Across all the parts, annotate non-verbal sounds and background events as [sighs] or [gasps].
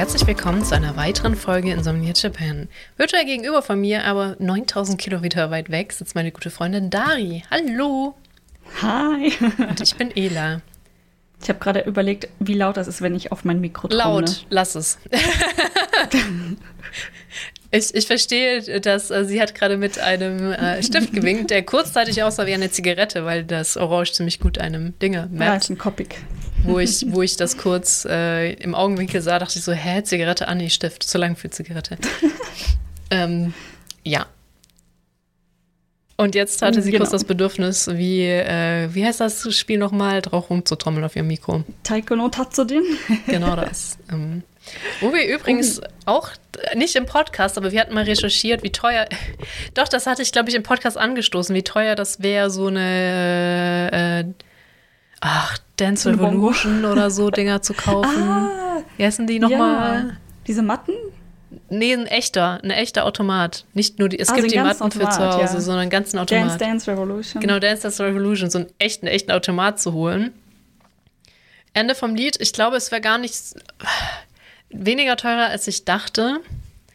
herzlich willkommen zu einer weiteren Folge Insomnia Japan. Virtuell gegenüber von mir, aber 9000 Kilometer weit weg, sitzt meine gute Freundin Dari. Hallo! Hi! Und ich bin Ela. Ich habe gerade überlegt, wie laut das ist, wenn ich auf mein Mikro trommle. Laut, lass es. [laughs] ich, ich verstehe, dass äh, sie hat gerade mit einem äh, Stift gewinkt, der kurzzeitig aussah wie eine Zigarette, weil das Orange ziemlich gut einem Dinge merkt. Ja, ist ein Copic wo ich, [laughs] wo ich das kurz äh, im Augenwinkel sah, dachte ich so, hä, Zigarette, ah nee, Stift, zu lang für Zigarette. [laughs] ähm, ja. Und jetzt hatte sie genau. kurz das Bedürfnis, wie, äh, wie heißt das Spiel nochmal, drauf rumzutrommeln auf ihrem Mikro. Taiko no Tatsudin. [laughs] genau das. Ähm, wo wir übrigens oh. auch, nicht im Podcast, aber wir hatten mal recherchiert, wie teuer, [laughs] doch, das hatte ich, glaube ich, im Podcast angestoßen, wie teuer das wäre, so eine, äh, ach, Dance Revolution oder so Dinger zu [laughs] kaufen. Ah, Wie heißen die nochmal? Ja. Diese Matten? Nee, ein echter, ein echter Automat. Nicht nur die, es also gibt die Matten Automat, für zu Hause, ja. sondern einen ganzen Automat. Dance Dance Revolution. Genau, Dance Dance Revolution, so einen echten, echten Automat zu holen. Ende vom Lied, ich glaube, es wäre gar nicht weniger teurer, als ich dachte.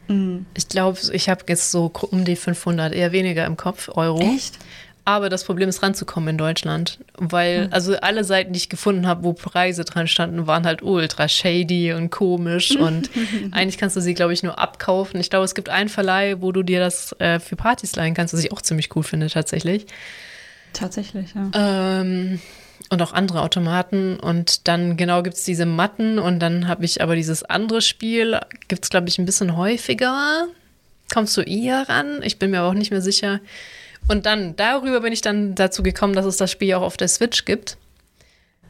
Mhm. Ich glaube, ich habe jetzt so um die 500, eher weniger im Kopf, Euro. Echt? Aber das Problem ist ranzukommen in Deutschland, weil hm. also alle Seiten, die ich gefunden habe, wo Preise dran standen, waren halt ultra shady und komisch [laughs] und eigentlich kannst du sie, glaube ich, nur abkaufen. Ich glaube, es gibt einen Verleih, wo du dir das äh, für Partys leihen kannst, was ich auch ziemlich cool finde tatsächlich. Tatsächlich, ja. Ähm, und auch andere Automaten. Und dann genau gibt es diese Matten und dann habe ich aber dieses andere Spiel, gibt es, glaube ich, ein bisschen häufiger. Kommst du eher ran? Ich bin mir aber auch nicht mehr sicher. Und dann, darüber bin ich dann dazu gekommen, dass es das Spiel auch auf der Switch gibt.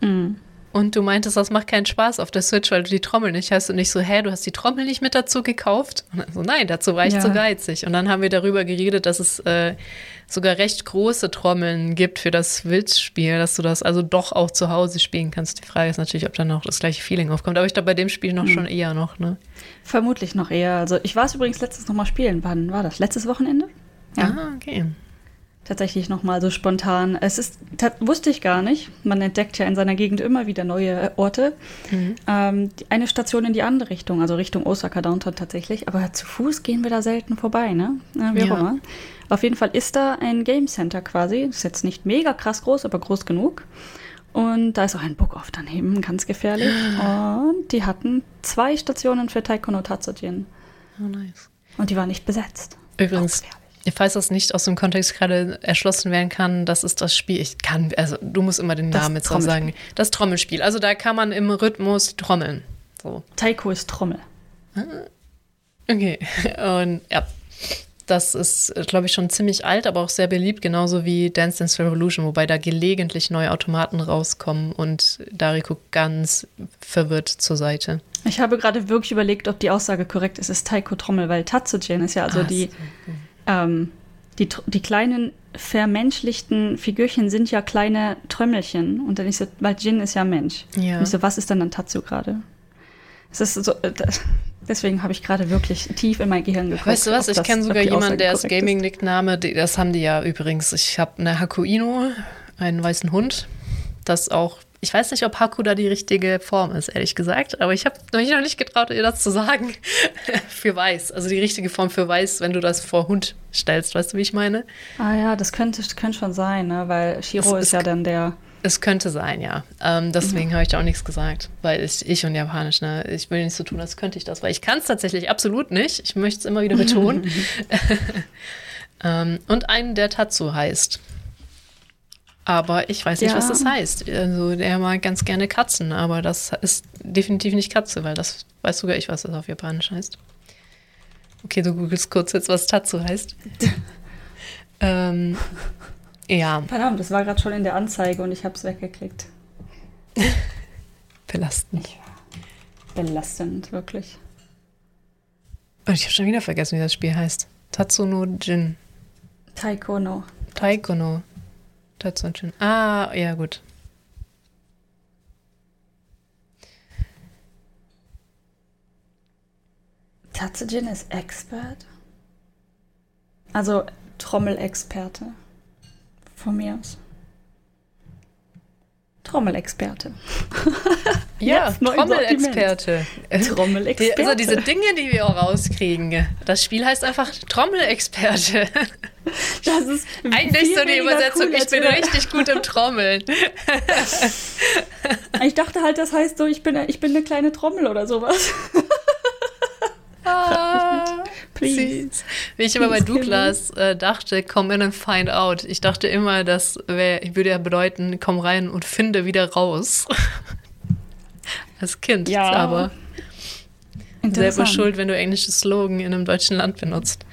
Mhm. Und du meintest, das macht keinen Spaß auf der Switch, weil du die Trommel nicht hast. Und ich so, hä, du hast die Trommel nicht mit dazu gekauft? Und dann so, nein, dazu war ich ja. zu geizig. Und dann haben wir darüber geredet, dass es äh, sogar recht große Trommeln gibt für das Switch-Spiel, dass du das also doch auch zu Hause spielen kannst. Die Frage ist natürlich, ob dann auch das gleiche Feeling aufkommt. Aber ich glaube, bei dem Spiel noch mhm. schon eher noch, ne? Vermutlich noch eher. Also ich war es übrigens letztens noch mal spielen. Wann war das? Letztes Wochenende? Ja. Ah, okay tatsächlich nochmal so spontan. Es ist, wusste ich gar nicht. Man entdeckt ja in seiner Gegend immer wieder neue Orte. Mhm. Ähm, eine Station in die andere Richtung, also Richtung Osaka Downtown tatsächlich. Aber zu Fuß gehen wir da selten vorbei, ne? Wie auch ja. immer. Auf jeden Fall ist da ein Game Center quasi. Das ist jetzt nicht mega krass groß, aber groß genug. Und da ist auch ein Book-Off daneben, ganz gefährlich. [gasps] Und die hatten zwei Stationen für Taiko no Tatsujin. Oh, nice. Und die waren nicht besetzt. Übrigens, falls das nicht aus dem Kontext gerade erschlossen werden kann, das ist das Spiel. Ich kann, also du musst immer den Namen jetzt sagen. Das Trommelspiel. Also da kann man im Rhythmus trommeln. So. Taiko ist Trommel. Ah, okay. Und ja, das ist, glaube ich, schon ziemlich alt, aber auch sehr beliebt, genauso wie Dance Dance Revolution, wobei da gelegentlich neue Automaten rauskommen und Dari guckt ganz verwirrt zur Seite. Ich habe gerade wirklich überlegt, ob die Aussage korrekt ist, es ist Taiko Trommel, weil Tatsujin ist ja also ah, die. So, ähm, die, die kleinen vermenschlichten Figürchen sind ja kleine Trömmelchen. Und dann ist so, weil Jin ist ja Mensch. Ja. Und ich so, was ist dann dann Tatsu gerade? Es ist so, äh, deswegen habe ich gerade wirklich tief in mein Gehirn geguckt. Weißt du was? Ich kenne sogar jemanden, der ist Gaming-Nickname, das haben die ja übrigens. Ich habe eine Hakuino, einen weißen Hund, das auch ich weiß nicht, ob Haku da die richtige Form ist, ehrlich gesagt, aber ich habe mich noch nicht getraut, ihr das zu sagen. [laughs] für weiß. Also die richtige Form für weiß, wenn du das vor Hund stellst. Weißt du, wie ich meine? Ah ja, das könnte, könnte schon sein, ne? weil Shiro es, ist ja dann der. Es könnte sein, ja. Ähm, deswegen mhm. habe ich da auch nichts gesagt, weil ich, ich und Japanisch, ne, ich will nicht so tun, als könnte ich das, weil ich kann es tatsächlich absolut nicht. Ich möchte es immer wieder betonen. [laughs] [laughs] ähm, und einen, der Tatsu heißt. Aber ich weiß nicht, ja. was das heißt. Also er mag ganz gerne Katzen, aber das ist definitiv nicht Katze, weil das weiß sogar ich, was das auf Japanisch heißt. Okay, du googelst kurz jetzt, was Tatsu heißt. [laughs] ähm, ja. Verdammt, das war gerade schon in der Anzeige und ich habe es weggeklickt. [laughs] Belastend. Belastend, wirklich. Und ich habe schon wieder vergessen, wie das Spiel heißt. Tatsuno Jin. Taikono. Taikono. Dazu ein schön. Ah, ja, gut. Tatsujin ist Expert? Also Trommelexperte. Von mir aus. Trommelexperte. [laughs] Ja, Trommelexperte. Trommelexperte. Also diese Dinge, die wir auch rauskriegen. Das Spiel heißt einfach Trommelexperte. [laughs] Das ist Eigentlich so die Übersetzung, cool, ich bin richtig gut im Trommeln. [laughs] Ich dachte halt, das heißt so, ich bin, ich bin eine kleine Trommel oder sowas. [laughs] Please. Wie ich immer bei Douglas äh, dachte, come in and find out. Ich dachte immer, das wär, würde ja bedeuten, komm rein und finde wieder raus. [laughs] Als Kind. Ja. Aber selber schuld, wenn du englische Slogan in einem deutschen Land benutzt.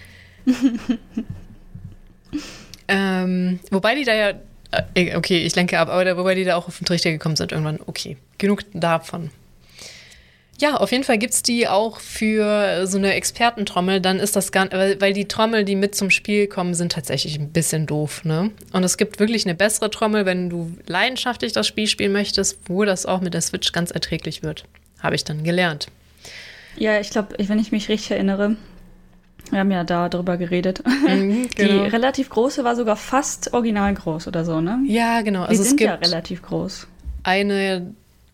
[laughs] ähm, wobei die da ja, äh, okay, ich lenke ab, aber da, wobei die da auch auf den Trichter gekommen sind irgendwann. Okay, genug davon. Ja, auf jeden Fall gibt es die auch für so eine Expertentrommel. Dann ist das gar weil, weil die Trommel, die mit zum Spiel kommen, sind tatsächlich ein bisschen doof. Ne? Und es gibt wirklich eine bessere Trommel, wenn du leidenschaftlich das Spiel spielen möchtest, wo das auch mit der Switch ganz erträglich wird. Habe ich dann gelernt. Ja, ich glaube, wenn ich mich richtig erinnere, wir haben ja da drüber geredet. Mhm, [laughs] Die genau. relativ große war sogar fast original groß oder so, ne? Ja, genau. Die Also es sind gibt ja relativ groß. eine,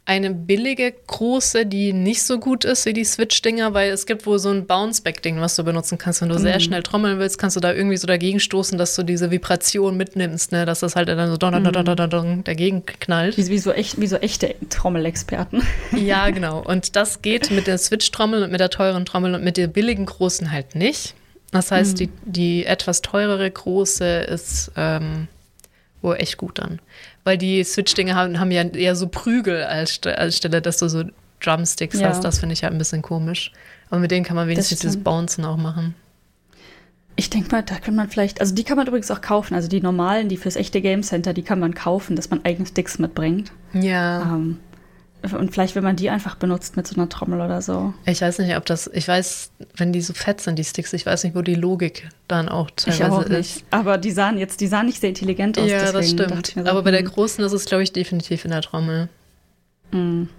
eine billige große, die nicht so gut ist wie die Switch-Dinger, weil es gibt wohl so ein Bounceback-Ding, was du benutzen kannst. Wenn du sehr schnell trommeln willst, kannst du da irgendwie so dagegen stoßen, dass du diese Vibration mitnimmst, ne? dass das halt dann so don, don, don, don, don, don dagegen knallt. Wie, wie, so, echt, wie so echte Trommelexperten. [laughs] Ja, genau. Und das geht mit der Switch-Trommel und mit der teuren Trommel und mit der billigen großen halt nicht. Das heißt, die, die etwas teurere große ist ähm, wohl echt gut dann. Weil die Switch-Dinge haben, haben ja eher so Prügel als, als Stelle, dass du so Drumsticks Ja. hast. Das finde ich halt ein bisschen komisch. Aber mit denen kann man wenigstens dieses stimmt. Bouncen auch machen. Ich denke mal, da kann man vielleicht, also die kann man übrigens auch kaufen. Also die normalen, die fürs echte Game Center, die kann man kaufen, dass man eigene Sticks mitbringt. Ja. Ähm, und vielleicht, wenn man die einfach benutzt mit so einer Trommel oder so. Ich weiß nicht, ob das, ich weiß, wenn die so fett sind, die Sticks, ich weiß nicht, wo die Logik dann auch teilweise Ich auch ist. nicht. Aber die sahen jetzt, die sahen nicht sehr intelligent aus. Ja, das stimmt. so, Aber bei der hm, großen ist es, glaube ich, definitiv in der Trommel. hm.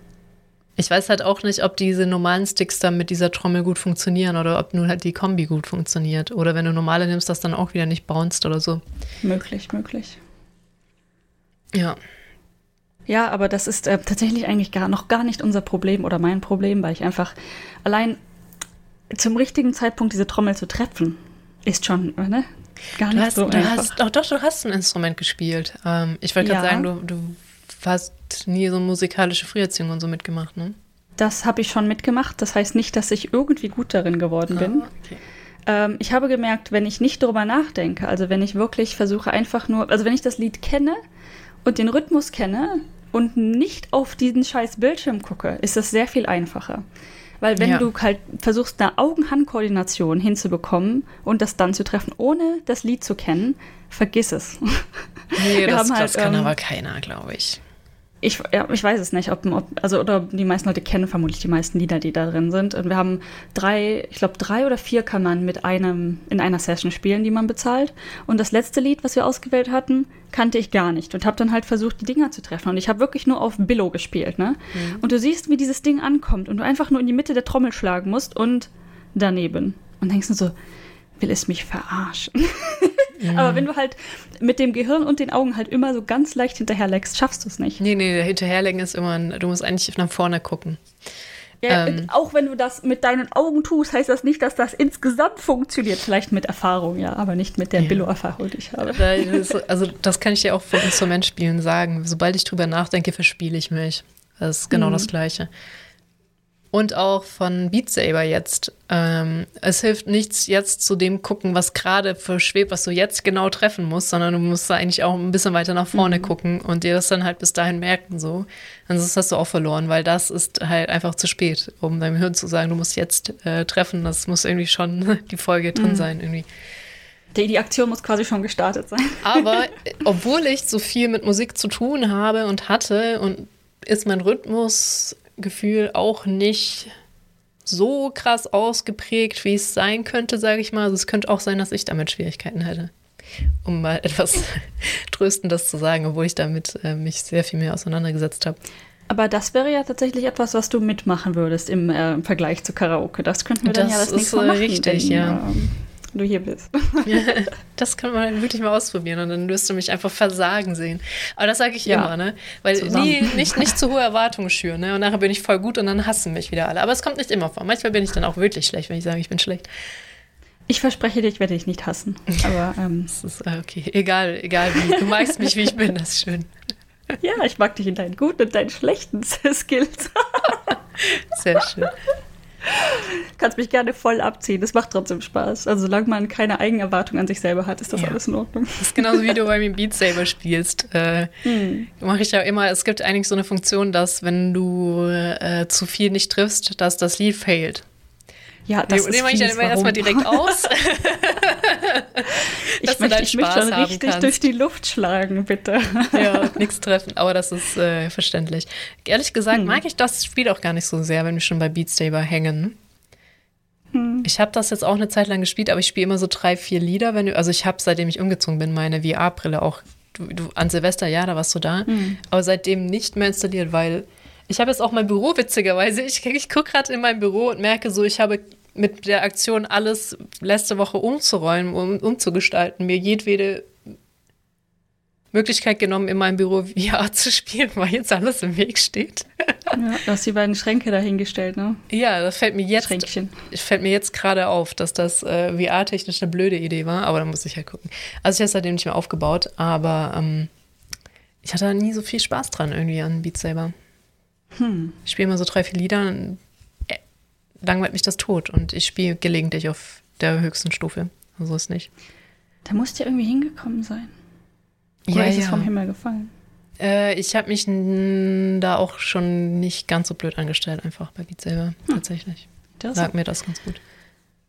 Ich weiß halt auch nicht, ob diese normalen Sticks dann mit dieser Trommel gut funktionieren oder ob nur halt die Kombi gut funktioniert. Oder wenn du normale nimmst, das dann auch wieder nicht bounced oder so. möglich, möglich. Ja. Ja, aber das ist äh, tatsächlich eigentlich gar, noch gar nicht unser Problem oder mein Problem, weil ich einfach allein zum richtigen Zeitpunkt diese Trommel zu treffen, ist schon, äh, ne? Gar Du nicht hast, so du einfach. hast, doch, doch, du hast ein Instrument gespielt. Ähm, ich wollte gerade Ja. sagen, du, du hast nie so musikalische Früherziehung und so mitgemacht, ne? Das habe ich schon mitgemacht. Das heißt nicht, dass ich irgendwie gut darin geworden bin. Ah, okay. Ähm, ich habe gemerkt, wenn ich nicht darüber nachdenke, also wenn ich wirklich versuche einfach nur, also wenn ich das Lied kenne und den Rhythmus kenne und nicht auf diesen scheiß Bildschirm gucke, ist das sehr viel einfacher. Weil wenn Ja. du halt versuchst, eine Augen-Hand-Koordination hinzubekommen und das dann zu treffen, ohne das Lied zu kennen, vergiss es. Nee, Wir das, haben halt, das kann ähm, aber keiner, glaube ich. Ich, ja, ich weiß es nicht, ob, ob, also oder die meisten Leute kennen vermutlich die meisten Lieder, die da drin sind. Und wir haben drei, ich glaube drei oder vier kann man mit einem in einer Session spielen, die man bezahlt. Und das letzte Lied, was wir ausgewählt hatten, kannte ich gar nicht und habe dann halt versucht, die Dinger zu treffen. Und ich habe wirklich nur auf Billow gespielt, ne? Und du siehst, wie dieses Ding ankommt und du einfach nur in die Mitte der Trommel schlagen musst und daneben. Und denkst du so, will es mich verarschen? Aber wenn du halt mit dem Gehirn und den Augen halt immer so ganz leicht hinterherlegst, schaffst du es nicht. Nee, nee, der Hinterherlegen ist immer, ein, du musst eigentlich nach vorne gucken. Ja, Ähm. auch wenn du das mit deinen Augen tust, heißt das nicht, dass das insgesamt funktioniert. Vielleicht mit Erfahrung, ja, aber nicht mit der Ja. Billo-Erfahrung, die ich habe. Also das kann ich dir auch von Instrumentspielen sagen. Sobald ich drüber nachdenke, verspiele ich mich. Das ist genau Mhm. das Gleiche. Und auch von Beat Saber jetzt. Ähm, es hilft nichts, jetzt zu dem gucken, was gerade verschwebt, was du jetzt genau treffen musst, sondern du musst da eigentlich auch ein bisschen weiter nach vorne Mhm. gucken und dir das dann halt bis dahin merken. So. Ansonsten hast du auch verloren, weil das ist halt einfach zu spät, um deinem Hirn zu sagen, du musst jetzt äh, treffen. Das muss irgendwie schon [laughs] die Folge Mhm. drin sein. Irgendwie. Die, die Aktion muss quasi schon gestartet sein. Aber äh, [laughs] obwohl ich so viel mit Musik zu tun habe und hatte und ist mein Rhythmusgefühl auch nicht so krass ausgeprägt, wie es sein könnte, sage ich mal. Also es könnte auch sein, dass ich damit Schwierigkeiten hätte. Um mal [laughs] etwas Tröstendes zu sagen, obwohl ich damit äh, mich sehr viel mehr auseinandergesetzt habe. Aber das wäre ja tatsächlich etwas, was du mitmachen würdest im, äh, im Vergleich zu Karaoke. Das könnten wir dann ja das nächste Mal machen. Richtig, wenn, ja. Ähm, du hier bist. [laughs] [laughs] das kann man wirklich mal ausprobieren und dann wirst du mich einfach versagen sehen. Aber das sage ich ja, immer, ne? Weil nie, nicht, nicht zu hohe Erwartungen schüren, ne? Und nachher bin ich voll gut und dann hassen mich wieder alle. Aber es kommt nicht immer vor. Manchmal bin ich dann auch wirklich schlecht, wenn ich sage, ich bin schlecht. Ich verspreche dir, ich werde dich nicht hassen. Aber [laughs] ähm, das ist äh, okay. Egal, egal wie. Du magst mich, wie ich bin, das ist schön. Ja, ich mag dich in deinen guten und deinen schlechten Skills. Sehr schön. Kannst mich gerne voll abziehen. Das macht trotzdem Spaß. Also solange man keine Eigenerwartung an sich selber hat, ist das ja. alles in Ordnung. Das ist genauso wie du bei mir Beat Saber spielst. Äh, hm. Mache ich ja immer. Es gibt eigentlich so eine Funktion, dass wenn du äh, zu viel nicht triffst, dass das Lied failt. Ja, das nee, nehme ich dann immer erstmal direkt aus. [laughs] [laughs] ich möchte dich schon richtig durch die Luft schlagen, bitte. ja, [laughs] nichts treffen, aber das ist äh, verständlich. Ehrlich gesagt hm. mag ich das Spiel auch gar nicht so sehr, wenn wir schon bei Beat Saber hängen. Hm. Ich habe das jetzt auch eine Zeit lang gespielt, aber ich spiele immer so drei, vier Lieder. Wenn du, also ich habe, seitdem ich umgezogen bin, meine VR-Brille auch. Du, du, an Silvester, ja, da warst du da. Hm. Aber seitdem nicht mehr installiert, weil ich habe jetzt auch mein Büro, witzigerweise. Ich, ich gucke gerade in mein Büro und merke so, ich habe mit der Aktion alles letzte Woche umzuräumen, um umzugestalten, mir jedwede Möglichkeit genommen, in meinem Büro VR zu spielen, weil jetzt alles im Weg steht. Ja, du hast die beiden Schränke dahingestellt, ne? Ja, das fällt mir jetzt, Schränkchen. fällt mir jetzt gerade auf, dass das äh, VR-technisch eine blöde Idee war, aber da muss ich ja halt gucken. Also ich habe es seitdem nicht mehr aufgebaut, aber ähm, ich hatte nie so viel Spaß dran irgendwie an Beat Saber. Hm. Ich spiele immer so drei, vier Lieder, langweilt mich das tot und ich spiele gelegentlich auf der höchsten Stufe. Also ist nicht. Da musst du ja irgendwie hingekommen sein. Oder ja, ist ja. es vom Himmel gefallen? Äh, ich habe mich da auch schon nicht ganz so blöd angestellt, einfach bei Beat selber, hm. tatsächlich. Sag mir das ganz gut.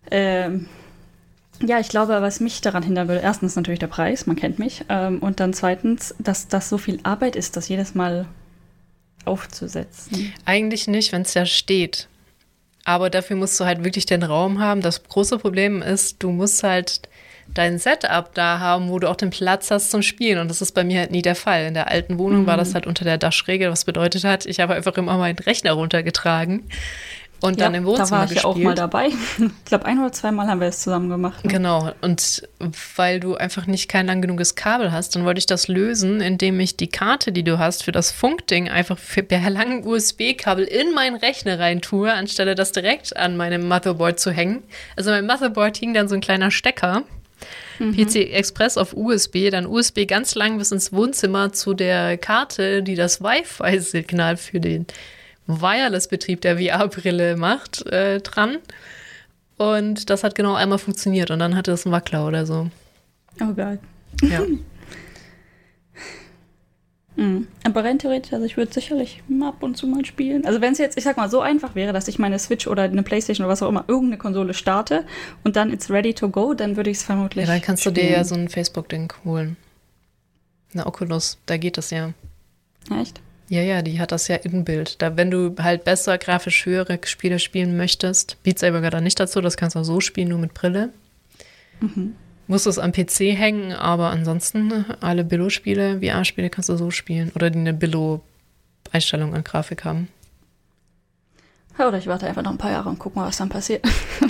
Ähm, ja, ich glaube, was mich daran hindern würde, erstens natürlich der Preis, man kennt mich, ähm, und dann zweitens, dass das so viel Arbeit ist, das jedes Mal aufzusetzen. Eigentlich nicht, wenn es ja steht. Aber dafür musst du halt wirklich den Raum haben. Das große Problem ist, du musst halt dein Setup da haben, wo du auch den Platz hast zum Spielen. Und das ist bei mir halt nie der Fall. In der alten Wohnung mhm. war das halt unter der Dachregel, was bedeutet hat, ich habe einfach immer meinen Rechner runtergetragen und ja, dann im Wohnzimmer da war ich gespielt. auch mal dabei. Ich glaube, ein oder zweimal haben wir es zusammen gemacht. Ne? Genau. Und weil du einfach nicht kein lang genuges Kabel hast, dann wollte ich das lösen, indem ich die Karte, die du hast für das Funkding, einfach per langen USB-Kabel in meinen Rechner rein tue, anstelle das direkt an meinem Motherboard zu hängen. Also mein Motherboard hing dann so ein kleiner Stecker. Mhm. PC Express auf USB, dann USB ganz lang bis ins Wohnzimmer zu der Karte, die das Wi-Fi-Signal für den Wireless-Betrieb der VR-Brille macht, äh, dran. Und das hat genau einmal funktioniert und dann hatte es einen Wackler oder so. Oh geil. Ja. mhm. [laughs] Aber rein theoretisch, also ich würde sicherlich ab und zu mal spielen. Also wenn es jetzt, ich sag mal, so einfach wäre, dass ich meine Switch oder eine Playstation oder was auch immer, irgendeine Konsole starte und dann it's ready to go, dann würde ich es vermutlich. Ja, dann kannst spielen. du dir ja so ein Facebook-Ding holen. Eine Oculus, da geht das ja. Echt? Ja, ja, die hat das ja in Bild. Da, wenn du halt besser grafisch höhere Spiele spielen möchtest, Beat Saber gehört da nicht dazu, das kannst du auch so spielen, nur mit Brille. Mhm. Musst du es am PC hängen, aber ansonsten alle Billo-Spiele, VR-Spiele kannst du so spielen. Oder die eine Billo-Einstellung an Grafik haben. Ja, oder ich warte einfach noch ein paar Jahre und guck mal, was dann passiert.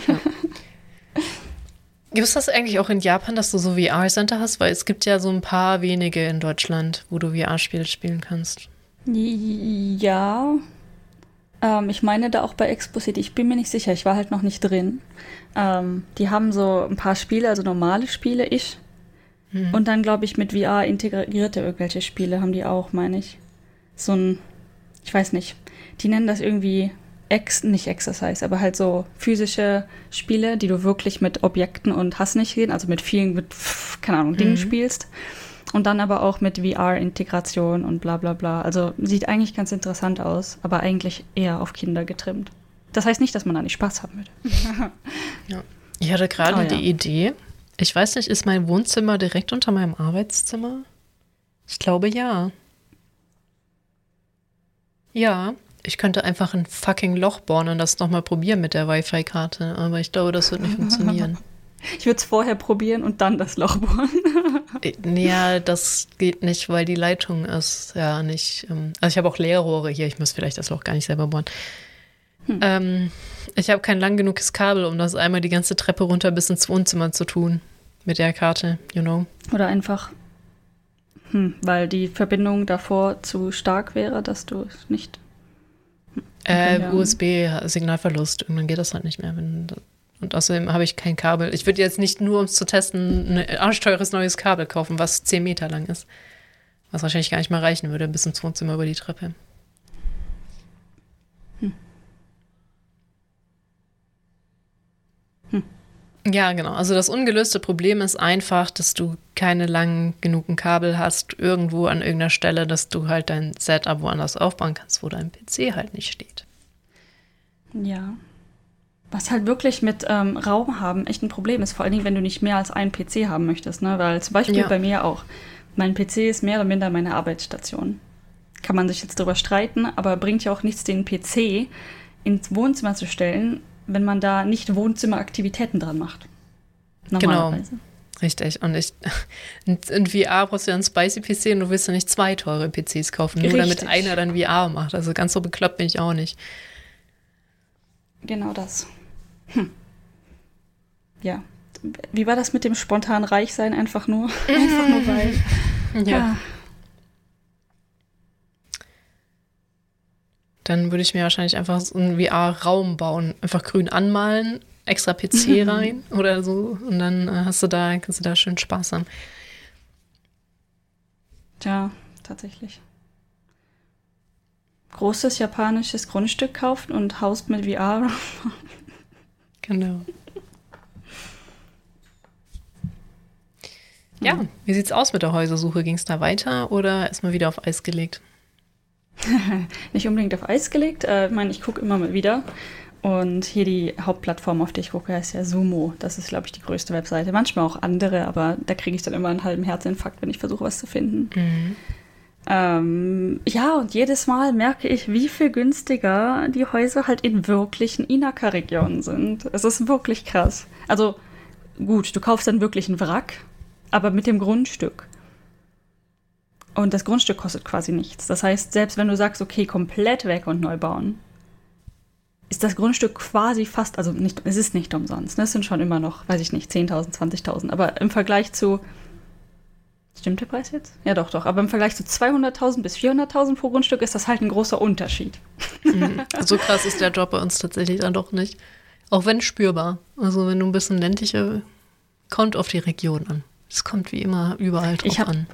Ja. [laughs] Gibt es das eigentlich auch in Japan, dass du so VR-Center hast? Weil es gibt ja so ein paar wenige in Deutschland, wo du VR-Spiele spielen kannst. Ja. Ähm, ich meine da auch bei Expo City. Ich bin mir nicht sicher. Ich war halt noch nicht drin. Ähm, die haben so ein paar Spiele, also normale Spiele, ich. Mhm. Und dann, glaube ich, mit VR integrierte irgendwelche Spiele haben die auch, meine ich. So ein, ich weiß nicht. Die nennen das irgendwie Ex, nicht Exercise, aber halt so physische Spiele, die du wirklich mit Objekten und hast nicht gehen, also mit vielen, mit, keine Ahnung, Dingen mhm. spielst. Und dann aber auch mit VR-Integration und bla bla bla. Also sieht eigentlich ganz interessant aus, aber eigentlich eher auf Kinder getrimmt. Das heißt nicht, dass man da nicht Spaß haben würde. [laughs] ja. Ich hatte gerade oh, ja. die Idee, ich weiß nicht, ist mein Wohnzimmer direkt unter meinem Arbeitszimmer? Ich glaube ja. Ja, ich könnte einfach ein fucking Loch bohren und das nochmal probieren mit der Wi-Fi-Karte, aber ich glaube, das wird nicht funktionieren. [laughs] Ich würde es vorher probieren und dann das Loch bohren. Äh, ja, das geht nicht, weil die Leitung ist ja nicht. Ähm, also ich habe auch Leerrohre hier, ich muss vielleicht das Loch gar nicht selber bohren. Hm. Ähm, ich habe kein lang genuges Kabel, um das einmal die ganze Treppe runter bis ins Wohnzimmer zu tun. Mit der Karte, you know. Oder einfach, hm, weil die Verbindung davor zu stark wäre, dass du es nicht. Hm, äh, ja. USB-Signalverlust. Irgendwann geht das halt nicht mehr. Wenn, und außerdem habe ich kein Kabel. Ich würde jetzt nicht nur, um es zu testen, ein arschteures neues Kabel kaufen, was 10 Meter lang ist. Was wahrscheinlich gar nicht mal reichen würde, bis ins Wohnzimmer über die Treppe. Ja, genau. Also das ungelöste Problem ist einfach, dass du keine lang genugen Kabel hast, irgendwo an irgendeiner Stelle, dass du halt dein Setup woanders aufbauen kannst, wo dein PC halt nicht steht. Ja. Was halt wirklich mit ähm, Raum haben echt ein Problem ist, vor allen Dingen, wenn du nicht mehr als einen PC haben möchtest, ne? Weil zum Beispiel ja. bei mir auch. Mein PC ist mehr oder minder meine Arbeitsstation. Kann man sich jetzt darüber streiten, aber bringt ja auch nichts, den PC ins Wohnzimmer zu stellen, wenn man da nicht Wohnzimmeraktivitäten dran macht. Genau. Richtig. Und ich, [laughs] in VR brauchst du ja einen Spicy PC und du willst ja nicht zwei teure PCs kaufen, nur Richtig. damit einer dann VR macht. Also ganz so bekloppt bin ich auch nicht. Genau das. Hm. Ja. Wie war das mit dem spontan Reichsein? Einfach nur, [laughs] einfach nur weil. [laughs] Ja. Ah. Dann würde ich mir wahrscheinlich einfach so einen VR-Raum bauen. Einfach grün anmalen, extra PC [laughs] rein oder so. Und dann äh, hast du da, kannst du da schön Spaß haben. Ja, tatsächlich. Großes japanisches Grundstück kaufen und Haus mit VR. Genau. Ja, wie sieht's aus mit der Häusersuche? Ging es da weiter oder erstmal wieder auf Eis gelegt? [laughs] nicht unbedingt auf Eis gelegt. Äh, ich meine, ich gucke immer mal wieder. Und hier die Hauptplattform, auf die ich gucke, ist ja Sumo. Das ist, glaube ich, die größte Webseite. Manchmal auch andere, aber da kriege ich dann immer einen halben Herzinfarkt, wenn ich versuche, was zu finden. Mhm. Ähm, ja, und jedes Mal merke ich, wie viel günstiger die Häuser halt in wirklichen Inaka-Regionen sind. Es ist wirklich krass. Also gut, du kaufst dann wirklich einen Wrack, aber mit dem Grundstück. Und das Grundstück kostet quasi nichts. Das heißt, selbst wenn du sagst, okay, komplett weg und neu bauen, ist das Grundstück quasi fast, also nicht, es ist nicht umsonst. Ne? Es sind schon immer noch, weiß ich nicht, 10.000, 20.000. Aber im Vergleich zu, stimmt der Preis jetzt? Ja, doch, doch. Aber im Vergleich zu 200.000 bis 400.000 pro Grundstück ist das halt ein großer Unterschied. Mhm. So krass ist der Job bei uns tatsächlich dann doch nicht. Auch wenn spürbar. Also wenn du ein bisschen ländlicher, kommt auf die Region an. Es kommt wie immer überall drauf ich hab, an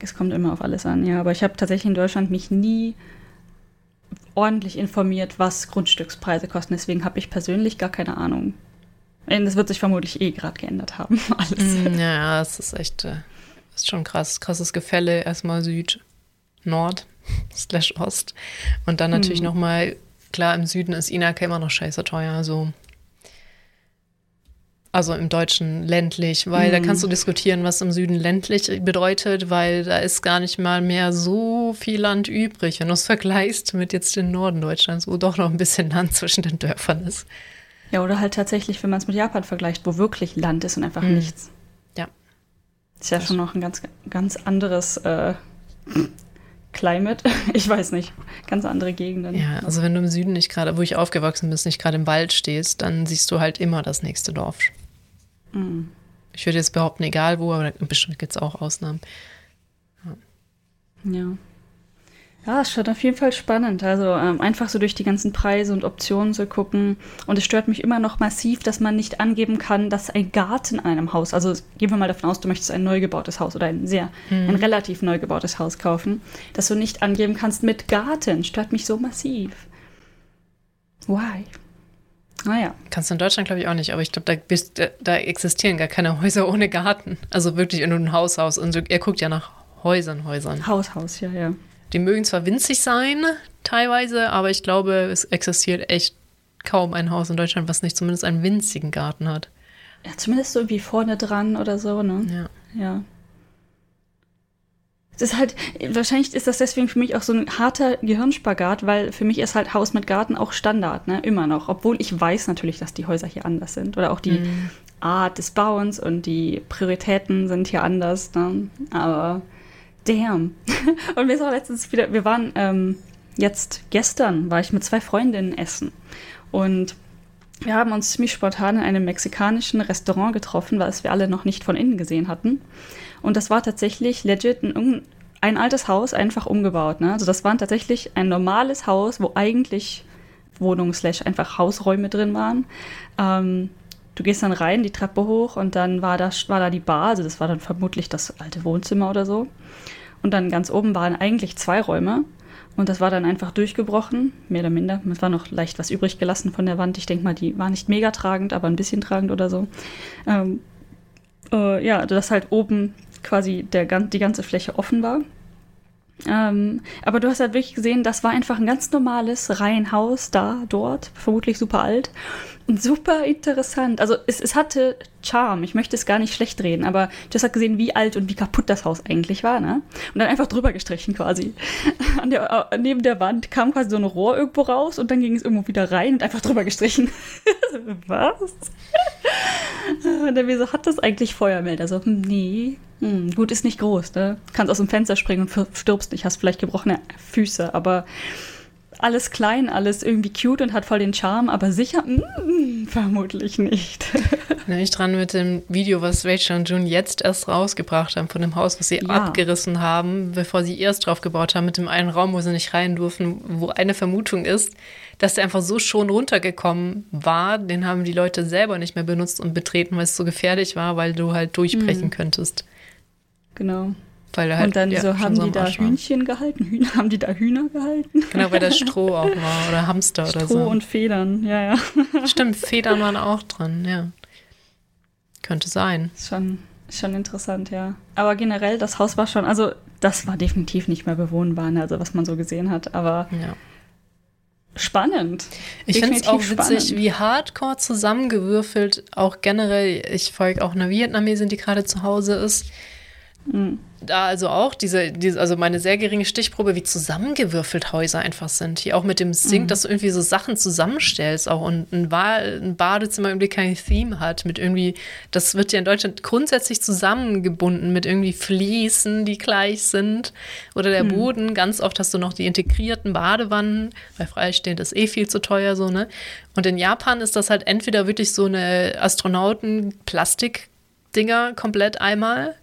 es kommt immer auf alles an, ja. Aber ich habe tatsächlich in Deutschland mich nie ordentlich informiert, was Grundstückspreise kosten. Deswegen habe ich persönlich gar keine Ahnung. Das wird sich vermutlich eh gerade geändert haben. [laughs] Alles. Mm, ja, es ist echt, äh, ist schon krass. Krasses Gefälle. Erstmal Süd, Nord, [laughs] slash Ost. Und dann natürlich hm. nochmal, klar, im Süden ist Inaka immer noch scheiße teuer. Also also im Deutschen ländlich, weil mhm. da kannst du mhm. diskutieren, was im Süden ländlich bedeutet, weil da ist gar nicht mal mehr so viel Land übrig. Wenn du es vergleichst mit jetzt dem Norden Deutschlands, wo doch noch ein bisschen Land [laughs] zwischen den Dörfern ist. Ja, oder halt tatsächlich, wenn man es mit Japan vergleicht, wo wirklich Land ist und einfach mhm. nichts. Ist ja das schon noch ein ganz, ganz anderes äh, Climate. [laughs] Ich weiß nicht. Ganz andere Gegenden. Ja, also wenn du im Süden nicht gerade, wo ich aufgewachsen bin, nicht gerade im Wald stehst, dann siehst du halt immer das nächste Dorf. Mhm. Ich würde jetzt behaupten, egal wo, aber bestimmt gibt es auch Ausnahmen. Ja. ja. Ja, es wird auf jeden Fall spannend. Also ähm, einfach so durch die ganzen Preise und Optionen zu gucken. Und es stört mich immer noch massiv, dass man nicht angeben kann, dass ein Garten in einem Haus, also gehen wir mal davon aus, du möchtest ein neu gebautes Haus oder ein sehr, mhm. ein relativ neu gebautes Haus kaufen, dass du nicht angeben kannst mit Garten. Stört mich so massiv. Why? Naja. Ah, Kannst du in Deutschland, glaube ich, auch nicht, aber ich glaube, da, da, da, existieren gar keine Häuser ohne Garten. Also wirklich nur ein Haushaus. Und so, er guckt ja nach Häusern, Häusern. Haus, Haus, ja, ja. Die mögen zwar winzig sein, teilweise, aber ich glaube, es existiert echt kaum ein Haus in Deutschland, was nicht zumindest einen winzigen Garten hat. Ja, zumindest so wie vorne dran oder so, ne? Ja. Ja. Es ist halt, wahrscheinlich ist das deswegen für mich auch so ein harter Gehirnspagat, weil für mich ist halt Haus mit Garten auch Standard, ne? Immer noch. Obwohl ich weiß natürlich, dass die Häuser hier anders sind. Oder auch die, mm. Art des Bauens und die Prioritäten sind hier anders. Ne? Aber damn. [laughs] und mir ist auch letztens wieder, wir waren ähm, jetzt gestern, war ich mit zwei Freundinnen essen. Und wir haben uns ziemlich spontan in einem mexikanischen Restaurant getroffen, weil es wir alle noch nicht von innen gesehen hatten. Und das war tatsächlich legit ein, ein altes Haus, einfach umgebaut. Ne? Also das war tatsächlich ein normales Haus, wo eigentlich Wohnungen slash einfach Hausräume drin waren. Ähm, du gehst dann rein, die Treppe hoch und dann war da, war da die Bar, also das war dann vermutlich das alte Wohnzimmer oder so. Und dann ganz oben waren eigentlich zwei Räume. Und das war dann einfach durchgebrochen, mehr oder minder. Es war noch leicht was übrig gelassen von der Wand. Ich denke mal, die war nicht mega tragend, aber ein bisschen tragend oder so. Ähm, äh, ja, dass halt oben quasi der, die ganze Fläche offen war. Ähm, aber du hast halt wirklich gesehen, das war einfach ein ganz normales Reihenhaus da, dort, vermutlich super alt super interessant. Also es, es hatte Charme, ich möchte es gar nicht schlecht reden, aber du hast halt gesehen, wie alt und wie kaputt das Haus eigentlich war, ne? Und dann einfach drüber gestrichen quasi. [laughs] An der, äh, neben der Wand kam quasi so ein Rohr irgendwo raus und dann ging es irgendwo wieder rein und einfach drüber gestrichen. [laughs] Was? [laughs] und dann wie so, hat das eigentlich Feuermelder? So, hm, nee, hm, gut, ist nicht groß, ne? Kannst aus dem Fenster springen und stirbst nicht, hast vielleicht gebrochene Füße, aber alles klein, alles irgendwie cute und hat voll den Charme, aber sicher, mm, vermutlich nicht. [laughs] Bin ich dran mit dem Video, was Rachel und June jetzt erst rausgebracht haben, von dem Haus, was sie ja. abgerissen haben, bevor sie erst drauf gebaut haben, mit dem einen Raum, wo sie nicht rein durften, wo eine Vermutung ist, dass der einfach so schon runtergekommen war, den haben die Leute selber nicht mehr benutzt und betreten, weil es so gefährlich war, weil du halt durchbrechen mhm. könntest. Genau. Weil halt, und dann ja, so, haben so die da Hühnchen gehalten? Hühner, haben die da Hühner gehalten? Genau, weil das [laughs] Stroh auch war oder Hamster Stroh oder so. Stroh und Federn, ja, ja. [laughs] Stimmt, Federn waren auch dran, ja. Könnte sein. Schon, schon interessant, ja. Aber generell, das Haus war schon, also das war definitiv nicht mehr bewohnbar, ne, also was man so gesehen hat, aber ja. spannend. Ich finde es auch witzig, spannend. wie hardcore zusammengewürfelt auch generell, ich folge auch einer Vietnamesin, die gerade zu Hause ist. Mhm da also auch diese, diese, also meine sehr geringe Stichprobe, wie zusammengewürfelt Häuser einfach sind. Hier auch mit dem Sink, mhm. dass du irgendwie so Sachen zusammenstellst auch und ein, ba ein Badezimmer irgendwie kein Theme hat mit irgendwie, das wird ja in Deutschland grundsätzlich zusammengebunden mit irgendwie Fliesen, die gleich sind oder der mhm. Boden. Ganz oft hast du noch die integrierten Badewannen, weil freistehend ist eh viel zu teuer so, ne? Und in Japan ist das halt entweder wirklich so eine Astronauten-Plastik-Dinger komplett einmal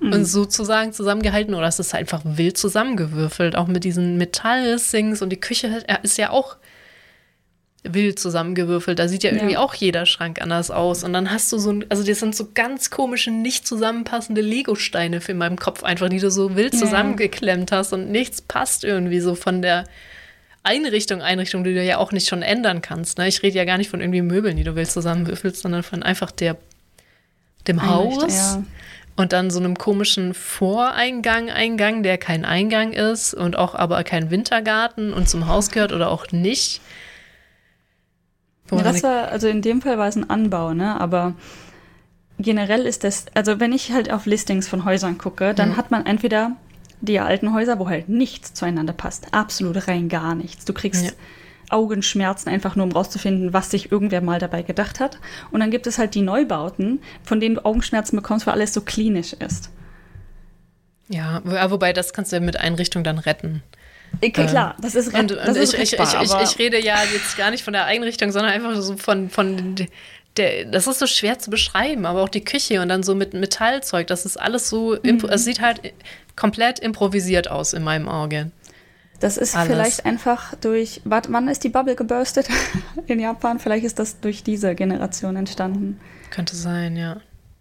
mhm. und sozusagen zusammengehalten oder es ist einfach wild zusammengewürfelt, auch mit diesen Metallsings und die Küche ist ja auch wild zusammengewürfelt. Da sieht ja irgendwie ja. auch jeder Schrank anders aus. Und dann hast du so, also das sind so ganz komische, nicht zusammenpassende Lego-Steine für in meinem Kopf einfach, die du so wild zusammengeklemmt hast und nichts passt irgendwie so von der Einrichtung, Einrichtung, die du ja auch nicht schon ändern kannst. Ne? Ich rede ja gar nicht von irgendwie Möbeln, die du wild zusammenwürfelst, sondern von einfach der, dem Haus. Ja und dann so einem komischen Voreingang, Eingang, der kein Eingang ist und auch aber kein Wintergarten und zum Haus gehört oder auch nicht. Ja, das war, also in dem Fall war es ein Anbau, ne? Aber generell ist das, also wenn ich halt auf Listings von Häusern gucke, dann mhm. hat man entweder die alten Häuser, wo halt nichts zueinander passt. Absolut rein gar nichts. Du kriegst ja. Augenschmerzen, einfach nur um rauszufinden, was sich irgendwer mal dabei gedacht hat. Und dann gibt es halt die Neubauten, von denen du Augenschmerzen bekommst, weil alles so klinisch ist. Ja, wobei das kannst du ja mit Einrichtung dann retten. Okay, klar, das ist, und, und ist ich, ich, ich, ich, rede ja jetzt gar nicht von der Einrichtung, sondern einfach so von, von der, das ist so schwer zu beschreiben, aber auch die Küche und dann so mit Metallzeug, das ist alles so, mhm. es sieht halt komplett improvisiert aus in meinem Auge. Das ist Alles. vielleicht einfach durch, wann ist die Bubble geburstet [laughs] in Japan? Vielleicht ist das durch diese Generation entstanden. Könnte sein, ja.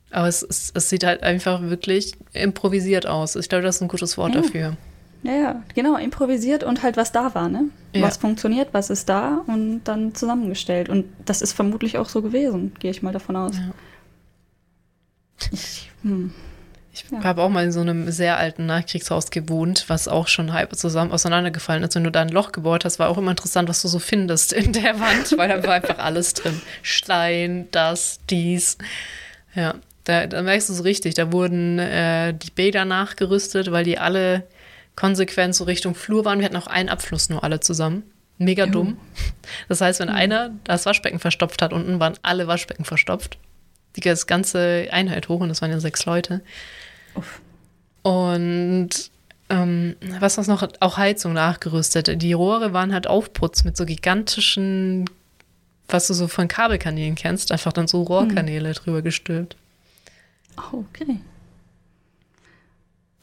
Aber es, es, es sieht halt einfach wirklich improvisiert aus. Ich glaube, das ist ein gutes Wort ja. dafür. Ja, ja, genau, improvisiert und halt was da war, ne? Ja. Was funktioniert, was ist da und dann zusammengestellt. Und das ist vermutlich auch so gewesen, gehe ich mal davon aus. Ja. Ich, hm. Ich ja. habe auch mal in so einem sehr alten Nachkriegshaus gewohnt, was auch schon halb zusammen auseinandergefallen ist. Wenn du da ein Loch gebohrt hast, war auch immer interessant, was du so findest in der Wand, weil da war einfach alles drin. Stein, das, dies. Ja, da, da merkst du so richtig, da wurden äh, die Bäder nachgerüstet, weil die alle konsequent so Richtung Flur waren. Wir hatten auch einen Abfluss nur alle zusammen. Mega dumm. Das heißt, wenn mhm. einer das Waschbecken verstopft hat, unten waren alle Waschbecken verstopft. die ganze Einheit hoch und das waren ja sechs Leute. Uff. Und ähm, was was noch? Auch Heizung nachgerüstet. Die Rohre waren halt Aufputz mit so gigantischen, was du so von Kabelkanälen kennst, einfach dann so Rohrkanäle hm. drüber gestülpt. Oh, okay.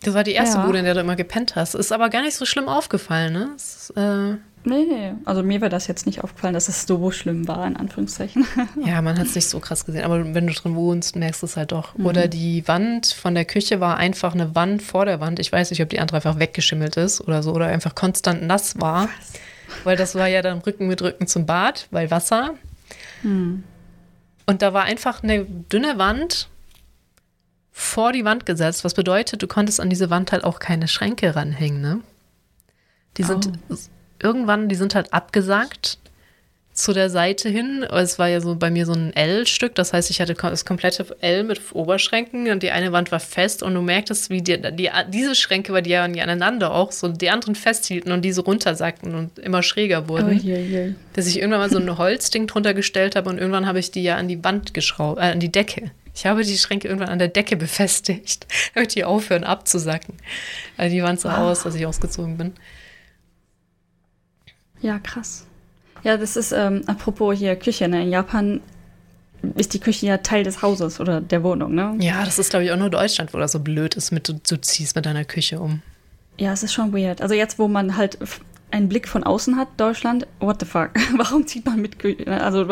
Das war die erste ja. Bude, in der du immer gepennt hast. Ist aber gar nicht so schlimm aufgefallen, ne? Ist, äh nee, nee. Also mir war das jetzt nicht aufgefallen, dass es so schlimm war, in Anführungszeichen. [laughs] ja, man hat es nicht so krass gesehen. Aber wenn du drin wohnst, merkst du es halt doch. Mhm. Oder die Wand von der Küche war einfach eine Wand vor der Wand. Ich weiß nicht, ob die andere einfach weggeschimmelt ist oder so. Oder einfach konstant nass war. Was? Weil das war ja dann Rücken mit Rücken zum Bad, weil Wasser. Mhm. Und da war einfach eine dünne Wand vor die Wand gesetzt, was bedeutet, du konntest an diese Wand halt auch keine Schränke ranhängen, ne? Die sind oh. Irgendwann, die sind halt abgesagt zu der Seite hin. Es war ja so bei mir so ein L-Stück, das heißt, ich hatte das komplette L mit Oberschränken und die eine Wand war fest und du merktest, wie die, die, diese Schränke, weil die ja aneinander auch so die anderen festhielten und diese runtersackten und immer schräger wurden. Oh, je, je. Dass ich irgendwann mal so ein Holzding drunter gestellt habe und irgendwann habe ich die ja an die Wand geschraubt, äh, an die Decke ich habe die Schränke irgendwann an der Decke befestigt, [laughs] damit die aufhören abzusacken. Weil die waren so ah. aus, dass ich ausgezogen bin. Ja, krass. Ja, das ist, ähm, apropos hier Küche, ne? In Japan ist die Küche ja Teil des Hauses oder der Wohnung, ne? Ja, das ist, glaube ich, auch nur Deutschland, wo das so blöd ist, mit du, du ziehst mit deiner Küche um. Ja, es ist schon weird. Also jetzt, wo man halt einen Blick von außen hat, Deutschland, what the fuck? [laughs] Warum zieht man mit Küche? Also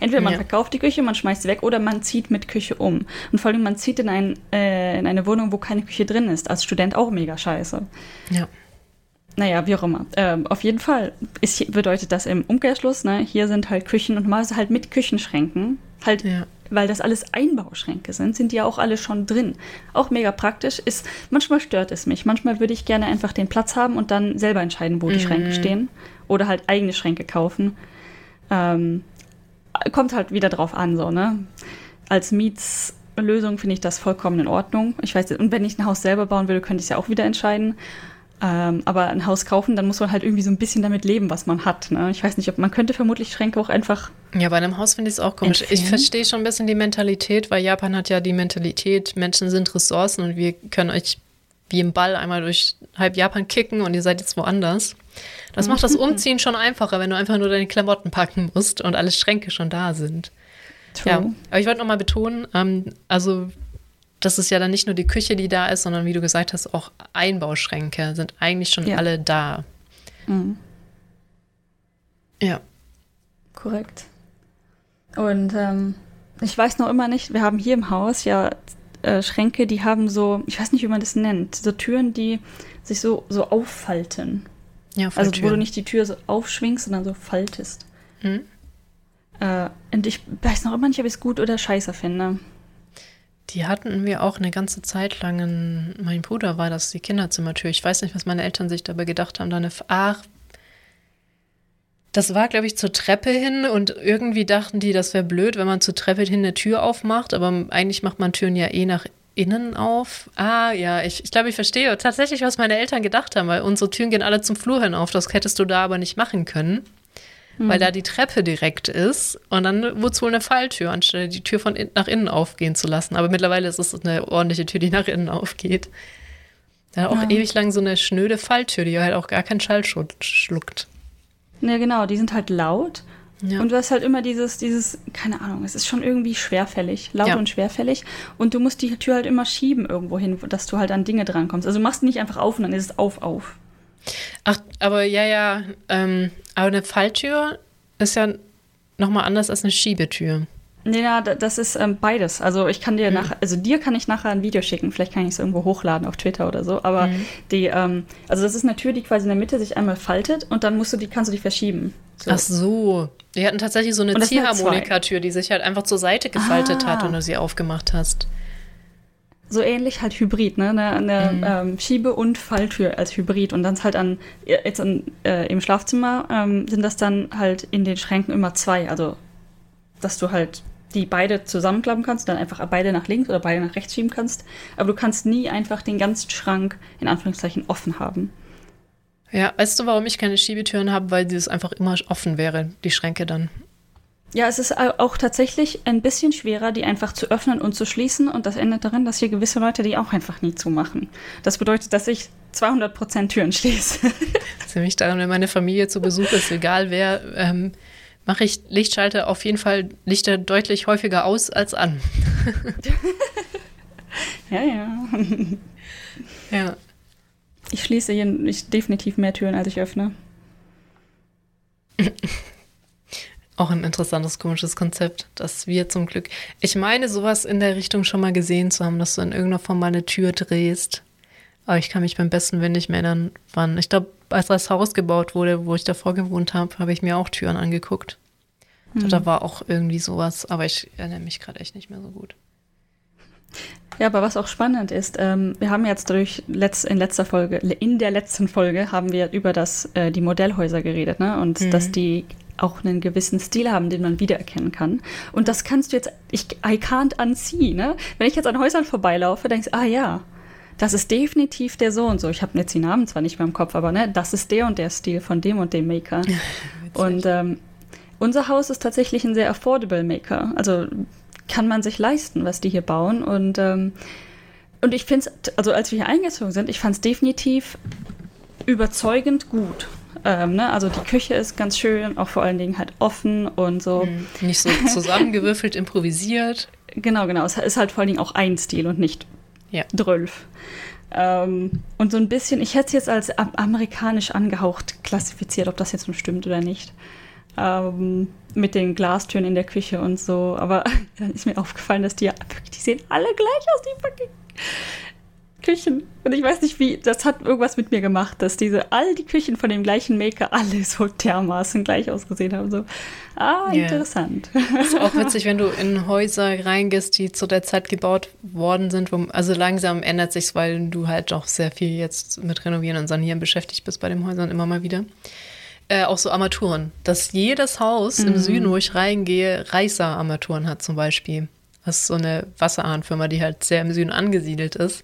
entweder man ja. verkauft die Küche, man schmeißt sie weg oder man zieht mit Küche um. Und vor allem man zieht in, ein, äh, in eine Wohnung, wo keine Küche drin ist. Als Student auch mega scheiße. Ja. Naja, wie auch immer. Ähm, auf jeden Fall ist, bedeutet das im Umkehrschluss, ne, hier sind halt Küchen und mal halt mit Küchenschränken. Halt ja weil das alles Einbauschränke sind, sind die ja auch alle schon drin. Auch mega praktisch ist, manchmal stört es mich. Manchmal würde ich gerne einfach den Platz haben und dann selber entscheiden, wo die mhm. Schränke stehen. Oder halt eigene Schränke kaufen. Ähm, kommt halt wieder drauf an, so, ne? Als Mietslösung finde ich das vollkommen in Ordnung. Ich weiß, und wenn ich ein Haus selber bauen würde, könnte ich es ja auch wieder entscheiden. Ähm, aber ein Haus kaufen, dann muss man halt irgendwie so ein bisschen damit leben, was man hat. Ne? Ich weiß nicht, ob man könnte vermutlich Schränke auch einfach. Ja, bei einem Haus finde ich es auch komisch. Empfehlen. Ich verstehe schon ein bisschen die Mentalität, weil Japan hat ja die Mentalität, Menschen sind Ressourcen und wir können euch wie im Ball einmal durch halb Japan kicken und ihr seid jetzt woanders. Das macht das Umziehen schon einfacher, wenn du einfach nur deine Klamotten packen musst und alle Schränke schon da sind. True. Ja, aber ich wollte nochmal betonen, ähm, also das ist ja dann nicht nur die Küche, die da ist, sondern wie du gesagt hast, auch Einbauschränke sind eigentlich schon ja. alle da. Mhm. Ja. Korrekt. Und ähm, ich weiß noch immer nicht, wir haben hier im Haus ja äh, Schränke, die haben so, ich weiß nicht, wie man das nennt, so Türen, die sich so, so auffalten. Ja, also wo du nicht die Tür so aufschwingst, sondern so faltest. Mhm. Äh, und ich weiß noch immer nicht, ob ich es gut oder scheiße finde. Die hatten wir auch eine ganze Zeit lang. In, mein Bruder war das die Kinderzimmertür. Ich weiß nicht, was meine Eltern sich dabei gedacht haben. Da ach, das war, glaube ich, zur Treppe hin und irgendwie dachten die, das wäre blöd, wenn man zur Treppe hin eine Tür aufmacht. Aber eigentlich macht man Türen ja eh nach innen auf. Ah, ja, ich, ich glaube, ich verstehe tatsächlich, was meine Eltern gedacht haben, weil unsere Türen gehen alle zum Flur hin auf. Das hättest du da aber nicht machen können mhm. weil da die Treppe direkt ist. Und dann wurde es wohl eine Falltür, anstelle die Tür von in, nach innen aufgehen zu lassen. Aber mittlerweile ist es eine ordentliche Tür, die nach innen aufgeht. Da auch ja. ewig lang so eine schnöde Falltür, die halt auch gar keinen Schall schluckt. Ja, genau, die sind halt laut. Ja. Und du hast halt immer dieses, dieses, keine Ahnung, es ist schon irgendwie schwerfällig, laut ja. und schwerfällig. Und du musst die Tür halt immer schieben irgendwo hin, dass du halt an Dinge drankommst. Also du machst nicht einfach auf und dann ist es auf, auf. Ach, aber ja, ja, ähm, aber eine Falltür ist ja nochmal anders als eine Schiebetür. Nee, ja, das ist ähm, beides. Also ich kann dir mhm. nachher, also dir kann ich nachher ein Video schicken. Vielleicht kann ich es irgendwo hochladen auf Twitter oder so. Aber mhm. die, ähm, also das ist eine Tür, die quasi in der Mitte sich einmal faltet und dann musst du die, kannst du die verschieben. So. Ach so. Die hatten tatsächlich so eine Ziehharmonikatür, die sich halt einfach zur Seite gefaltet ah. hat, wenn du sie aufgemacht hast so ähnlich halt Hybrid, ne? Eine, eine mhm. ähm, Schiebe- und Falltür als Hybrid. Und dann halt an, jetzt an, äh, im Schlafzimmer ähm, sind das dann halt in den Schränken immer zwei. Also, dass du halt die beide zusammenklappen kannst, dann einfach beide nach links oder beide nach rechts schieben kannst. Aber du kannst nie einfach den ganzen Schrank in Anführungszeichen offen haben. Ja, weißt du, warum ich keine Schiebetüren habe? Weil dieses einfach immer offen wäre, die Schränke dann. Ja, es ist auch tatsächlich ein bisschen schwerer, die einfach zu öffnen und zu schließen. Und das endet darin, dass hier gewisse Leute die auch einfach nie zumachen. Das bedeutet, dass ich 200% Türen schließe. [laughs] Nämlich daran, wenn meine Familie zu Besuch ist, egal wer, ähm, mache ich Lichtschalter auf jeden Fall Lichter deutlich häufiger aus als an. [laughs] ja, ja. Ja. Ich schließe hier ich definitiv mehr Türen, als ich öffne. [laughs] Auch ein interessantes, komisches Konzept, dass wir zum Glück. Ich meine, sowas in der Richtung schon mal gesehen zu haben, dass du in irgendeiner Form mal eine Tür drehst. Aber ich kann mich beim besten Willen nicht mehr erinnern, wann. Ich glaube, als das Haus gebaut wurde, wo ich davor gewohnt habe, habe ich mir auch Türen angeguckt. Hm. Da war auch irgendwie sowas, aber ich erinnere mich gerade echt nicht mehr so gut. Ja, aber was auch spannend ist, ähm, wir haben jetzt durch letz in letzter Folge, in der letzten Folge haben wir über das, äh, die Modellhäuser geredet, ne? Und mhm. dass die auch einen gewissen Stil haben, den man wiedererkennen kann. Und das kannst du jetzt, ich, I can't unsee, ne? Wenn ich jetzt an Häusern vorbeilaufe, denkst du, ah ja, das ist definitiv der so und so. Ich habe jetzt die Namen zwar nicht mehr im Kopf, aber ne, das ist der und der Stil von dem und dem Maker. [laughs] und ähm, unser Haus ist tatsächlich ein sehr affordable Maker. Also kann man sich leisten, was die hier bauen. Und, ähm, und ich finde es, also als wir hier eingezogen sind, ich fand es definitiv überzeugend gut. Ähm, ne? Also die Küche ist ganz schön, auch vor allen Dingen halt offen und so. Mhm. Nicht so [laughs] zusammengewürfelt, improvisiert. Genau, genau. Es ist halt vor allen Dingen auch ein Stil und nicht ja. drölf. Ähm, und so ein bisschen, ich hätte es jetzt als amerikanisch angehaucht klassifiziert, ob das jetzt nun stimmt oder nicht. Ähm, mit den Glastüren in der Küche und so. Aber [laughs] dann ist mir aufgefallen, dass die, die sehen alle gleich aus, die fucking Küchen. Und ich weiß nicht wie, das hat irgendwas mit mir gemacht, dass diese, all die Küchen von dem gleichen Maker alle so dermaßen gleich ausgesehen haben. So, ah, yeah. interessant. Ist auch [laughs] witzig, wenn du in Häuser reingehst, die zu der Zeit gebaut worden sind. Wo, also langsam ändert sich's, weil du halt doch sehr viel jetzt mit Renovieren und Sanieren beschäftigt bist bei den Häusern immer mal wieder. Äh, auch so Armaturen. Dass jedes Haus mhm. im Süden, wo ich reingehe, Reißer-Armaturen hat zum Beispiel. Das ist so eine Wasserahnfirma, die halt sehr im Süden angesiedelt ist.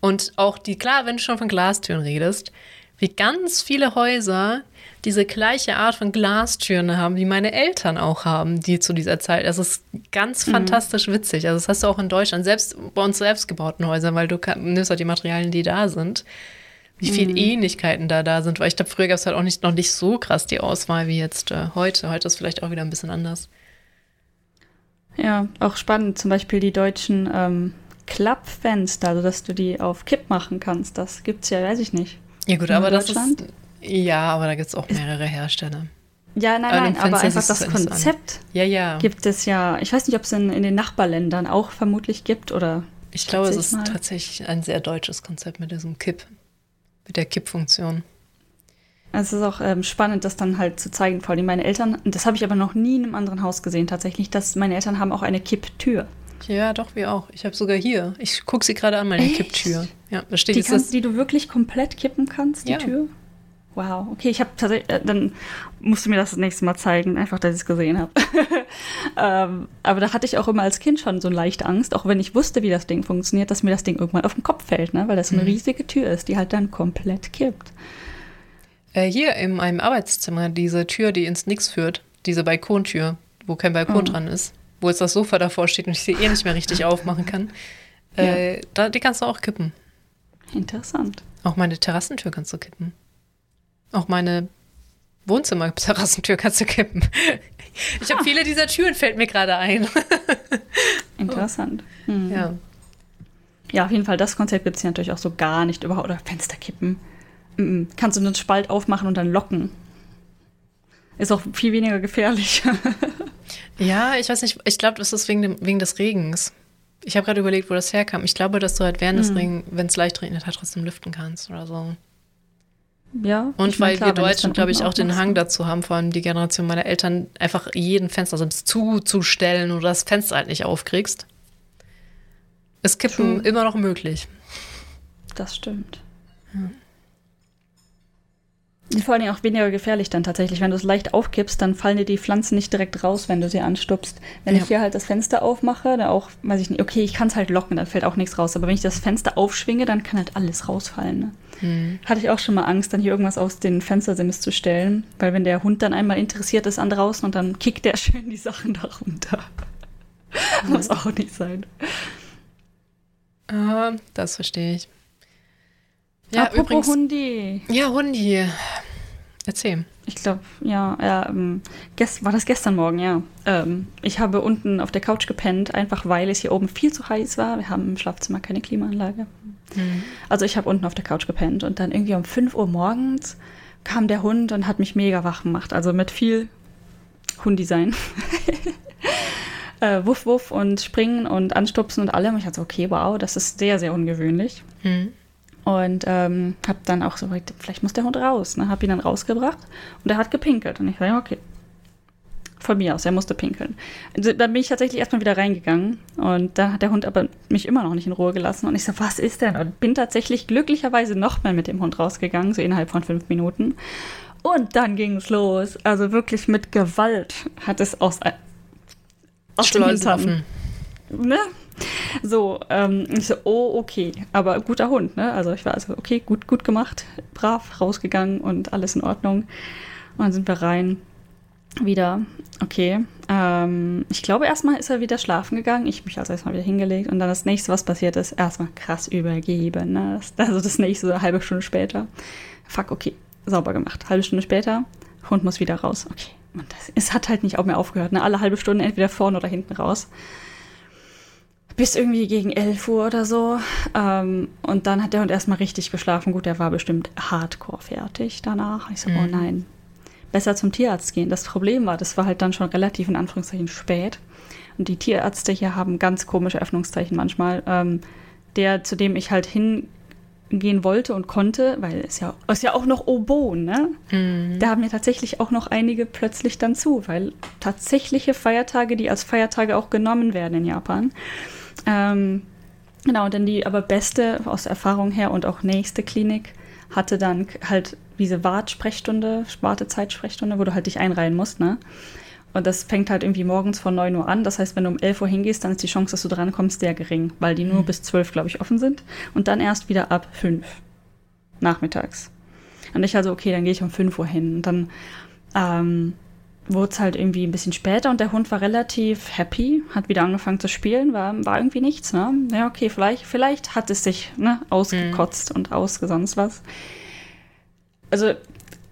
Und auch die, klar, wenn du schon von Glastüren redest, wie ganz viele Häuser diese gleiche Art von Glastüren haben, wie meine Eltern auch haben, die zu dieser Zeit. Das ist ganz mhm. fantastisch witzig. Also das hast du auch in Deutschland, selbst bei uns selbst gebauten Häusern, weil du nimmst halt die Materialien, die da sind. Wie viele mhm. Ähnlichkeiten da da sind, weil ich glaube, früher gab es halt auch nicht, noch nicht so krass die Auswahl wie jetzt äh, heute. Heute ist vielleicht auch wieder ein bisschen anders. Ja, auch spannend, zum Beispiel die deutschen ähm, Klappfenster, also dass du die auf Kipp machen kannst. Das gibt es ja, weiß ich nicht. Ja, gut, aber das ist. Ja, aber da gibt es auch mehrere Hersteller. Ja, nein, nein, aber einfach das Konzept ja, ja. gibt es ja. Ich weiß nicht, ob es in, in den Nachbarländern auch vermutlich gibt oder. Ich glaube, es ist mal. tatsächlich ein sehr deutsches Konzept mit diesem Kipp, mit der Kipp-Funktion. Es ist auch ähm, spannend, das dann halt zu zeigen. Vor allem meine Eltern, das habe ich aber noch nie in einem anderen Haus gesehen tatsächlich, dass meine Eltern haben auch eine Kipptür. Ja, doch, wir auch. Ich habe sogar hier. Ich gucke sie gerade an, meine Echt? Kipptür. Ja, da steht die, jetzt kannst, das die du wirklich komplett kippen kannst, die ja. Tür? Wow, okay, ich habe tatsächlich, äh, dann musst du mir das, das nächste Mal zeigen, einfach, dass ich es gesehen habe. [laughs] ähm, aber da hatte ich auch immer als Kind schon so leicht Angst, auch wenn ich wusste, wie das Ding funktioniert, dass mir das Ding irgendwann auf den Kopf fällt, ne? weil das mhm. eine riesige Tür ist, die halt dann komplett kippt. Äh, hier in meinem Arbeitszimmer, diese Tür, die ins Nix führt, diese Balkontür, wo kein Balkon oh. dran ist, wo jetzt das Sofa davor steht und ich sie eh nicht mehr richtig aufmachen kann, äh, da, die kannst du auch kippen. Interessant. Auch meine Terrassentür kannst du kippen. Auch meine Wohnzimmer-Terrassentür kannst du kippen. [laughs] Ich habe viele dieser Türen, fällt mir gerade ein. [laughs] Interessant. Mhm. Ja. Ja, auf jeden Fall, das Konzept gibt es hier natürlich auch so gar nicht überhaupt. Oder Fenster kippen. Mhm. Kannst du einen Spalt aufmachen und dann locken. Ist auch viel weniger gefährlich. [laughs] ja, ich weiß nicht, ich glaube, das ist wegen, dem, wegen des Regens. Ich habe gerade überlegt, wo das herkam. Ich glaube, dass du halt während des mhm. Regens, wenn es leicht regnet, halt trotzdem lüften kannst oder so. Ja. Und weil klar, wir Deutschen, glaube ich, auch den Hang dazu haben, vor allem die Generation meiner Eltern, einfach jeden Fenstersims zuzustellen oder das Fenster halt nicht aufkriegst. Ist Kippen True. immer noch möglich. Das stimmt. Ja. Vor allen Dingen auch weniger gefährlich dann tatsächlich. Wenn du es leicht aufkippst, dann fallen dir die Pflanzen nicht direkt raus, wenn du sie anstupst. Wenn ja. ich hier halt das Fenster aufmache, dann auch, weiß ich nicht, okay, ich kann es halt locken, dann fällt auch nichts raus. Aber wenn ich das Fenster aufschwinge, dann kann halt alles rausfallen. Ne? Hm. Hatte ich auch schon mal Angst, dann hier irgendwas aus den Fenstersimmes zu stellen. Weil wenn der Hund dann einmal interessiert ist an draußen und dann kickt der [laughs] schön die Sachen darunter. Hm. [laughs] Muss auch nicht sein. Ah, das verstehe ich. Ja, Apropos übrigens, Hundi. Ja, Hundi. Erzähl. Ich glaube, ja, ja ähm, war das gestern Morgen, ja. Ähm, ich habe unten auf der Couch gepennt, einfach weil es hier oben viel zu heiß war. Wir haben im Schlafzimmer keine Klimaanlage. Mhm. Also ich habe unten auf der Couch gepennt und dann irgendwie um 5 Uhr morgens kam der Hund und hat mich mega wach gemacht. Also mit viel Hunddesign. [laughs] äh, wuff, wuff und springen und anstupsen und allem. Ich dachte okay, wow, das ist sehr, sehr ungewöhnlich. Mhm. Und ähm, habe dann auch so, vielleicht muss der Hund raus. Ne? Habe ihn dann rausgebracht und er hat gepinkelt. Und ich war ja, okay. Von mir aus, er musste pinkeln. Also, dann bin ich tatsächlich erstmal wieder reingegangen und da hat der Hund aber mich immer noch nicht in Ruhe gelassen. Und ich so, was ist denn? Und bin tatsächlich glücklicherweise nochmal mit dem Hund rausgegangen, so innerhalb von fünf Minuten. Und dann ging es los. Also wirklich mit Gewalt hat es aus, aus dem Hintern. Ne? So, ähm, ich so, oh, okay, aber guter Hund, ne? Also ich war also, okay, gut, gut gemacht, brav, rausgegangen und alles in Ordnung. Und dann sind wir rein. Wieder, okay. Ähm, ich glaube, erstmal ist er wieder schlafen gegangen. Ich mich also erstmal wieder hingelegt. Und dann das nächste, was passiert ist, erstmal krass übergeben. Ne? Also das nächste, so eine halbe Stunde später. Fuck, okay, sauber gemacht. Halbe Stunde später, Hund muss wieder raus. Okay. Und das, es hat halt nicht auch mehr aufgehört. Ne? Alle halbe Stunde entweder vorne oder hinten raus bis irgendwie gegen 11 Uhr oder so. Ähm, und dann hat der Hund erstmal richtig geschlafen. Gut, der war bestimmt hardcore fertig danach. Ich so, oh mhm. oh nein, besser zum Tierarzt gehen. Das Problem war, das war halt dann schon relativ in Anführungszeichen spät. Und die Tierärzte hier haben ganz komische Öffnungszeichen manchmal. Ähm, der, zu dem ich halt hingehen wollte und konnte, weil es ja, ist ja auch noch Obon, ne? Mhm. Da haben mir tatsächlich auch noch einige plötzlich dann zu, weil tatsächliche Feiertage, die als Feiertage auch genommen werden in Japan, ähm, genau, dann die aber beste aus Erfahrung her und auch nächste Klinik hatte dann halt diese Wartsprechstunde, Wartezeitsprechstunde, wo du halt dich einreihen musst, ne? Und das fängt halt irgendwie morgens von 9 Uhr an. Das heißt, wenn du um 11 Uhr hingehst, dann ist die Chance, dass du drankommst, sehr gering, weil die nur mhm. bis 12, glaube ich, offen sind. Und dann erst wieder ab 5 nachmittags. Und ich also, okay, dann gehe ich um 5 Uhr hin. Und dann ähm, wurde es halt irgendwie ein bisschen später und der Hund war relativ happy, hat wieder angefangen zu spielen, war, war irgendwie nichts, ne? Ja, okay, vielleicht, vielleicht hat es sich ne, ausgekotzt mhm. und ausgesonst was. Also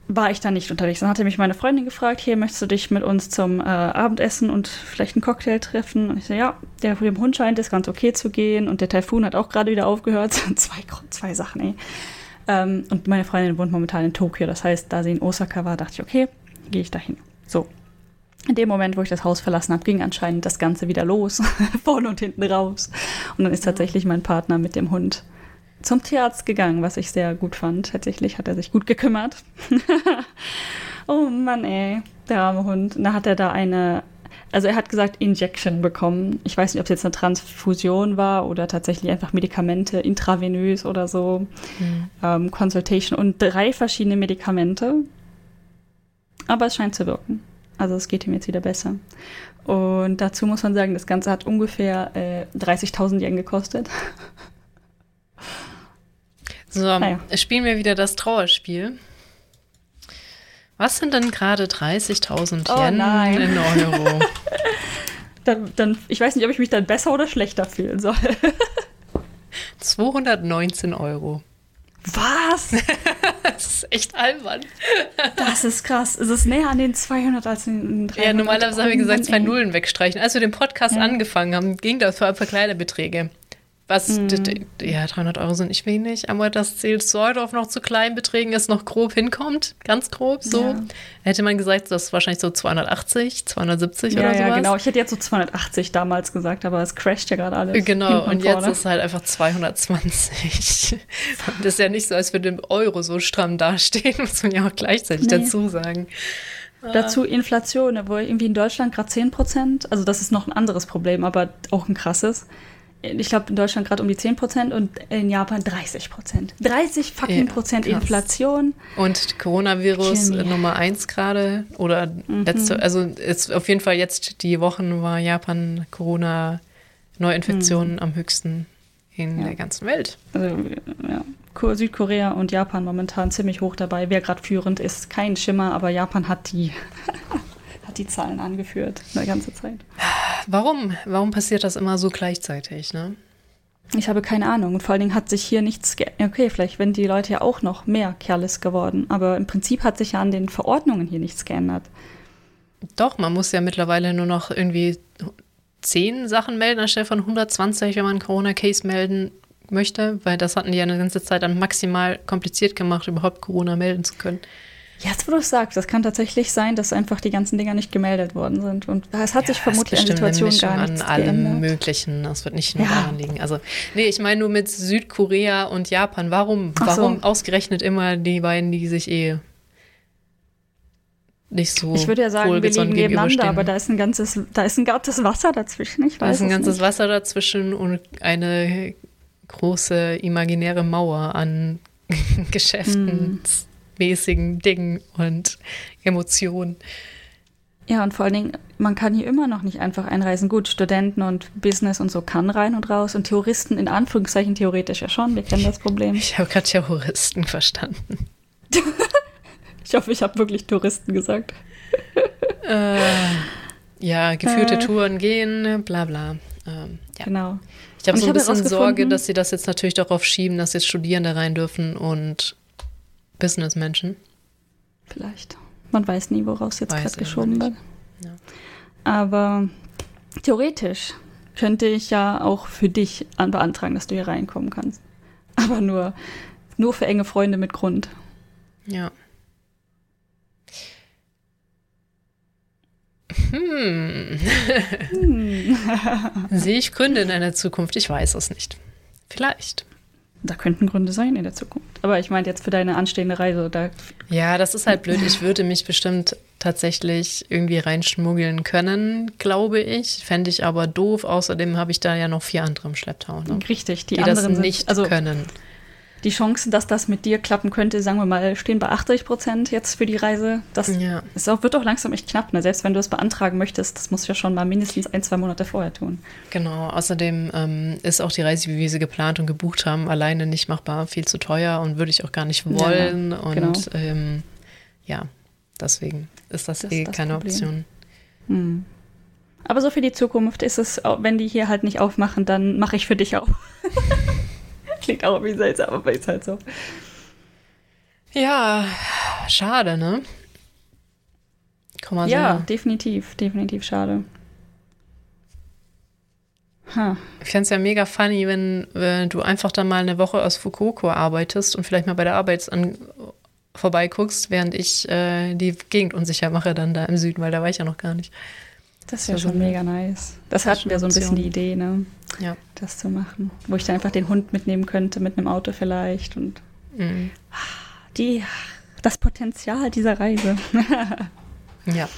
war ich da nicht unterwegs. Dann hatte mich meine Freundin gefragt, hier möchtest du dich mit uns zum äh, Abendessen und vielleicht einen Cocktail treffen? Und ich so, ja, der dem Hund scheint es ganz okay zu gehen und der Taifun hat auch gerade wieder aufgehört. [laughs] zwei, zwei Sachen, ey. Ähm, und meine Freundin wohnt momentan in Tokio, das heißt, da sie in Osaka war, dachte ich, okay, gehe ich dahin. So. In dem Moment, wo ich das Haus verlassen habe, ging anscheinend das Ganze wieder los, [laughs] vorne und hinten raus. Und dann ist tatsächlich mein Partner mit dem Hund zum Tierarzt gegangen, was ich sehr gut fand. Tatsächlich hat er sich gut gekümmert. [laughs] oh Mann, ey, der arme Hund. Und da hat er da eine, also er hat gesagt, Injection bekommen. Ich weiß nicht, ob es jetzt eine Transfusion war oder tatsächlich einfach Medikamente, intravenös oder so. Mhm. Ähm, Consultation und drei verschiedene Medikamente. Aber es scheint zu wirken. Also es geht ihm jetzt wieder besser. Und dazu muss man sagen, das Ganze hat ungefähr äh, 30.000 Yen gekostet. So, naja. spielen wir wieder das Trauerspiel. Was sind denn gerade 30.000 Yen oh in Euro? [laughs] dann, dann, ich weiß nicht, ob ich mich dann besser oder schlechter fühlen soll. [laughs] 219 Euro. Was? [laughs] [laughs] das ist echt albern. das ist krass. Es ist näher an den 200 als an den 300. Ja, normalerweise haben wir gesagt, zwei Nullen wegstreichen. Als wir den Podcast ja. angefangen haben, ging das für, für kleine Beträge. Was, mhm. ja, 300 Euro sind nicht wenig, aber das zählt sollte auf noch zu kleinen Beträgen, es noch grob hinkommt, ganz grob so. Ja. Hätte man gesagt, das ist wahrscheinlich so 280, 270 ja, oder sowas. Ja, genau. Ich hätte jetzt so 280 damals gesagt, aber es crasht ja gerade alles. Genau, und, und jetzt ist es halt einfach 220. [laughs] das ist ja nicht so, als würde im Euro so stramm dastehen, [laughs] muss man ja auch gleichzeitig nee. dazu sagen. Dazu Inflation, wo irgendwie in Deutschland gerade 10 Prozent, also das ist noch ein anderes Problem, aber auch ein krasses ich glaube in Deutschland gerade um die 10 Prozent und in Japan 30 Prozent. 30 fucking Ja, Prozent krass. Inflation. Und Coronavirus me. Nummer eins gerade oder Mhm. letzte, also ist auf jeden Fall jetzt die Wochen war Japan Corona Neuinfektionen am höchsten in Mhm. Ja. der ganzen Welt. Also, ja. Ko- Südkorea und Japan momentan ziemlich hoch dabei. Wer gerade führend ist, kein Schimmer, aber Japan hat die, [laughs] hat die Zahlen angeführt eine ganze Zeit. Warum? Warum passiert das immer so gleichzeitig? Ne? Ich habe keine Ahnung. Und vor allen Dingen hat sich hier nichts ge Okay, vielleicht werden die Leute ja auch noch mehr careless geworden. Aber im Prinzip hat sich ja an den Verordnungen hier nichts geändert. Doch, man muss ja mittlerweile nur noch irgendwie zehn Sachen melden anstelle von 120, wenn man einen Corona-Case melden möchte, weil das hatten die ja eine ganze Zeit dann maximal kompliziert gemacht, überhaupt Corona melden zu können. Jetzt, wo du es sagst, das kann tatsächlich sein, dass einfach die ganzen Dinger nicht gemeldet worden sind. Und es hat sich Ja, vermutlich an ist der bestimmt eine Situation gar nichts an allem geändert. Möglichen. Das wird nicht nur Ja. daran liegen. Also, nee, ich meine nur mit Südkorea und Japan. Warum? So. Warum ausgerechnet immer die beiden, die sich eh nicht so Ich würde ja sagen, wir liegen nebeneinander, aber da ist ein ganzes, da ist ein ganzes Wasser dazwischen. Ich Da weiß ist ein es ganzes nicht. Wasser dazwischen und eine große imaginäre Mauer an [laughs] Hm. Geschäftensmäßigen Dingen und Emotionen. Ja, und vor allen Dingen, man kann hier immer noch nicht einfach einreisen. Gut, Studenten und Business und so kann rein und raus und Touristen in Anführungszeichen theoretisch ja schon. Wir kennen das Problem. Ich habe gerade Terroristen verstanden. [laughs] Ich hoffe, ich habe wirklich Touristen gesagt. Äh, ja, geführte Äh. Touren gehen, bla bla. Ähm, ja. Genau. Ich habe so ich ein habe bisschen Sorge, dass sie das jetzt natürlich darauf schieben, dass jetzt Studierende rein dürfen und Businessmenschen. Vielleicht. Man weiß nie, woraus jetzt gerade geschoben wird. Ja. Aber theoretisch könnte ich ja auch für dich an beantragen, dass du hier reinkommen kannst. Aber nur, nur für enge Freunde mit Grund. Ja. Hm. Hm. [laughs] Sehe ich Gründe in einer Zukunft? Ich weiß es nicht. Vielleicht. Da könnten Gründe sein in der Zukunft. Aber ich meine jetzt für deine anstehende Reise, da Ja, das ist halt blöd. Ich würde mich bestimmt tatsächlich irgendwie reinschmuggeln können, glaube ich. Fände ich aber doof. Außerdem habe ich da ja noch vier andere im Schlepptau, ne? richtig, die, die, das anderen sind, nicht also können. Die Chancen, dass das mit dir klappen könnte, sagen wir mal, stehen bei 80 Prozent jetzt für die Reise. Das Ja. ist auch, wird auch langsam echt knapp, ne? Selbst wenn du es beantragen möchtest, das musst du ja schon mal mindestens ein, zwei Monate vorher tun. Genau, außerdem ähm, ist auch die Reise, wie wir sie geplant und gebucht haben, alleine nicht machbar, viel zu teuer und würde ich auch gar nicht Ja, wollen. und genau. ähm, ja, deswegen ist das, Das eh ist das keine Problem. Option. Hm. Aber so für die Zukunft ist es, auch wenn die hier halt nicht aufmachen, dann mache ich für dich auf. [laughs] Klingt auch wie seltsam, aber ist halt so. Ja, schade, ne? Komm mal ja, so. definitiv, definitiv schade. Ha. Ich fände es ja mega funny, wenn, wenn du einfach dann mal eine Woche aus Fukuoka arbeitest und vielleicht mal bei der Arbeit an, vorbeiguckst, während ich äh, die Gegend unsicher mache dann da im Süden, weil da war ich ja noch gar nicht. Das wäre So schon mega nice. Das Das ist hatten wir so ein bisschen die. Idee, ne? Ja. Das zu machen. Wo ich dann einfach den Hund mitnehmen könnte, mit einem Auto vielleicht. Und Mhm. die, das Potenzial dieser Reise. [laughs] Ja.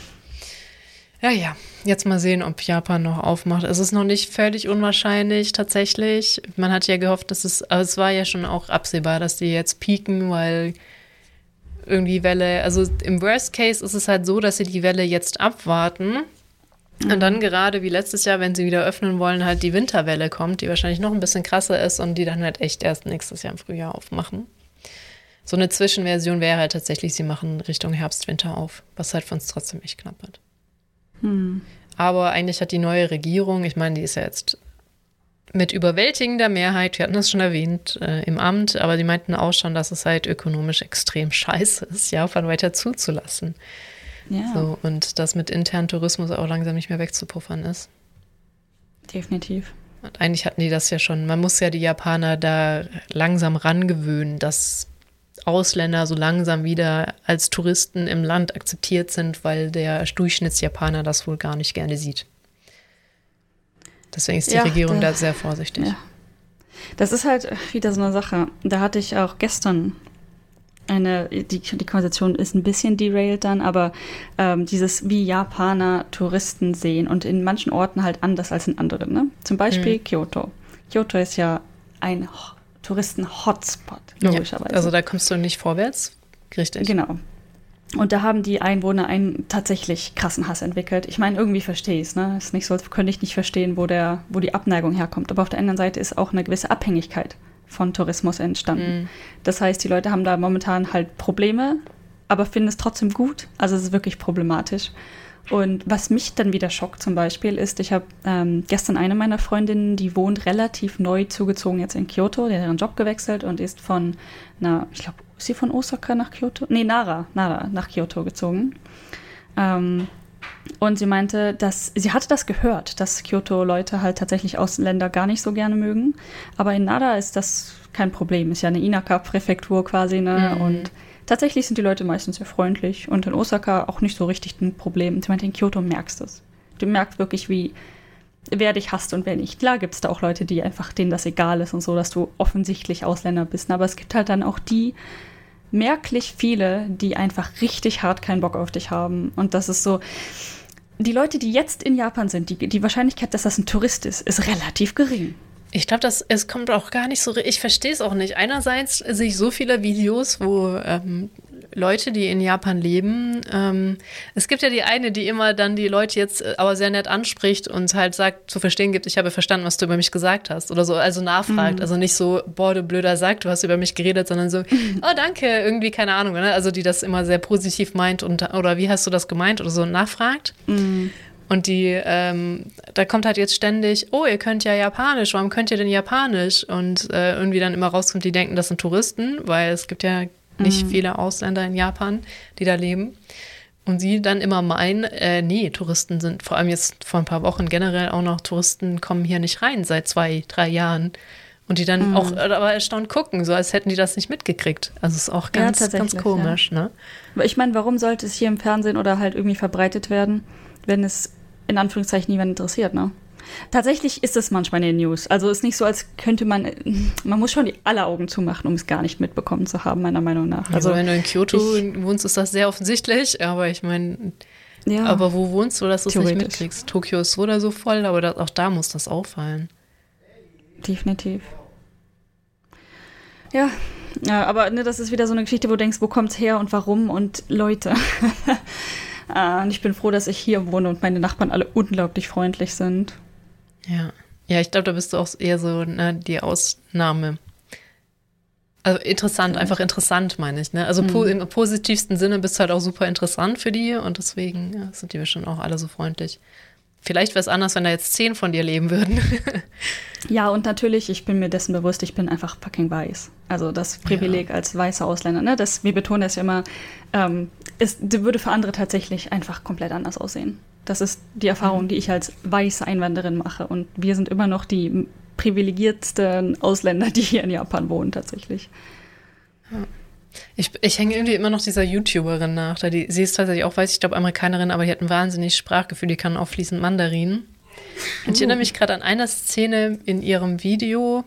Ja, ja. Jetzt mal sehen, ob Japan noch aufmacht. Es ist noch nicht völlig unwahrscheinlich, tatsächlich. Man hat ja gehofft, dass es, aber es war ja schon auch absehbar, dass die jetzt pieken, weil irgendwie Welle, also im Worst Case ist es halt so, dass sie die Welle jetzt abwarten. Und dann gerade wie letztes Jahr, wenn sie wieder öffnen wollen, halt die Winterwelle kommt, die wahrscheinlich noch ein bisschen krasser ist und die dann halt echt erst nächstes Jahr im Frühjahr aufmachen. So eine Zwischenversion wäre halt tatsächlich, sie machen Richtung Herbst, Winter auf, was halt für uns trotzdem echt knapp wird. Hm. Aber eigentlich hat die neue Regierung, ich meine, die ist ja jetzt mit überwältigender Mehrheit, wir hatten das schon erwähnt, äh, im Amt, aber die meinten auch schon, dass es halt ökonomisch extrem scheiße ist, Japan weiter zuzulassen. Ja, So, und das mit internen Tourismus auch langsam nicht mehr wegzupuffern ist. definitiv. Und eigentlich hatten die das ja schon, man muss ja die Japaner da langsam rangewöhnen, dass Ausländer so langsam wieder als Touristen im Land akzeptiert sind, weil der Durchschnittsjapaner das wohl gar nicht gerne sieht. Deswegen ist die Ja, Regierung da- da sehr vorsichtig. Ja. Das ist halt wieder so eine Sache. Da hatte ich auch gestern eine, die, die Konversation ist ein bisschen derailed dann, aber ähm, dieses, wie Japaner Touristen sehen und in manchen Orten halt anders als in anderen. Ne? Zum Beispiel Kyoto. Kyoto ist ja ein Touristen-Hotspot, logischerweise. Ja, also da kommst du nicht vorwärts, richtig? Genau. Und da haben die Einwohner einen tatsächlich krassen Hass entwickelt. Ich meine, irgendwie verstehe ich es. Ne? Ist nicht so, als könnte ich nicht verstehen, wo, der, wo die Abneigung herkommt. Aber auf der anderen Seite ist auch eine gewisse Abhängigkeit von Tourismus entstanden. Mhm. Das heißt, die Leute haben da momentan halt Probleme, aber finden es trotzdem gut. Also es ist wirklich problematisch. Und was mich dann wieder schockt zum Beispiel ist, ich habe ähm, gestern eine meiner Freundinnen, die wohnt relativ neu zugezogen jetzt in Kyoto, die hat ihren Job gewechselt und ist von, na, ich glaube, ist sie von Osaka nach Kyoto? Nee, Nara, Nara nach Kyoto gezogen. Ähm, und sie meinte, dass sie hatte das gehört, dass Kyoto-Leute halt tatsächlich Ausländer gar nicht so gerne mögen. Aber in Nara ist das kein Problem. Ist ja eine Inaka-Präfektur quasi, ne? Mhm. Und tatsächlich sind die Leute meistens sehr freundlich. Und in Osaka auch nicht so richtig ein Problem. Sie meinte, in Kyoto merkst du es. Du merkst wirklich, wie wer dich hasst und wer nicht. Klar gibt es da auch Leute, die einfach denen das egal ist und so, dass du offensichtlich Ausländer bist. Aber es gibt halt dann auch die, merklich viele, die einfach richtig hart keinen Bock auf dich haben. Und das ist so, die Leute, die jetzt in Japan sind, die, die Wahrscheinlichkeit, dass das ein Tourist ist, ist relativ gering. Ich glaube, es kommt auch gar nicht so. Ich verstehe es auch nicht. Einerseits sehe ich so viele Videos, wo ähm, Leute, die in Japan leben. Ähm, es gibt ja die eine, die immer dann die Leute jetzt äh, aber sehr nett anspricht und halt sagt, zu verstehen gibt, ich habe verstanden, was du über mich gesagt hast oder so, also nachfragt. Mhm. Also nicht so, boah, du blöder Sack, du hast über mich geredet, sondern so, oh, danke, irgendwie, keine Ahnung, ne? Also die das immer sehr positiv meint und oder wie hast du das gemeint oder so nachfragt. Mhm. Und die, ähm, da kommt halt jetzt ständig, oh, ihr könnt ja Japanisch, warum könnt ihr denn Japanisch? Und äh, irgendwie dann immer rauskommt, die denken, das sind Touristen, weil es gibt ja nicht mhm. viele Ausländer in Japan, die da leben. Und sie dann immer meinen, äh, nee, Touristen sind, vor allem jetzt vor ein paar Wochen generell auch noch, Touristen kommen hier nicht rein seit zwei, drei Jahren. Und die dann mhm. auch aber erstaunt gucken, so als hätten die das nicht mitgekriegt. Also ist auch ganz, ja, ganz komisch, ja. ne? Ich meine, warum sollte es hier im Fernsehen oder halt irgendwie verbreitet werden, wenn es in Anführungszeichen niemand interessiert, ne? Tatsächlich ist es manchmal in den News. Also ist nicht so, als könnte man, man muss schon die alle Augen zumachen, um es gar nicht mitbekommen zu haben, meiner Meinung nach. Also, also wenn du in Kyoto ich, wohnst, ist das sehr offensichtlich, aber ich meine, ja, aber wo wohnst du, dass du es nicht mitkriegst? Tokio ist so oder so voll, aber das, auch da muss das auffallen. Definitiv. Ja, ja aber ne, das ist wieder so eine Geschichte, wo du denkst, wo kommt es her und warum und Leute. [laughs] Ah, und ich bin froh, dass ich hier wohne und meine Nachbarn alle unglaublich freundlich sind. Ja. Ja, ich glaube, da bist du auch eher so ne, die Ausnahme. Also interessant, ja. einfach interessant, meine ich. Ne? Also mhm. po im positivsten Sinne bist du halt auch super interessant für die und deswegen ja, sind die bestimmt auch alle so freundlich. Vielleicht wäre es anders, wenn da jetzt zehn von dir leben würden. [laughs] ja, und natürlich, ich bin mir dessen bewusst, ich bin einfach fucking weiß. Also das Privileg ja. als weißer Ausländer, ne? Das, wir betonen das ja immer, ähm, es würde für andere tatsächlich einfach komplett anders aussehen. Das ist die Erfahrung, mhm. die ich als weiße Einwanderin mache. Und wir sind immer noch die privilegiertsten Ausländer, die hier in Japan wohnen, tatsächlich. Ja. Ich, ich hänge irgendwie immer noch dieser YouTuberin nach. Da die, sie ist tatsächlich auch weiß, ich glaube, Amerikanerin, aber die hat ein wahnsinnig Sprachgefühl, die kann auch fließend Mandarin. Und ich erinnere mich gerade an eine Szene in ihrem Video,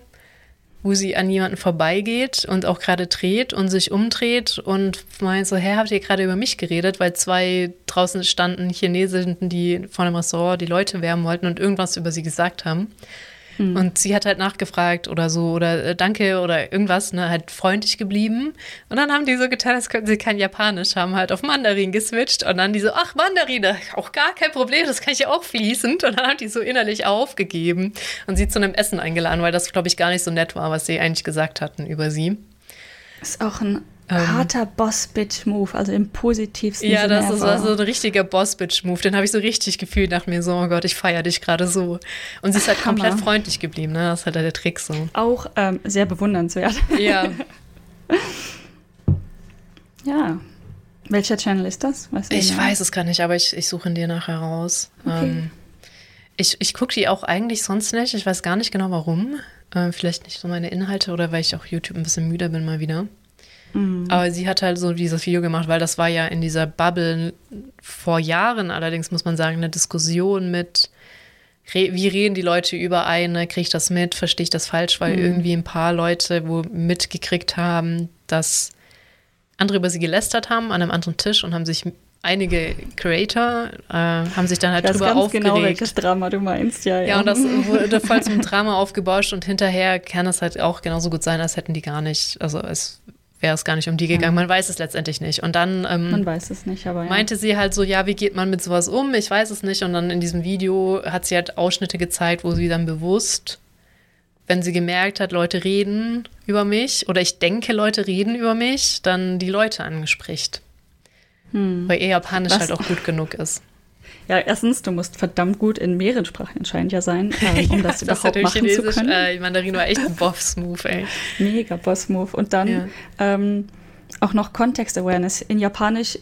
wo sie an jemanden vorbeigeht und auch gerade dreht und sich umdreht und meint so, hä, habt ihr gerade über mich geredet? Weil zwei draußen standen Chinesen, die vor einem Restaurant die Leute wärmen wollten und irgendwas über sie gesagt haben. Mhm. Und sie hat halt nachgefragt oder so oder äh, danke oder irgendwas, ne, halt freundlich geblieben. Und dann haben die so getan, als könnten sie kein Japanisch, haben halt auf Mandarin geswitcht und dann die so, ach, Mandarin, auch gar kein Problem, das kann ich ja auch fließend. Und dann haben die so innerlich aufgegeben und sie zu einem Essen eingeladen, weil das, glaube ich, gar nicht so nett war, was sie eigentlich gesagt hatten über sie. Ist auch ein Harter Boss-Bitch-Move, also im positivsten ja, Sinne. Ja, das ist also ein richtiger Boss-Bitch-Move. Den habe ich so richtig gefühlt nach mir so, oh Gott, ich feiere dich gerade so. Und sie ist halt Hammer. komplett freundlich geblieben, ne? Das ist halt der Trick so. Auch ähm, sehr bewundernswert. Ja. [laughs] ja. Welcher Channel ist das? Weißt ich weiß es gar nicht, aber ich, ich suche ihn dir nachher raus. Okay. Ähm, ich ich gucke die auch eigentlich sonst nicht. Ich weiß gar nicht genau warum. Äh, vielleicht nicht so meine Inhalte oder weil ich auch YouTube ein bisschen müde bin mal wieder. Mhm. Aber sie hat halt so dieses Video gemacht, weil das war ja in dieser Bubble vor Jahren, allerdings muss man sagen, eine Diskussion mit, wie reden die Leute über eine, kriege ich das mit, verstehe ich das falsch, weil mhm. irgendwie ein paar Leute wo mitgekriegt haben, dass andere über sie gelästert haben an einem anderen Tisch und haben sich einige Creator äh, haben sich dann halt das drüber ganz aufgeregt. genau, welches Drama du meinst, ja. Ja, Ja, und das [laughs] wurde voll zum Drama aufgebauscht und hinterher kann es halt auch genauso gut sein, als hätten die gar nicht, also es wäre es gar nicht um die gegangen. Man weiß es letztendlich nicht. Und dann ähm, Man weiß es nicht, aber ja. meinte sie halt so, ja, wie geht man mit sowas um? Ich weiß es nicht. Und dann in diesem Video hat sie halt Ausschnitte gezeigt, wo sie dann bewusst, wenn sie gemerkt hat, Leute reden über mich oder ich denke, Leute reden über mich, dann die Leute angespricht. Weil ihr Japanisch Was? halt auch gut genug ist. Ja, erstens, du musst verdammt gut in mehreren Sprachen anscheinend ja sein, ähm, um [laughs] das überhaupt natürlich machen zu können. Äh, Mandarin war echt ein Boss-Move, ey. Mega Boss-Move. Und dann Ja. ähm, auch noch Context-Awareness. In Japanisch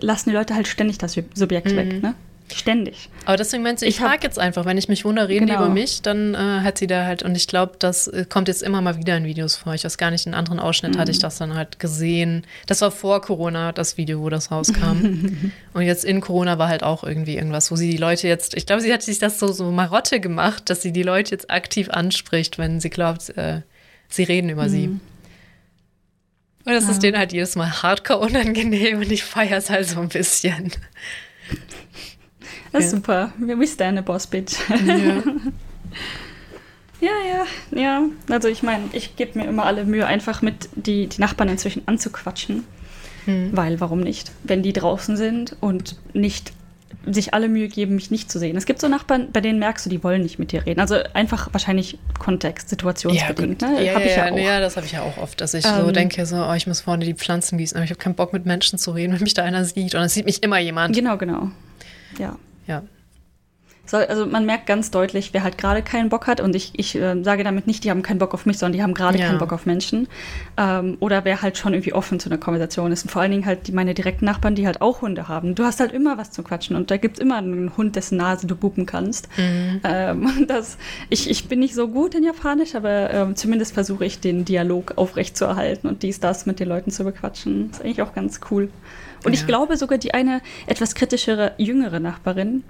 lassen die Leute halt ständig das Sub- Subjekt weg, ne? Ständig. Aber deswegen meinte sie, ich Ich frage jetzt einfach, wenn ich mich wundere, reden die Genau. über mich, dann äh, hat sie da halt, und ich glaube, das äh, kommt jetzt immer mal wieder in Videos vor. Ich weiß gar nicht, in anderen Ausschnitt hatte ich Mhm. das dann halt gesehen. Das war vor Corona, das Video, wo das rauskam. [laughs] und jetzt in Corona war halt auch irgendwie irgendwas, wo sie die Leute jetzt, ich glaube, sie hat sich das so, so Marotte gemacht, dass sie die Leute jetzt aktiv anspricht, wenn sie glaubt, äh, sie reden über sie. Mhm. Und das ist denen halt jedes Mal hardcore unangenehm und ich feiere es halt so ein bisschen. Das ist Ja. super. We stand a boss bitch. Ja. [laughs] Ja, ja, ja. Also ich meine, ich gebe mir immer alle Mühe, einfach mit die, die Nachbarn inzwischen anzuquatschen. Hm. Weil, warum nicht? Wenn die draußen sind und nicht sich alle Mühe geben, mich nicht zu sehen. Es gibt so Nachbarn, bei denen merkst du, die wollen nicht mit dir reden. Also einfach wahrscheinlich Kontext, situationsbedingt. gut. ne? Ja, Hab ja, ja, ja, das habe ich ja auch oft, dass ich so Ähm, denke, so, oh, ich muss vorne die Pflanzen gießen, aber ich habe keinen Bock mit Menschen zu reden, [laughs] wenn mich da einer sieht. Und es sieht mich immer jemand. Genau, genau. Ja. Ja. So, also man merkt ganz deutlich, wer halt gerade keinen Bock hat. Und ich, ich äh, sage damit nicht, die haben keinen Bock auf mich, sondern die haben gerade Ja. keinen Bock auf Menschen. Ähm, oder wer halt schon irgendwie offen zu einer Konversation ist. Und vor allen Dingen halt die, meine direkten Nachbarn, die halt auch Hunde haben. Du hast halt immer was zu quatschen. Und da gibt es immer einen Hund, dessen Nase du bupen kannst. Ähm, [laughs] und das, ich, ich bin nicht so gut in Japanisch, aber ähm, zumindest versuche ich, den Dialog aufrechtzuerhalten und dies, das mit den Leuten zu bequatschen. ist eigentlich auch ganz cool. Und ich Ja. glaube sogar, die eine etwas kritischere, jüngere Nachbarin,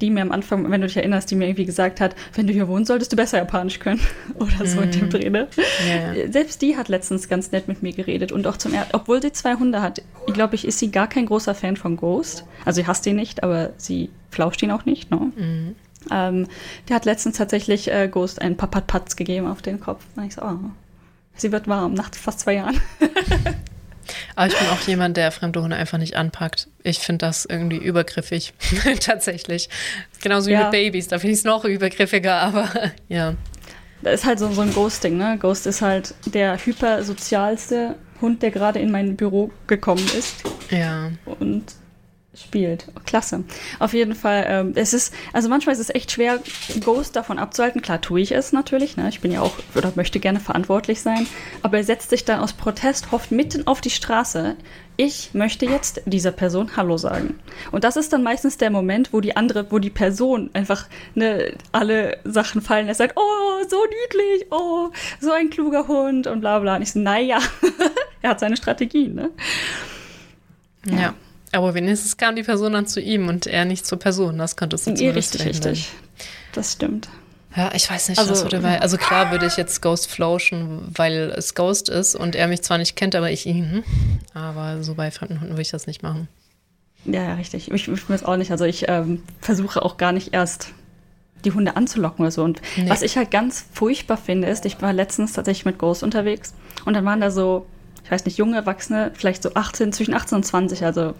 die mir am Anfang, wenn du dich erinnerst, die mir irgendwie gesagt hat, wenn du hier wohnst, solltest du besser Japanisch können. [laughs] Oder so in dem Dreh. ne? Ja, ja. Selbst die hat letztens ganz nett mit mir geredet und auch zum er obwohl sie zwei Hunde hat, glaube ich, ist sie gar kein großer Fan von Ghost. Also sie hasst ihn nicht, aber sie flauscht ihn auch nicht. Ne? Mhm. Ähm, der hat letztens tatsächlich äh, Ghost einen Papatpatz gegeben auf den Kopf. Und ich so, oh, sie wird warm, nach fast zwei Jahren. [laughs] Aber ich bin auch jemand, der fremde Hunde einfach nicht anpackt. Ich finde das irgendwie übergriffig. [laughs] Tatsächlich. Genauso wie Ja. mit Babys. Da finde ich es noch übergriffiger, aber [laughs] ja. Das ist halt so, so ein Ghosting, ne? Ghost ist halt der hypersozialste Hund, der gerade in mein Büro gekommen ist Ja. und spielt. Klasse. Auf jeden Fall, ähm, es ist, also manchmal ist es echt schwer, Ghost davon abzuhalten. Klar tue ich es natürlich, ne? Ich bin ja auch, oder möchte gerne verantwortlich sein, aber er setzt sich dann aus Protest, hofft mitten auf die Straße. Ich möchte jetzt dieser Person Hallo sagen. Und das ist dann meistens der Moment, wo die andere, wo die Person einfach ne, alle Sachen fallen lässt, sagt, oh, so niedlich, oh, so ein kluger Hund und bla bla. Und ich so, naja, [laughs] er hat seine Strategien, ne? ja. Aber wenigstens kam die Person dann zu ihm und er nicht zur Person. Das konntest du zumindest richtig, verhindern. richtig. Das stimmt. Ja, ich weiß nicht, Also- weil, also klar würde ich jetzt Ghost flauschen, weil es Ghost ist und er mich zwar nicht kennt, aber ich ihn. Aber so bei fremden Hunden würde ich das nicht machen. Ja, ja, richtig. Ich, ich weiß auch nicht. Also ich ähm, versuche auch gar nicht erst die Hunde anzulocken oder so. Und Nee. was ich halt ganz furchtbar finde, ist, ich war letztens tatsächlich mit Ghost unterwegs und dann waren da so, ich weiß nicht, junge Erwachsene, vielleicht so 18, zwischen 18 und 20, also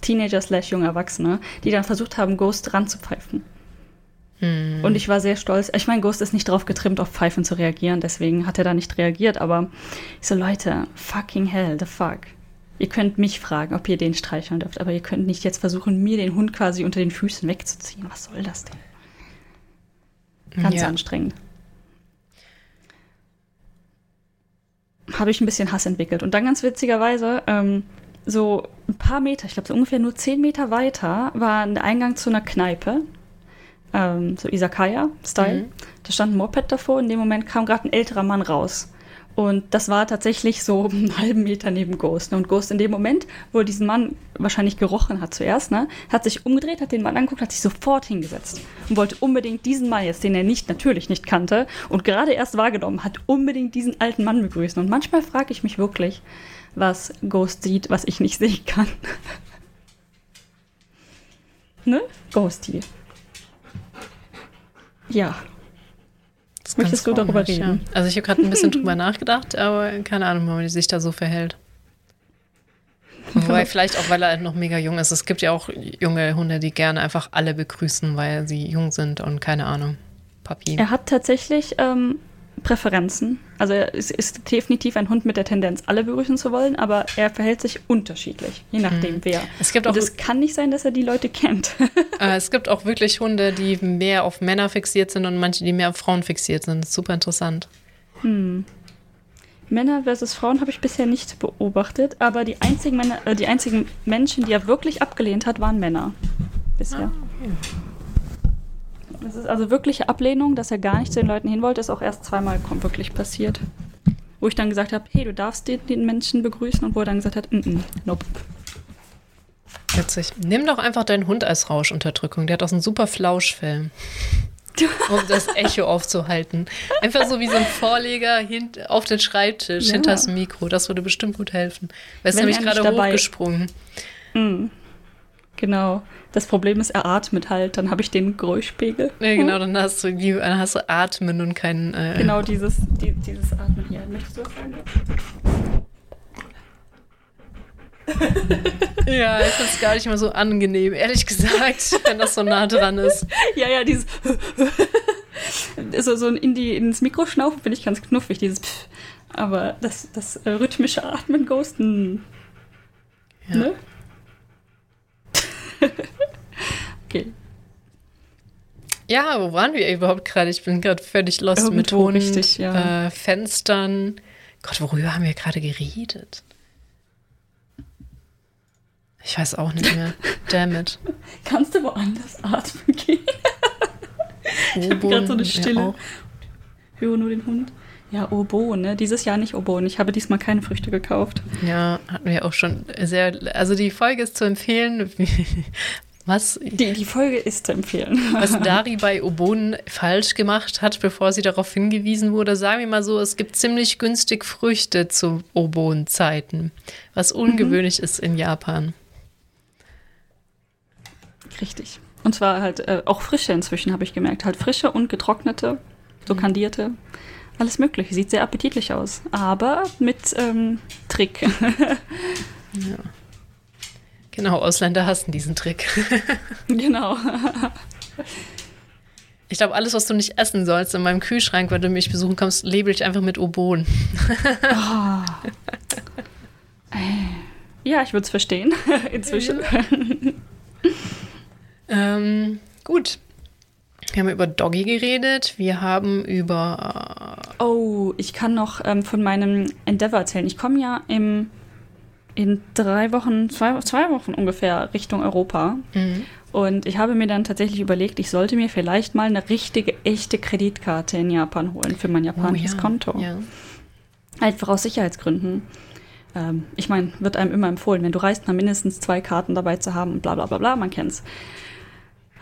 Teenager slash junge Erwachsene, die dann versucht haben, Ghost ranzupfeifen. Hm. Und ich war sehr stolz. Ich meine, Ghost ist nicht drauf getrimmt, auf Pfeifen zu reagieren, deswegen hat er da nicht reagiert, aber ich so, Leute, fucking hell, the fuck. Ihr könnt mich fragen, ob ihr den streicheln dürft, aber ihr könnt nicht jetzt versuchen, mir den Hund quasi unter den Füßen wegzuziehen. Was soll das denn? Ganz Ja. anstrengend. Habe ich ein bisschen Hass entwickelt. Und dann ganz witzigerweise, ähm, so ein paar Meter, ich glaube so ungefähr nur zehn Meter weiter, war ein Eingang zu einer Kneipe. Ähm, so Isakaya-Style. Mhm. Da stand ein Moped davor. In dem Moment kam gerade ein älterer Mann raus. Und das war tatsächlich so [laughs] einen halben Meter neben Ghost. ne? Und Ghost in dem Moment, wo er diesen Mann wahrscheinlich gerochen hat zuerst, ne, hat sich umgedreht, hat den Mann angeguckt, hat sich sofort hingesetzt und wollte unbedingt diesen Mann jetzt, den er nicht natürlich nicht kannte und gerade erst wahrgenommen hat, unbedingt diesen alten Mann begrüßen. Und manchmal frage ich mich wirklich, was Ghost sieht, was ich nicht sehen kann. [laughs] Ne? Ghosty. Ja. Das Möchtest du darüber reden? Ja. Also ich habe gerade ein bisschen [laughs] drüber nachgedacht, aber keine Ahnung, wie sich da so verhält. Wobei [laughs] vielleicht auch, weil er halt noch mega jung ist. Es gibt ja auch junge Hunde, die gerne einfach alle begrüßen, weil sie jung sind und keine Ahnung. Papi. Er hat tatsächlich ähm, Präferenzen. Also er ist, ist definitiv ein Hund mit der Tendenz, alle begrüßen zu wollen, aber er verhält sich unterschiedlich, je nachdem Mhm. wer. Es gibt Und auch es kann nicht sein, dass er die Leute kennt. [laughs] Äh, es gibt auch wirklich Hunde, die mehr auf Männer fixiert sind und manche, die mehr auf Frauen fixiert sind. Das ist super interessant. Männer versus Frauen habe ich bisher nicht beobachtet, aber die einzigen, Männer, äh, die einzigen Menschen, die er wirklich abgelehnt hat, waren Männer. Bisher. Das ist also wirkliche Ablehnung, dass er gar nicht zu den Leuten hin wollte, ist auch erst zweimal wirklich passiert. Wo ich dann gesagt habe, hey, du darfst den, den Menschen begrüßen und wo er dann gesagt hat, mm -mm, nope. Witzig. Nimm doch einfach deinen Hund als Rauschunterdrückung. Der hat auch so ein super Flauschfell. [laughs] Um das Echo aufzuhalten. Einfach so wie so ein Vorleger hint auf den Schreibtisch, Ja. hinter das Mikro. Das würde bestimmt gut helfen. Weil es Wenn nämlich er gerade hochgesprungen. Mm. Genau. Das Problem ist, er atmet halt, dann habe ich den Geräuschpegel. Ja, genau, dann hast du, dann hast du Atmen und kein. Äh, Genau dieses, die, dieses Atmen hier. Möchtest du was sagen? [laughs] Ja, ich finde es gar nicht mal so angenehm, ehrlich gesagt, [laughs] wenn das so nah dran ist. Ja, ja, dieses [laughs] so, so in die, ins Mikro schnaufen finde ich ganz knuffig, dieses Pff. Aber das, das äh, rhythmische Atmen ghosten. Ja. Ne? [laughs] okay. Ja, wo waren wir überhaupt gerade? Ich bin gerade völlig lost mit Irgendwo Hund, richtig, ja. äh, Fenstern. Gott, worüber haben wir gerade geredet? Ich weiß auch nicht mehr. [laughs] Damn it. Kannst du woanders atmen gehen? [laughs] Ich habe gerade so eine Stille. Ja. Höre nur den Hund. Ja, Obon, ne? Dieses Jahr nicht Obon. Ich habe diesmal keine Früchte gekauft. ja, hatten wir auch schon sehr. Also die Folge ist zu empfehlen. [laughs] Was, Die, die Folge ist zu empfehlen. was [laughs] Dari bei Obonen falsch gemacht hat, bevor sie darauf hingewiesen wurde. Sagen wir mal so, es gibt ziemlich günstig Früchte zu Oboen-Zeiten, was ungewöhnlich ist in Japan. Richtig. Und zwar halt äh, auch frische inzwischen, habe ich gemerkt. Halt frische und getrocknete, so kandierte. Alles mögliche. Sieht sehr appetitlich aus. Aber mit ähm, Trick. [laughs] Genau, Ausländer hassen diesen Trick. [laughs] genau. Ich glaube, alles, was du nicht essen sollst in meinem Kühlschrank, wenn du mich besuchen kommst, label ich einfach mit Oboen. [laughs] Ja, ich würde es verstehen. inzwischen. Ähm, gut. Wir haben über Doggy geredet. Wir haben über. Oh, ich kann noch ähm, von meinem Endeavor erzählen. Ich komme ja im, in drei Wochen, zwei, zwei Wochen ungefähr Richtung Europa. Mhm. Und ich habe mir dann tatsächlich überlegt, ich sollte mir vielleicht mal eine richtige, echte Kreditkarte in Japan holen für mein japanisches Konto. Oh Ja. Einfach aus Sicherheitsgründen. Ähm, ich meine, wird einem immer empfohlen, wenn du reist, mal mindestens zwei Karten dabei zu haben und bla bla bla bla, man kennt's.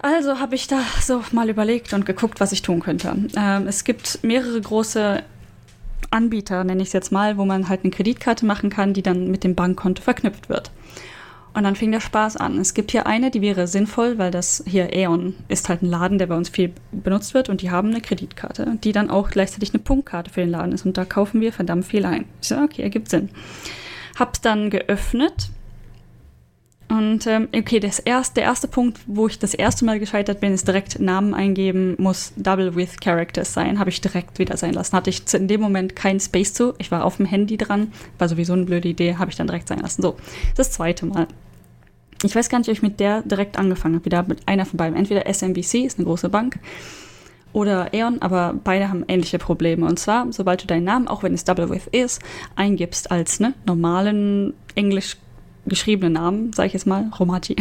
Also habe ich da so mal überlegt und geguckt, was ich tun könnte. Ähm, es gibt mehrere große Anbieter, nenne ich es jetzt mal, wo man halt eine Kreditkarte machen kann, die dann mit dem Bankkonto verknüpft wird. Und dann fing der Spaß an. Es gibt hier eine, die wäre sinnvoll, weil das hier Aeon ist halt ein Laden, der bei uns viel benutzt wird und die haben eine Kreditkarte, die dann auch gleichzeitig eine Punktkarte für den Laden ist und da kaufen wir verdammt viel ein. Ich so, okay, ergibt Sinn. Hab's dann geöffnet und ähm, okay, das erste, der erste Punkt, wo ich das erste Mal gescheitert bin, ist direkt Namen eingeben, muss Double with Characters sein. Habe ich direkt wieder sein lassen. Hatte ich in dem Moment keinen Space zu. Ich war auf dem Handy dran. War sowieso eine blöde Idee. Habe ich dann direkt sein lassen. So, das zweite Mal. Ich weiß gar nicht, ob ich mit der direkt angefangen habe. Wieder mit einer von beiden. Entweder SMBC, ist eine große Bank, oder Aeon, aber beide haben ähnliche Probleme. Und zwar, sobald du deinen Namen, auch wenn es Double with ist, eingibst als ne, normalen Englisch geschriebenen Namen, sage ich jetzt mal, Romati,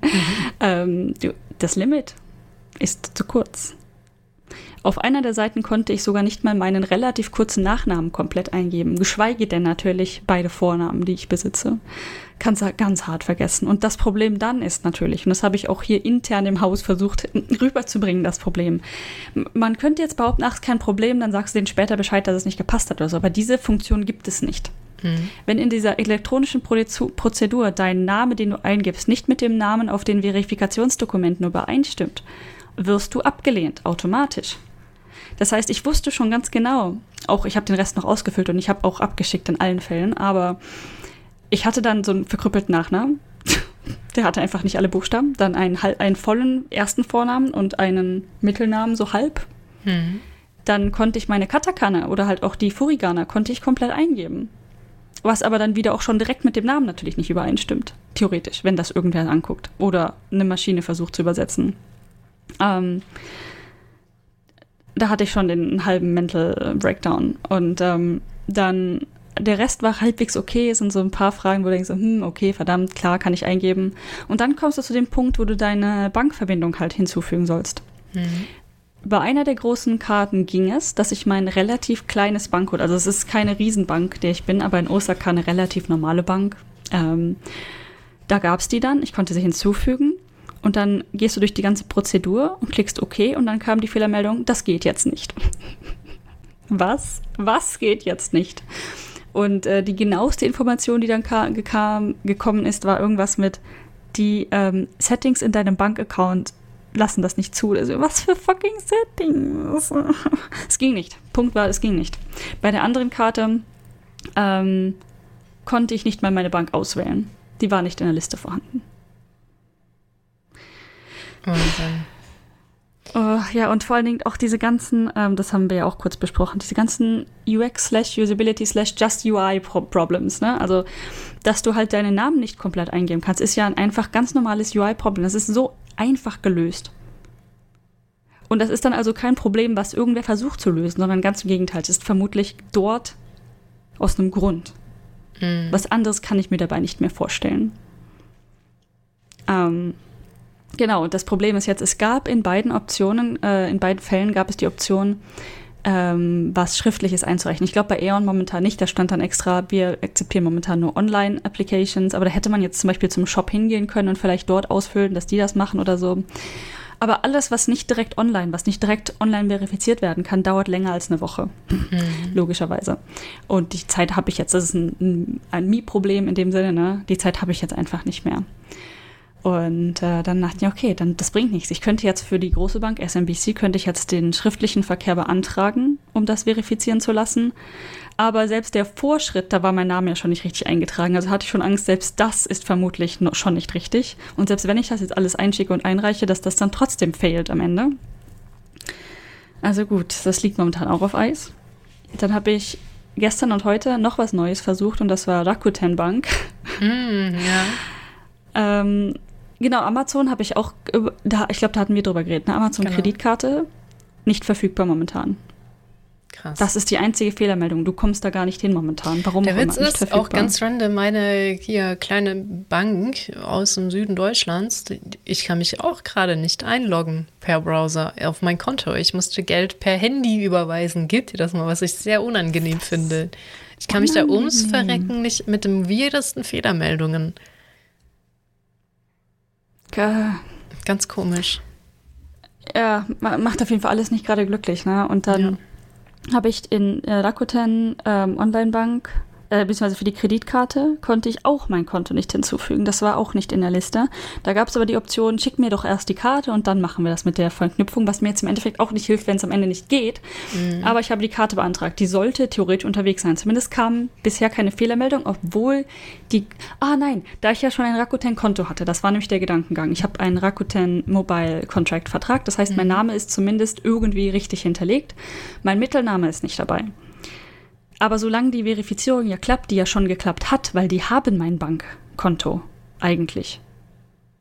[laughs] ähm, du, das Limit ist zu kurz. Auf einer der Seiten konnte ich sogar nicht mal meinen relativ kurzen Nachnamen komplett eingeben, geschweige denn natürlich beide Vornamen, die ich besitze. Kannst du ganz hart vergessen. Und das Problem dann ist natürlich, und das habe ich auch hier intern im Haus versucht [laughs] rüberzubringen, das Problem. Man könnte jetzt behaupten, ach, ist kein Problem, dann sagst du denen später Bescheid, dass es nicht gepasst hat oder so, aber diese Funktion gibt es nicht. Mhm. Wenn in dieser elektronischen Prozedur dein Name, den du eingibst, nicht mit dem Namen auf den Verifikationsdokumenten übereinstimmt, wirst du abgelehnt, automatisch. Das heißt, ich wusste schon ganz genau, auch ich habe den Rest noch ausgefüllt und ich habe auch abgeschickt in allen Fällen, aber ich hatte dann so einen verkrüppelten Nachnamen. [laughs] Der hatte einfach nicht alle Buchstaben. Dann einen, einen vollen ersten Vornamen und einen Mittelnamen, so halb. Hm. Dann konnte ich meine Katakana oder halt auch die Furigana konnte ich komplett eingeben. Was aber dann wieder auch schon direkt mit dem Namen natürlich nicht übereinstimmt. Theoretisch, wenn das irgendwer anguckt. Oder eine Maschine versucht zu übersetzen. Ähm, da hatte ich schon den halben Mental Breakdown. Und ähm, dann der Rest war halbwegs okay. Es sind so ein paar Fragen, wo du denkst, hm, okay, verdammt, klar, kann ich eingeben. Und dann kommst du zu dem Punkt, wo du deine Bankverbindung halt hinzufügen sollst. Mhm. Bei einer der großen Karten ging es, dass ich mein relativ kleines Bankcode, also es ist keine Riesenbank, der ich bin, aber in Osaka eine relativ normale Bank. Ähm, da gab es die dann, ich konnte sie hinzufügen und dann gehst du durch die ganze Prozedur und klickst OK und dann kam die Fehlermeldung, das geht jetzt nicht. [laughs] Was? Was geht jetzt nicht? Und äh, die genaueste Information, die dann kam, gekommen ist, war irgendwas mit, die ähm, Settings in deinem Bankaccount lassen das nicht zu. Also, was für fucking Settings? [laughs] es ging nicht. Punkt war, es ging nicht. Bei der anderen Karte ähm, konnte ich nicht mal meine Bank auswählen. Die war nicht in der Liste vorhanden. Wahnsinn. Oh, ja, und vor allen Dingen auch diese ganzen, ähm, das haben wir ja auch kurz besprochen, diese ganzen UX slash Usability slash Just UI Problems, ne? Also, dass du halt deinen Namen nicht komplett eingeben kannst, ist ja ein einfach ganz normales UI-Problem. Das ist so einfach gelöst. Und das ist dann also kein Problem, was irgendwer versucht zu lösen, sondern ganz im Gegenteil. Es ist vermutlich dort aus einem Grund. Mhm. Was anderes kann ich mir dabei nicht mehr vorstellen. Ähm, Genau, und das Problem ist jetzt, es gab in beiden Optionen, äh, in beiden Fällen gab es die Option, ähm, was Schriftliches einzurechnen. Ich glaube bei Aeon momentan nicht, da stand dann extra, wir akzeptieren momentan nur Online-Applications, aber da hätte man jetzt zum Beispiel zum Shop hingehen können und vielleicht dort ausfüllen, dass die das machen oder so. Aber alles, was nicht direkt online, was nicht direkt online verifiziert werden kann, dauert länger als eine Woche. Mhm. Logischerweise. Und die Zeit habe ich jetzt. Das ist ein, ein, ein Mi-Problem in dem Sinne, ne? Die Zeit habe ich jetzt einfach nicht mehr. Und äh, dann dachte ich, okay, dann das bringt nichts. Ich könnte jetzt für die große Bank SMBC könnte ich jetzt den schriftlichen Verkehr beantragen, um das verifizieren zu lassen. Aber selbst der Vorschritt, da war mein Name ja schon nicht richtig eingetragen. Also hatte ich schon Angst, selbst das ist vermutlich noch schon nicht richtig. Und selbst wenn ich das jetzt alles einschicke und einreiche, dass das dann trotzdem fehlt am Ende. Also gut, das liegt momentan auch auf Eis. Dann habe ich gestern und heute noch was Neues versucht und das war Rakuten Bank. Mm, ja. [laughs] ähm, Genau, Amazon habe ich auch, da, ich glaube, da hatten wir drüber geredet. Ne? Amazon genau. Kreditkarte nicht verfügbar momentan. Krass. Das ist die einzige Fehlermeldung. Du kommst da gar nicht hin momentan. Warum Der Witz ist auch ganz random. Meine hier kleine Bank aus dem Süden Deutschlands, ich kann mich auch gerade nicht einloggen per Browser auf mein Konto. Ich musste Geld per Handy überweisen. Gibt dir das mal, was ich sehr unangenehm finde. Ich kann mich da ums Verrecken nicht mit den weirdesten Fehlermeldungen Ganz komisch. Ja, macht auf jeden Fall alles nicht gerade glücklich, ne? Und dann ja. habe ich in äh, Rakuten ähm, Online-Bank äh, beziehungsweise für die Kreditkarte konnte ich auch mein Konto nicht hinzufügen. Das war auch nicht in der Liste. Da gab es aber die Option, schick mir doch erst die Karte und dann machen wir das mit der Verknüpfung, was mir jetzt im Endeffekt auch nicht hilft, wenn es am Ende nicht geht. Mhm. Aber ich habe die Karte beantragt. Die sollte theoretisch unterwegs sein. Zumindest kam bisher keine Fehlermeldung, obwohl die. Ah nein, da ich ja schon ein Rakuten-Konto hatte, das war nämlich der Gedankengang. Ich habe einen Rakuten Mobile Contract Vertrag. Das heißt, mhm. mein Name ist zumindest irgendwie richtig hinterlegt. Mein Mittelname ist nicht dabei. Aber solange die Verifizierung ja klappt, die ja schon geklappt hat, weil die haben mein Bankkonto eigentlich.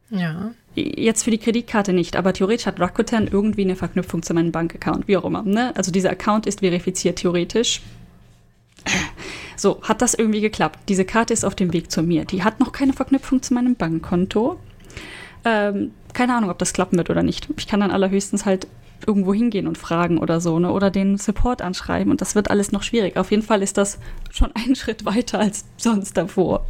Ja. Jetzt für die Kreditkarte nicht, aber theoretisch hat Rakuten irgendwie eine Verknüpfung zu meinem Bankaccount, wie auch immer. Ne? Also dieser Account ist verifiziert theoretisch. [clears throat] So, hat das irgendwie geklappt. Diese Karte ist auf dem Weg zu mir. Die hat noch keine Verknüpfung zu meinem Bankkonto. Ähm, keine Ahnung, ob das klappen wird oder nicht. Ich kann dann allerhöchstens halt irgendwo hingehen und fragen oder so, ne? Oder den Support anschreiben und das wird alles noch schwierig. Auf jeden Fall ist das schon [laughs] einen Schritt weiter als sonst davor.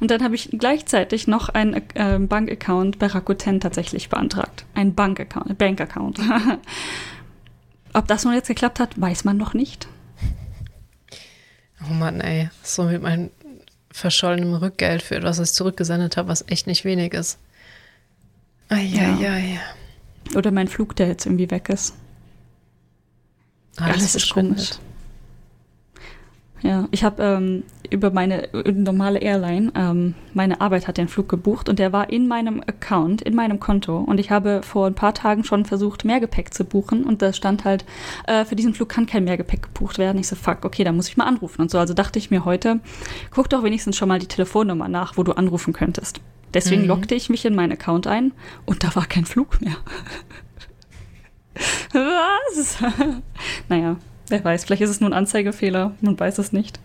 Und dann habe ich gleichzeitig noch einen äh, Bankaccount bei Rakuten tatsächlich beantragt. Ein Bankaccount, Bankaccount. [laughs] Ob das nun jetzt geklappt hat, weiß man noch nicht. Oh Mann, ey. So mit meinem verschollenen Rückgeld für etwas, was ich zurückgesendet habe, was echt nicht wenig ist. Eieiei. Ja. Oder mein Flug, der jetzt irgendwie weg ist. Alles, Alles ist komisch. Ja, ich habe ähm, über meine äh, normale Airline, ähm, meine Arbeit hat den Flug gebucht und der war in meinem Account, in meinem Konto. Und ich habe vor ein paar Tagen schon versucht, Mehrgepäck zu buchen und da stand halt, äh, für diesen Flug kann kein Mehrgepäck gebucht werden. Ich so, fuck, okay, da muss ich mal anrufen und so. Also dachte ich mir heute, guck doch wenigstens schon mal die Telefonnummer nach, wo du anrufen könntest. Deswegen mhm. lockte ich mich in meinen Account ein und da war kein Flug mehr. [laughs] Was? naja, wer weiß, vielleicht ist es nur ein Anzeigefehler, man weiß es nicht.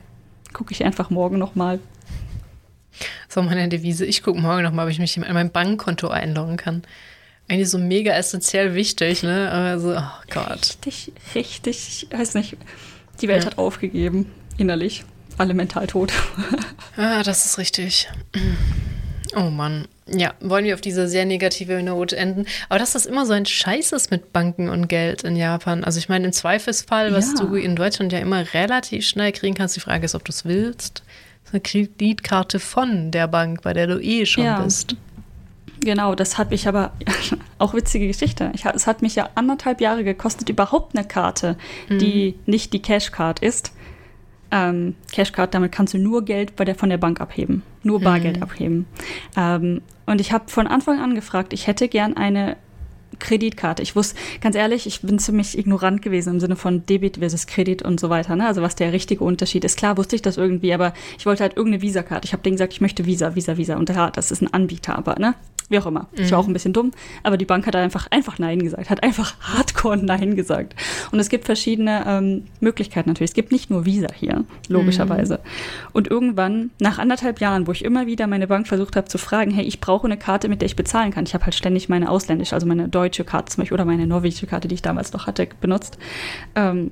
Gucke ich einfach morgen nochmal. So, meine Devise, ich gucke morgen nochmal, ob ich mich in mein Bankkonto einloggen kann. Eigentlich so mega essentiell wichtig, ne? Aber so, oh Gott. Richtig, richtig, ich weiß nicht. Die Welt ja. hat aufgegeben, innerlich. Alle mental tot. ah, das ist richtig. Oh Mann. Ja, wollen wir auf diese sehr negative Note enden. Aber dass das immer so ein Scheiß ist mit Banken und Geld in Japan. Also ich meine, im Zweifelsfall, was ja. du in Deutschland ja immer relativ schnell kriegen kannst, die Frage ist, ob du es willst. Das ist eine Kreditkarte von der Bank, bei der du eh schon ja. bist. Genau, das habe ich aber [laughs] auch witzige Geschichte. Ich, es hat mich ja anderthalb Jahre gekostet, überhaupt eine Karte, mhm. die nicht die Cashcard ist, ähm, Cashcard, damit kannst du nur Geld bei der, von der Bank abheben, nur Bargeld mhm. abheben. Ähm, und ich habe von Anfang an gefragt, ich hätte gern eine Kreditkarte. Ich wusste, ganz ehrlich, ich bin ziemlich ignorant gewesen im Sinne von Debit versus Kredit und so weiter. Ne? Also was der richtige Unterschied ist. Klar wusste ich das irgendwie, aber ich wollte halt irgendeine Visa-Karte. Ich habe denen gesagt, ich möchte Visa, Visa, Visa. Und ja, das ist ein Anbieter, aber ne? Wie auch immer. Mhm. Ich war auch ein bisschen dumm, aber die Bank hat einfach, einfach Nein gesagt, hat einfach [laughs] hardcore Nein gesagt. Und es gibt verschiedene ähm, Möglichkeiten natürlich. Es gibt nicht nur Visa hier, logischerweise. Mhm. Und irgendwann, nach anderthalb Jahren, wo ich immer wieder meine Bank versucht habe zu fragen, hey, ich brauche eine Karte, mit der ich bezahlen kann. Ich habe halt ständig meine ausländische, also meine deutsche Karte zum Beispiel oder meine norwegische Karte, die ich damals noch hatte, benutzt. Ähm,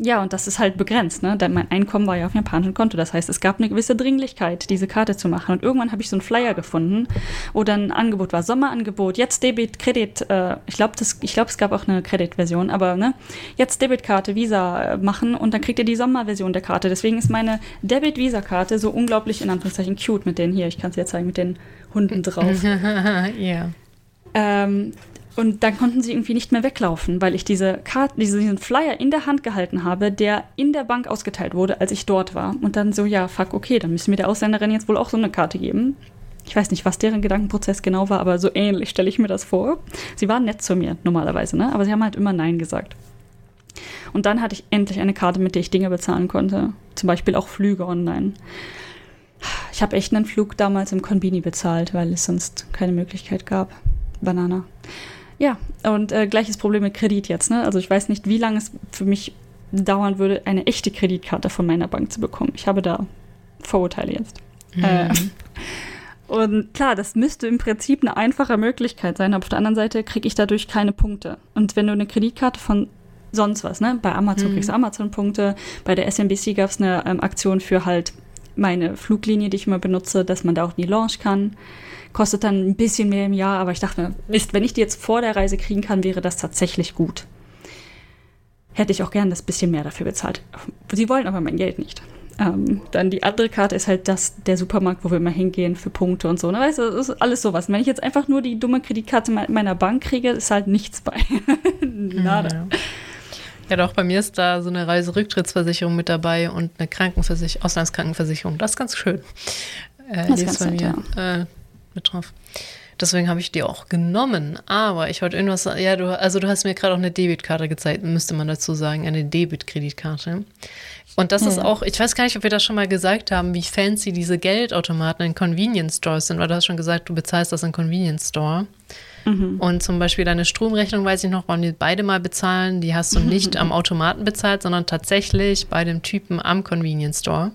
ja, und das ist halt begrenzt, ne? Denn mein Einkommen war ja auf dem japanischen Konto. Das heißt, es gab eine gewisse Dringlichkeit, diese Karte zu machen. Und irgendwann habe ich so einen Flyer gefunden, wo dann ein Angebot war, Sommerangebot, jetzt Debit, Kredit. Äh, ich glaube, glaub, es gab auch eine Kreditversion, aber ne, jetzt Debitkarte, Visa äh, machen und dann kriegt ihr die Sommerversion der Karte. Deswegen ist meine Debit-Visa-Karte so unglaublich in Anführungszeichen cute mit denen hier. Ich kann es dir zeigen, mit den Hunden drauf. [laughs] Ja. yeah. Ähm, und dann konnten sie irgendwie nicht mehr weglaufen, weil ich diese Karte, diesen Flyer in der Hand gehalten habe, der in der Bank ausgeteilt wurde, als ich dort war. Und dann so, ja, fuck, okay, dann müssen wir der Ausländerin jetzt wohl auch so eine Karte geben. Ich weiß nicht, was deren Gedankenprozess genau war, aber so ähnlich stelle ich mir das vor. Sie waren nett zu mir normalerweise, ne? Aber sie haben halt immer Nein gesagt. Und dann hatte ich endlich eine Karte, mit der ich Dinge bezahlen konnte. Zum Beispiel auch Flüge online. Ich habe echt einen Flug damals im Konbini bezahlt, weil es sonst keine Möglichkeit gab. Banana. Ja, und äh, gleiches Problem mit Kredit jetzt. Ne? Also ich weiß nicht, wie lange es für mich dauern würde, eine echte Kreditkarte von meiner Bank zu bekommen. Ich habe da Vorurteile jetzt. Mhm. Äh, und klar, das müsste im Prinzip eine einfache Möglichkeit sein, aber auf der anderen Seite kriege ich dadurch keine Punkte. Und wenn du eine Kreditkarte von sonst was, ne? Bei Amazon mhm. kriegst du Amazon-Punkte, bei der SMBC gab es eine ähm, Aktion für halt meine Fluglinie, die ich immer benutze, dass man da auch in die Lounge kann. Kostet dann ein bisschen mehr im Jahr, aber ich dachte mir, Mist, wenn ich die jetzt vor der Reise kriegen kann, wäre das tatsächlich gut. Hätte ich auch gern das bisschen mehr dafür bezahlt. Sie wollen aber mein Geld nicht. Ähm, dann die andere Karte ist halt das, der Supermarkt, wo wir immer hingehen für Punkte und so. Ne? Weißt du, das ist alles sowas. Und wenn ich jetzt einfach nur die dumme Kreditkarte meiner Bank kriege, ist halt nichts bei. [laughs] Nada. Ja. Ja, doch, bei mir ist da so eine Reiserücktrittsversicherung mit dabei und eine Krankenversicherung, Auslandskrankenversicherung. Das ist ganz schön. Äh, das ist bei mir. Ja. Äh, mit drauf. Deswegen habe ich die auch genommen. Aber ich wollte irgendwas sagen. Ja, du, also du hast mir gerade auch eine Debitkarte gezeigt, müsste man dazu sagen, eine Debitkreditkarte. Und das ja. ist auch, ich weiß gar nicht, ob wir das schon mal gesagt haben, wie fancy diese Geldautomaten in Convenience Stores sind, weil du hast schon gesagt, du bezahlst das in Convenience Store. Mhm. Und zum Beispiel deine Stromrechnung, weiß ich noch, wollen wir beide mal bezahlen. Die hast du nicht [laughs] am Automaten bezahlt, sondern tatsächlich bei dem Typen am Convenience Store.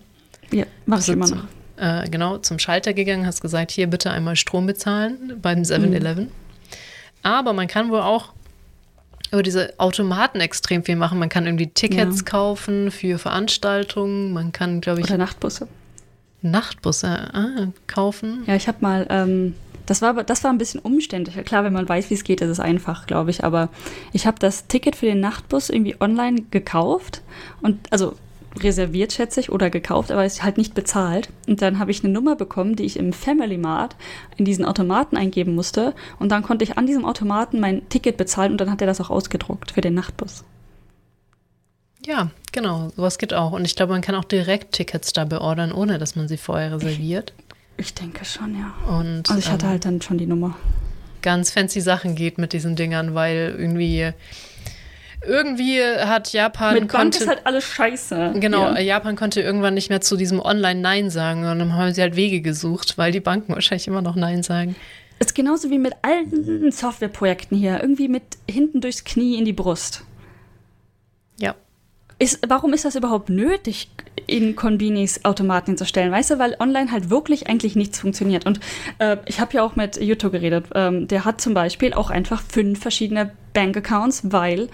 Ja, mach ich immer noch äh, genau zum Schalter gegangen, hast gesagt, hier bitte einmal Strom bezahlen beim 7-Eleven. Mhm. Aber man kann wohl auch über diese Automaten extrem viel machen. Man kann irgendwie Tickets ja. kaufen für Veranstaltungen. Man kann, glaube ich. Oder Nachtbusse. Nachtbusse ah, kaufen. Ja, ich habe mal. Ähm, das war, das war ein bisschen umständlicher. Klar, wenn man weiß, wie es geht, ist es einfach, glaube ich. Aber ich habe das Ticket für den Nachtbus irgendwie online gekauft. Und also reserviert, schätze ich, oder gekauft, aber ist halt nicht bezahlt. Und dann habe ich eine Nummer bekommen, die ich im Family Mart in diesen Automaten eingeben musste. Und dann konnte ich an diesem Automaten mein Ticket bezahlen und dann hat er das auch ausgedruckt für den Nachtbus. Ja, genau, sowas geht auch. Und ich glaube, man kann auch direkt Tickets da beordern, ohne dass man sie vorher reserviert. Ich denke schon, ja. Und, also ich hatte ähm, halt dann schon die Nummer. Ganz fancy Sachen geht mit diesen Dingern, weil irgendwie irgendwie hat Japan Mit Bank konnte ist halt alles scheiße. genau Ja. Japan konnte irgendwann nicht mehr zu diesem Online Nein sagen und dann haben sie halt Wege gesucht, weil die Banken wahrscheinlich immer noch Nein sagen. Ist genauso wie mit allen Softwareprojekten hier. Irgendwie mit hinten durchs Knie in die Brust. Ja. Ist, warum ist das überhaupt nötig, in Konbinis Automaten hinzustellen? Weißt du, weil online halt wirklich eigentlich nichts funktioniert. Und äh, ich habe ja auch mit Yuto geredet. Ähm, der hat zum Beispiel auch einfach fünf verschiedene Bankaccounts, weil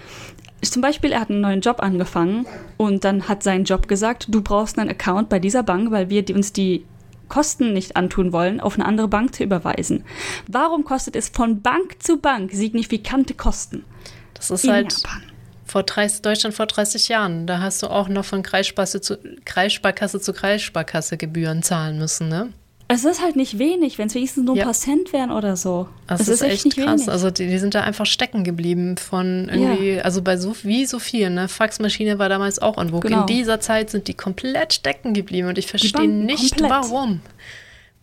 zum Beispiel er hat einen neuen Job angefangen und dann hat sein Job gesagt, du brauchst einen Account bei dieser Bank, weil wir uns die Kosten nicht antun wollen, auf eine andere Bank zu überweisen. Warum kostet es von Bank zu Bank signifikante Kosten? Das ist in halt Japan? vor 30, Deutschland vor 30 Jahren. Da hast du auch noch von Kreissparkasse zu, Kreissparkasse zu Kreissparkasse Gebühren zahlen müssen, ne? Es ist halt nicht wenig, wenn es wenigstens nur ein Ja. paar Cent wären oder so. Das es ist, echt krass. wenig. Also die, die sind da einfach stecken geblieben von irgendwie, also bei so wie so viel, ne? Faxmaschine war damals auch vogue. Genau. In dieser Zeit sind die komplett stecken geblieben und ich verstehe Banken nicht komplett. warum.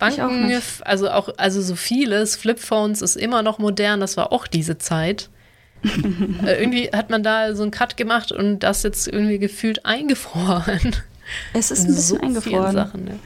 Ich auch Banken, nicht. also auch, also so vieles, Flipphones ist immer noch modern, das war auch diese Zeit. [laughs] äh, irgendwie hat man da so einen Cut gemacht und das jetzt irgendwie gefühlt eingefroren. es ist ein In bisschen so eingefroren. Sachen, ne?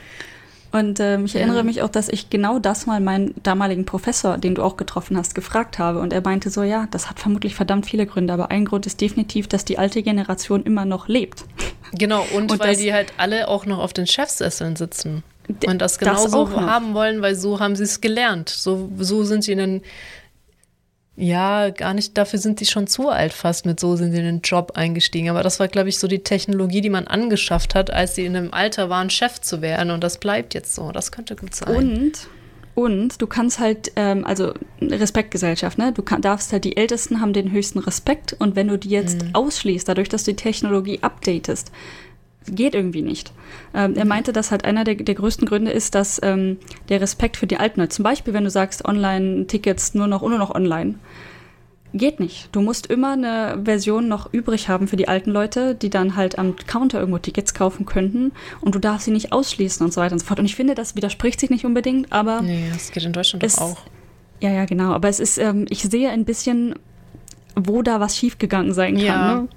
Und ähm, ich erinnere Ja. mich auch, dass ich genau das mal meinen damaligen Professor, den du auch getroffen hast, gefragt habe. Und er meinte so, ja, das hat vermutlich verdammt viele Gründe, aber ein Grund ist definitiv, dass die alte Generation immer noch lebt. Genau, und, Und weil das- die halt alle auch noch auf den Chefsesseln sitzen. Und das das genauso noch. haben wollen, weil so haben sie es gelernt. So, so sind sie in den, ja, gar nicht, dafür sind die schon zu alt fast mit so sind sie in den Job eingestiegen. Aber das war, glaube ich, so die Technologie, die man angeschafft hat, als sie in einem Alter waren, Chef zu werden. Und das bleibt jetzt so. Das könnte gut sein. Und, und du kannst halt, ähm, also Respektgesellschaft, ne? Du kann, darfst halt, die Ältesten haben den höchsten Respekt und wenn du die jetzt Mhm. ausschließt, dadurch, dass du die Technologie updatest, geht irgendwie nicht. Ähm, Mhm. er meinte, dass halt einer der, der größten Gründe ist, dass ähm, der Respekt für die Alten, zum Beispiel, wenn du sagst, Online-Tickets nur noch, nur noch online, geht nicht. Du musst immer eine Version noch übrig haben für die alten Leute, die dann halt am Counter irgendwo Tickets kaufen könnten und du darfst sie nicht ausschließen und so weiter und so fort. Und ich finde, das widerspricht sich nicht unbedingt, aber Nee, das geht in Deutschland Es- doch auch. ja, ja, genau. Aber es ist, ähm, ich sehe ein bisschen, wo da was schiefgegangen sein kann. Ja, Ne?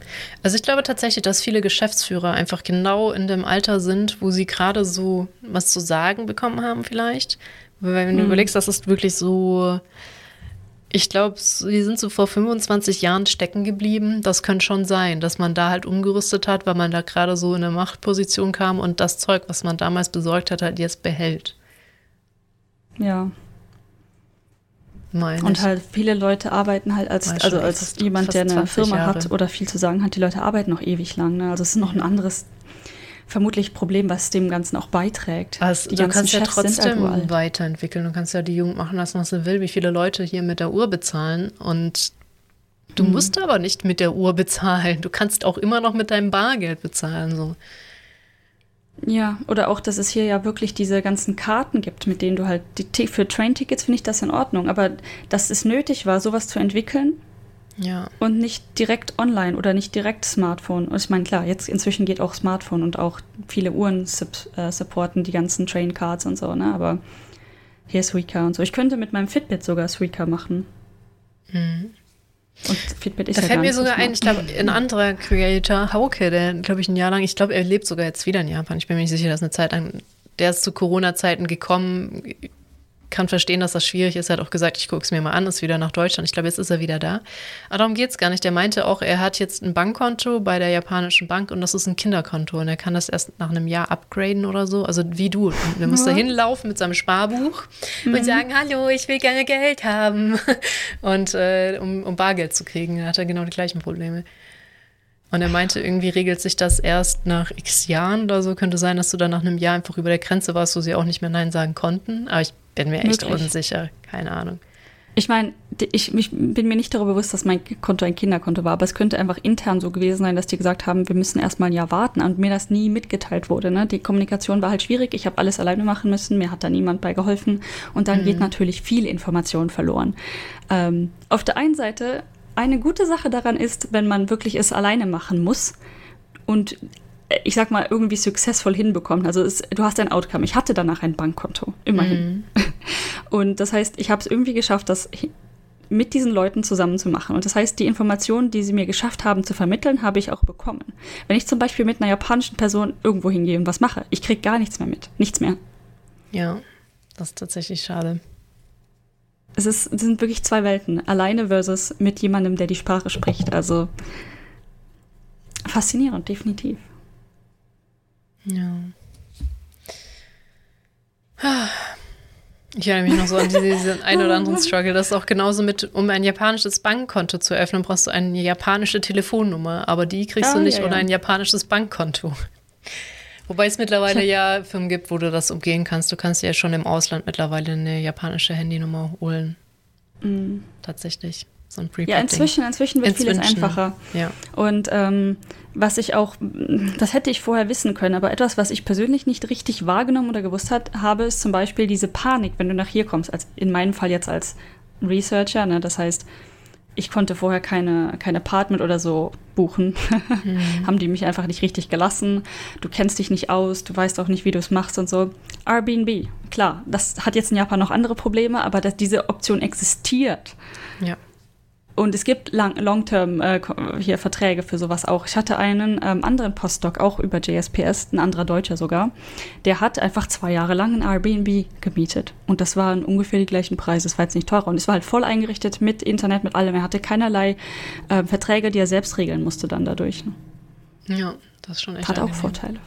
also ich glaube tatsächlich, dass viele Geschäftsführer einfach genau in dem Alter sind, wo sie gerade so was zu sagen bekommen haben vielleicht. Weil wenn du Mhm. überlegst, das ist wirklich so, ich glaube, sie sind so vor 25 Jahren stecken geblieben. Das könnte schon sein, dass man da halt umgerüstet hat, weil man da gerade so in eine Machtposition kam und das Zeug, was man damals besorgt hat, halt jetzt behält. Ja. Meine Und halt viele Leute arbeiten halt als, also als jemand, der eine 20 Firma Jahre. hat oder viel zu sagen hat, die Leute arbeiten noch ewig lang. Ne? Also es ist noch ein anderes, vermutlich Problem, was dem Ganzen auch beiträgt. Also, die du kannst ja Chefs sind trotzdem uralt. weiterentwickeln. Du kannst ja die Jugend machen lassen, was sie will, wie viele Leute hier mit der Uhr bezahlen. Und du Mhm. musst aber nicht mit der Uhr bezahlen. Du kannst auch immer noch mit deinem Bargeld bezahlen. So. Ja, oder auch, dass es hier ja wirklich diese ganzen Karten gibt, mit denen du halt die für Train-Tickets finde ich das in Ordnung, aber dass es nötig war, sowas zu entwickeln Ja. und nicht direkt online oder nicht direkt Smartphone. Und ich meine, klar, jetzt inzwischen geht auch Smartphone und auch viele Uhren äh, supporten die ganzen Train Cards und so, ne? Aber hier ist Suica und so. Ich könnte mit meinem Fitbit sogar Suica machen. Und Fitbit ist Da ja fällt mir sogar ein, ich glaube, ein anderer Creator, Hauke, der, glaube ich, ein Jahr lang, ich glaube, er lebt sogar jetzt wieder in Japan. Ich bin mir nicht sicher, dass eine Zeit lang, der ist zu Corona-Zeiten gekommen, kann verstehen, dass das schwierig ist. Er hat auch gesagt, ich gucke es mir mal an, ist wieder nach Deutschland. Ich glaube, jetzt ist er wieder da. Aber darum geht es gar nicht. Der meinte auch, er hat jetzt ein Bankkonto bei der japanischen Bank und das ist ein Kinderkonto und er kann das erst nach einem Jahr upgraden oder so. Also wie du. Der muss da hinlaufen mit seinem Sparbuch und sagen, hallo, ich will gerne Geld haben. [laughs] Und äh, um, um Bargeld zu kriegen, hat er genau die gleichen Probleme. Und er meinte, irgendwie regelt sich das erst nach x Jahren oder so. Könnte sein, dass du dann nach einem Jahr einfach über der Grenze warst, wo sie auch nicht mehr Nein sagen konnten. Aber ich bin mir echt Möglich. unsicher. Keine Ahnung. Ich meine, ich, ich, bin mir nicht darüber bewusst, dass mein Konto ein Kinderkonto war, aber es könnte einfach intern so gewesen sein, dass die gesagt haben, wir müssen erstmal ein Jahr warten und mir das nie mitgeteilt wurde. Ne? Die Kommunikation war halt schwierig, ich habe alles alleine machen müssen, mir hat da niemand bei geholfen und dann mhm. geht natürlich viel Information verloren. Ähm, auf der einen Seite, eine gute Sache daran ist, wenn man wirklich es alleine machen muss und äh, ich sag mal, irgendwie successful hinbekommt. Also es, du hast ein Outcome. Ich hatte danach ein Bankkonto, immerhin. Mhm. [laughs] Und das heißt, ich habe es irgendwie geschafft, das mit diesen Leuten zusammen zu machen. Und das heißt, die Informationen, die sie mir geschafft haben zu vermitteln, habe ich auch bekommen. Wenn ich zum Beispiel mit einer japanischen Person irgendwo hingehe und was mache, ich kriege gar nichts mehr mit. Nichts mehr. Ja, das ist tatsächlich schade. Es, ist, es sind wirklich zwei Welten. Alleine versus mit jemandem, der die Sprache spricht. Also faszinierend, definitiv. Ja. Ich erinnere mich noch so an diesen ein oder anderen [laughs] Struggle. Das ist auch genauso mit, um ein japanisches Bankkonto zu öffnen, brauchst du eine japanische Telefonnummer, aber die kriegst ah, du nicht ja, ohne ja. ein japanisches Bankkonto. Wobei es mittlerweile ja Firmen gibt, wo du das umgehen kannst. Du kannst ja schon im Ausland mittlerweile eine japanische Handynummer holen. Mhm. Tatsächlich so ein Prepaid. Ja, inzwischen, inzwischen wird inzwischen, vieles einfacher. Ja. Und ähm, was ich auch, das hätte ich vorher wissen können, aber etwas, was ich persönlich nicht richtig wahrgenommen oder gewusst hat, habe, ist zum Beispiel diese Panik, wenn du nach hier kommst, als in meinem Fall jetzt als Researcher. Ne? Das heißt, ich konnte vorher keine, kein Apartment oder so buchen. Mhm. [laughs] Haben die mich einfach nicht richtig gelassen. Du kennst dich nicht aus, du weißt auch nicht, wie du es machst und so. Airbnb, klar, das hat jetzt in Japan noch andere Probleme, aber dass diese Option existiert. Ja. Und es gibt Long-Term äh, hier Verträge für sowas auch. Ich hatte einen ähm, anderen Postdoc auch über JSPS, ein anderer Deutscher sogar. Der hat einfach zwei Jahre lang ein Airbnb gemietet. Und das waren ungefähr die gleichen Preise. Es war jetzt nicht teurer. Und es war halt voll eingerichtet mit Internet, mit allem. Er hatte keinerlei äh, Verträge, die er selbst regeln musste dann dadurch. Ne? Ja, das ist schon echt. Hat angenehm. auch Vorteile.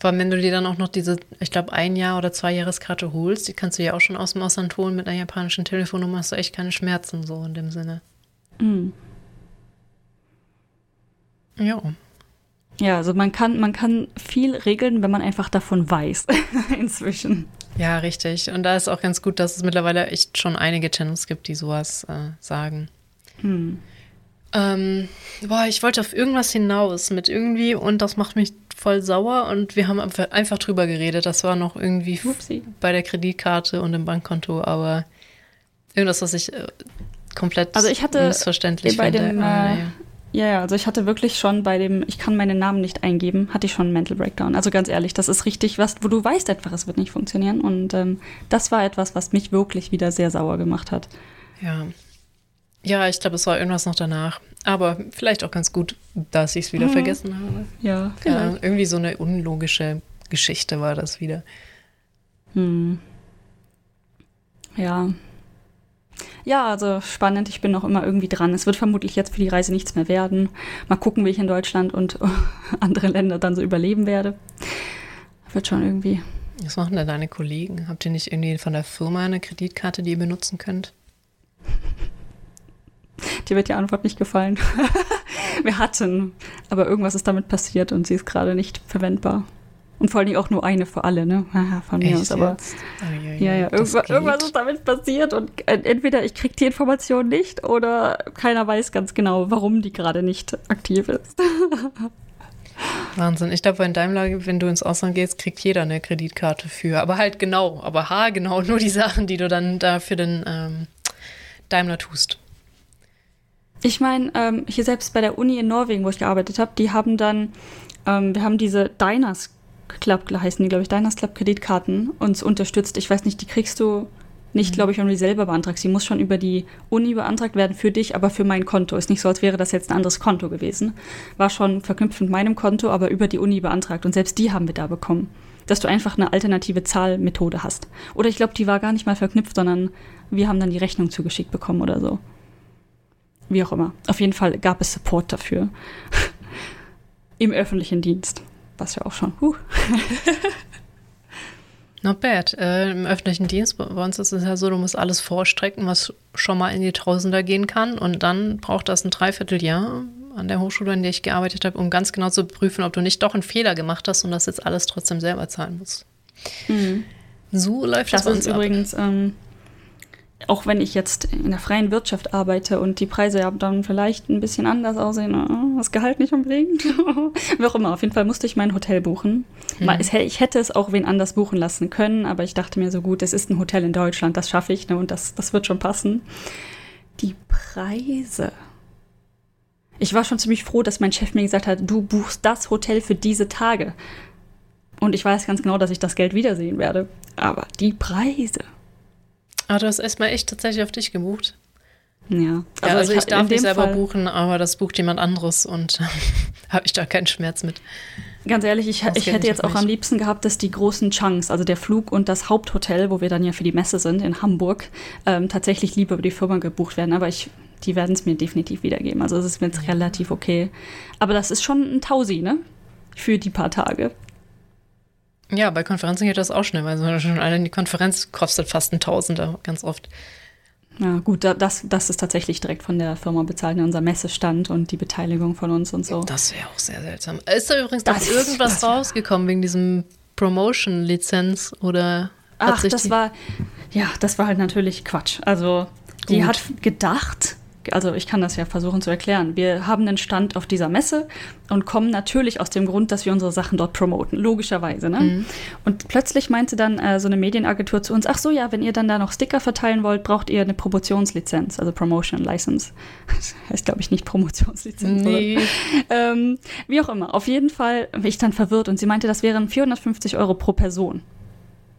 Vor allem, wenn du dir dann auch noch diese, ich glaube, ein Jahr oder zwei Jahreskarte holst, die kannst du ja auch schon aus dem Ausland holen mit einer japanischen Telefonnummer, hast du echt keine Schmerzen so in dem Sinne. Mhm. Ja. Ja, also man kann, man kann viel regeln, wenn man einfach davon weiß, [laughs] inzwischen. Ja, richtig. Und da ist auch ganz gut, dass es mittlerweile echt schon einige Channels gibt, die sowas äh, sagen. Hm. Ähm, boah, ich wollte auf irgendwas hinaus mit irgendwie und das macht mich voll sauer und wir haben einfach drüber geredet. Das war noch irgendwie Upsi. bei der Kreditkarte und im Bankkonto, aber irgendwas, was ich äh, komplett also ich hatte missverständlich bei finde. Dem, ah, äh, ja. ja, also ich hatte wirklich schon bei dem, ich kann meinen Namen nicht eingeben, hatte ich schon einen Mental Breakdown. Also ganz ehrlich, das ist richtig was, wo du weißt einfach, es wird nicht funktionieren. Und ähm, das war etwas, was mich wirklich wieder sehr sauer gemacht hat. Ja. Ja, ich glaube, es war irgendwas noch danach. Aber vielleicht auch ganz gut, dass ich es wieder mhm. vergessen habe. Ja, ja, irgendwie so eine unlogische Geschichte war das wieder. Hm. Ja. Ja, also spannend. Ich bin noch immer irgendwie dran. Es wird vermutlich jetzt für die Reise nichts mehr werden. Mal gucken, wie ich in Deutschland und [laughs] andere Länder dann so überleben werde. Wird schon irgendwie. Was machen denn deine Kollegen? Habt ihr nicht irgendwie von der Firma eine Kreditkarte, die ihr benutzen könnt? [laughs] Dir wird die Antwort nicht gefallen. [laughs] Wir hatten, aber irgendwas ist damit passiert und sie ist gerade nicht verwendbar. Und vor allem auch nur eine für alle, ne? Von mir aus, aber. Oh, ja, ja, ja. ja. Irgendwas, irgendwas, ist damit passiert und äh, entweder ich kriege die Information nicht oder keiner weiß ganz genau, warum die gerade nicht aktiv ist. [laughs] Wahnsinn. Ich glaube, in Daimler, wenn du ins Ausland gehst, kriegt jeder eine Kreditkarte für. Aber halt genau, aber haargenau nur die Sachen, die du dann da für den ähm, Daimler tust. Ich meine, ähm, hier selbst bei der Uni in Norwegen, wo ich gearbeitet habe, die haben dann, ähm, wir haben diese Diners Club, heißen die, glaube ich, Diners Club Kreditkarten uns unterstützt. Ich weiß nicht, die kriegst du nicht, mhm. glaube ich, wenn du die selber beantragst. Die muss schon über die Uni beantragt werden für dich, aber für mein Konto. Ist nicht so, als wäre das jetzt ein anderes Konto gewesen. War schon verknüpft mit meinem Konto, aber über die Uni beantragt. Und selbst die haben wir da bekommen. Dass du einfach eine alternative Zahlmethode hast. Oder ich glaube, die war gar nicht mal verknüpft, sondern wir haben dann die Rechnung zugeschickt bekommen oder so. Wie auch immer. Auf jeden Fall gab es Support dafür. [laughs] Im öffentlichen Dienst. Was ja auch schon. Huh. [laughs] Not bad. Äh, Im öffentlichen Dienst, bei uns ist es ja so, du musst alles vorstrecken, was schon mal in die Tausender gehen kann. Und dann braucht das ein Dreivierteljahr an der Hochschule, in der ich gearbeitet habe, um ganz genau zu prüfen, ob du nicht doch einen Fehler gemacht hast und das jetzt alles trotzdem selber zahlen musst. Mhm. So läuft das, das bei uns ist übrigens ähm, auch wenn ich jetzt in der freien Wirtschaft arbeite und die Preise ja dann vielleicht ein bisschen anders aussehen, äh, das Gehalt nicht unbedingt, [laughs] wie auch immer, auf jeden Fall musste ich mein Hotel buchen. Mhm. Ich hätte es auch wen anders buchen lassen können, aber ich dachte mir so gut, es ist ein Hotel in Deutschland, das schaffe ich ne, und das, das wird schon passen. Die Preise. Ich war schon ziemlich froh, dass mein Chef mir gesagt hat, du buchst das Hotel für diese Tage. Und ich weiß ganz genau, dass ich das Geld wiedersehen werde. Aber die Preise. Ah, du hast erstmal echt tatsächlich auf dich gebucht. Ja, also, ja, also ich, ich darf nicht selber Fall buchen, aber das bucht jemand anderes und [laughs] habe ich da keinen Schmerz mit. Ganz ehrlich, ich, ich hätte jetzt auch am liebsten gehabt, dass die großen Chunks, also der Flug und das Haupthotel, wo wir dann ja für die Messe sind in Hamburg, ähm, tatsächlich lieber über die Firma gebucht werden. Aber ich, die werden es mir definitiv wiedergeben. Also es ist mir jetzt ja. relativ okay. Aber das ist schon ein Tausi, ne? Für die paar Tage. Ja, bei Konferenzen geht das auch schnell, weil schon allein die Konferenz kostet fast ein Tausender ganz oft. Ja, gut, das, das ist tatsächlich direkt von der Firma bezahlt in unser Messestand und die Beteiligung von uns und so. Das wäre auch sehr seltsam. Ist da übrigens das irgendwas rausgekommen wegen diesem Promotion-Lizenz oder Ach, das war, ja, das war halt natürlich Quatsch. Also, die Gut. hat gedacht, also ich kann das ja versuchen zu erklären. Wir haben einen Stand auf dieser Messe und kommen natürlich aus dem Grund, dass wir unsere Sachen dort promoten, logischerweise. Ne? Mhm. Und plötzlich meinte dann äh, so eine Medienagentur zu uns, ach so, ja, wenn ihr dann da noch Sticker verteilen wollt, braucht ihr eine Promotionslizenz, also Promotion License. Das [laughs] heißt, glaube ich, nicht Promotionslizenz. Nee. Ähm, wie auch immer. Auf jeden Fall bin ich dann verwirrt und sie meinte, das wären 450 Euro pro Person.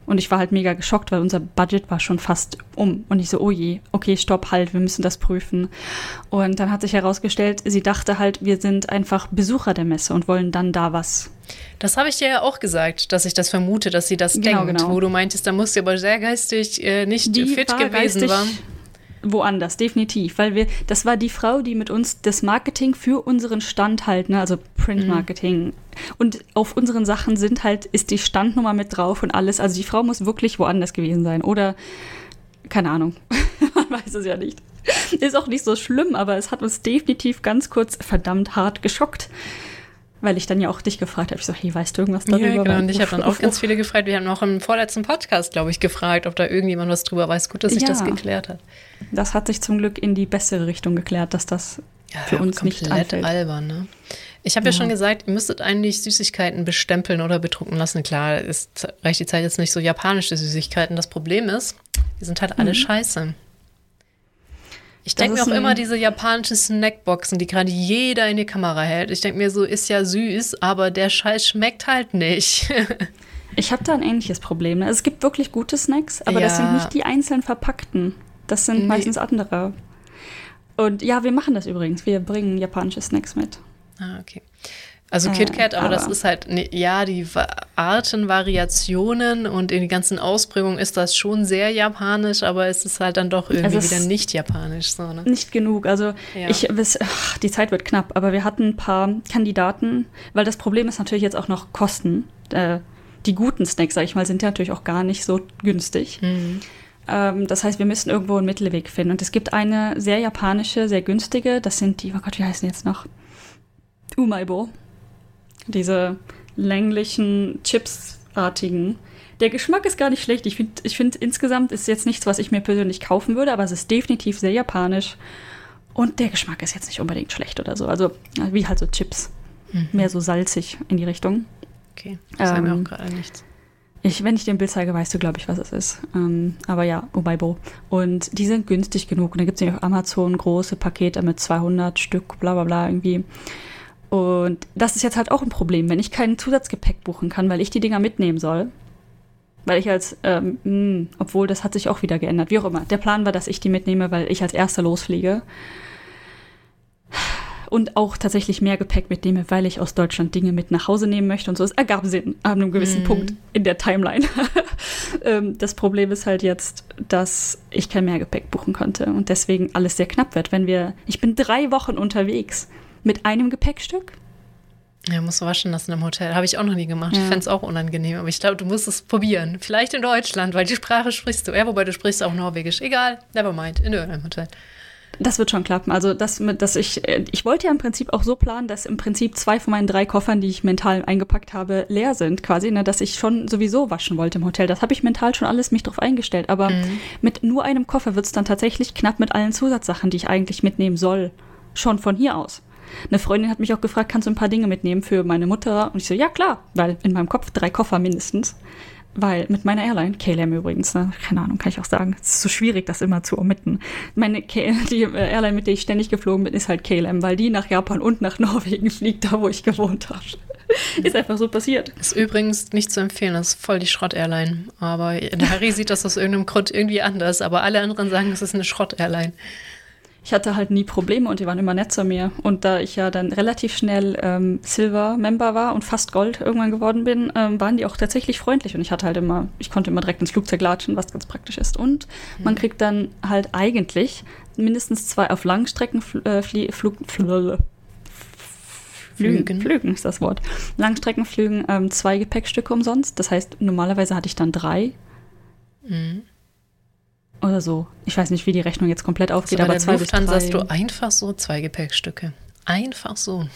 Und ich war halt mega geschockt, weil unser Budget war schon fast um. Und ich so, oh je, okay, stopp, halt, wir müssen das prüfen. Und dann hat sich herausgestellt, sie dachte halt, wir sind einfach Besucher der Messe und wollen dann da was. Das habe ich dir ja auch gesagt, dass ich das vermute, dass sie das genau, denkt, genau. wo du meintest, da musst du aber sehr geistig äh, nicht Die fit gewesen war woanders, definitiv. Weil wir, das war die Frau, die mit uns das Marketing für unseren Stand halt, ne, also Print-Marketing. Mhm. Und auf unseren Sachen sind halt, ist die Standnummer mit drauf und alles. Also die Frau muss wirklich woanders gewesen sein. Oder, keine Ahnung, [laughs] man weiß es ja nicht. Ist auch nicht so schlimm, aber es hat uns definitiv ganz kurz verdammt hart geschockt weil ich dann ja auch dich gefragt habe. Ich so, hey, weißt du irgendwas darüber? Ja, genau. Und ich habe dann auch ganz viele gefragt. Wir haben auch im vorletzten Podcast, glaube ich, gefragt, ob da irgendjemand was drüber weiß. Gut, dass sich ja, das geklärt hat. Das hat sich zum Glück in die bessere Richtung geklärt, dass das ja, für uns nicht anfällt. albern, ne? Ich habe ja. ja. schon gesagt, ihr müsstet eigentlich Süßigkeiten bestempeln oder bedrucken lassen. Klar, es reicht die Zeit jetzt nicht so japanische Süßigkeiten. Das Problem ist, die sind halt alle mhm. scheiße. Ich denke mir auch immer diese japanischen Snackboxen, die gerade jeder in die Kamera hält. Ich denke mir so, ist ja süß, aber der Scheiß schmeckt halt nicht. [laughs] ich habe da ein ähnliches Problem. Es gibt wirklich gute Snacks, aber ja. das sind nicht die einzeln verpackten. Das sind nee. meistens andere. Und ja, wir machen das übrigens. Wir bringen japanische Snacks mit. Ah, okay. Also äh, KitKat, aber, aber, das ist halt, ne, ja, die Arten, Variationen und in die ganzen Ausprägungen ist das schon sehr japanisch, aber es ist halt dann doch irgendwie wieder nicht japanisch. So, ne? Nicht genug. Also ja. ich, ach, die Zeit wird knapp, aber wir hatten ein paar Kandidaten, weil das Problem ist natürlich jetzt auch noch Kosten. Äh, die guten Snacks, sag ich mal, sind ja natürlich auch gar nicht so günstig. Mhm. Ähm, das heißt, wir müssen irgendwo einen Mittelweg finden. Und es gibt eine sehr japanische, sehr günstige, das sind die, oh Gott, wie heißen die jetzt noch? Umaibo diese länglichen, chipsartigen. Der Geschmack ist gar nicht schlecht. Ich finde, ich find, insgesamt ist jetzt nichts, was ich mir persönlich kaufen würde, aber es ist definitiv sehr japanisch. Und der Geschmack ist jetzt nicht unbedingt schlecht oder so. Also wie halt so Chips. Mhm. Mehr so salzig in die Richtung. Okay, das ähm, mir auch gerade nichts. Ich, wenn ich dir ein Bild zeige, weißt du, glaube ich, was es ist. Ähm, aber ja, Obaibo. Und die sind günstig genug. Und da gibt es ja auf Amazon große Pakete mit 200 Stück, bla bla bla irgendwie. Und das ist jetzt halt auch ein Problem, wenn ich kein Zusatzgepäck buchen kann, weil ich die Dinger mitnehmen soll. Weil ich als, ähm, mh, hm, obwohl das hat sich auch wieder geändert, wie auch immer. Der Plan war, dass ich die mitnehme, weil ich als Erster losfliege. Und auch tatsächlich mehr Gepäck mitnehme, weil ich aus Deutschland Dinge mit nach Hause nehmen möchte und so. Es ergab Sinn an einem gewissen mm. Punkt in der Timeline. [laughs] ähm, das Problem ist halt jetzt, dass ich kein Mehrgepäck buchen konnte und deswegen alles sehr knapp wird. Wenn wir, ich bin drei Wochen unterwegs mit einem Gepäckstück? Ja, musst du waschen lassen im Hotel. Habe ich auch noch nie gemacht. Ja. Ich fände es auch unangenehm. Aber ich glaube, du musst es probieren. Vielleicht in Deutschland, weil die Sprache sprichst du. Ja, wobei du sprichst auch Norwegisch. Egal, never mind. In irgendeinem Hotel. Das wird schon klappen. Also, das mit, dass ich, äh, ich wollte ja im Prinzip auch so planen, dass im Prinzip zwei von meinen drei Koffern, die ich mental eingepackt habe, leer sind, quasi, ne, dass ich schon sowieso waschen wollte im Hotel. Das habe ich mental schon alles mich drauf eingestellt. Aber mhm. mit nur einem Koffer wird es dann tatsächlich knapp mit allen Zusatzsachen, die ich eigentlich mitnehmen soll, schon von hier aus. Eine Freundin hat mich auch gefragt, kannst du ein paar Dinge mitnehmen für meine Mutter? Und ich so, ja klar, weil in meinem Kopf drei Koffer mindestens. Weil mit meiner Airline, KLM übrigens, ne, keine Ahnung, kann ich auch sagen, es ist so schwierig, das immer zu omitten. Meine K die äh, Airline, mit der ich ständig geflogen bin, ist halt KLM, weil die nach Japan und nach [laughs] Norwegen fliegt, da wo ich gewohnt habe. [laughs] ist einfach so passiert. Ist übrigens nicht zu empfehlen, das ist voll die Schrott-Airline. Aber Harry sieht das aus irgendeinem Grund irgendwie anders, aber alle anderen sagen, es ist eine Schrott-Airline ich hatte halt nie Probleme und die waren immer nett zu mir. Und da ich ja dann relativ schnell ähm, Silver-Member war und fast Gold irgendwann geworden bin, ähm, waren die auch tatsächlich freundlich. Und ich hatte halt immer, ich konnte immer direkt ins Flugzeug latschen, was ganz praktisch ist. Und mhm. man kriegt dann halt eigentlich mindestens zwei auf Langstrecken äh, Flügen. Flügen ist das Wort. Langstreckenflügen ähm, zwei Gepäckstücke umsonst. Das heißt, normalerweise hatte ich dann drei. Mhm. Oder so. Ich weiß nicht, wie die Rechnung jetzt komplett aufgeht, also aber zwei Lufthansa bis drei. hast du einfach so zwei Gepäckstücke. Einfach so.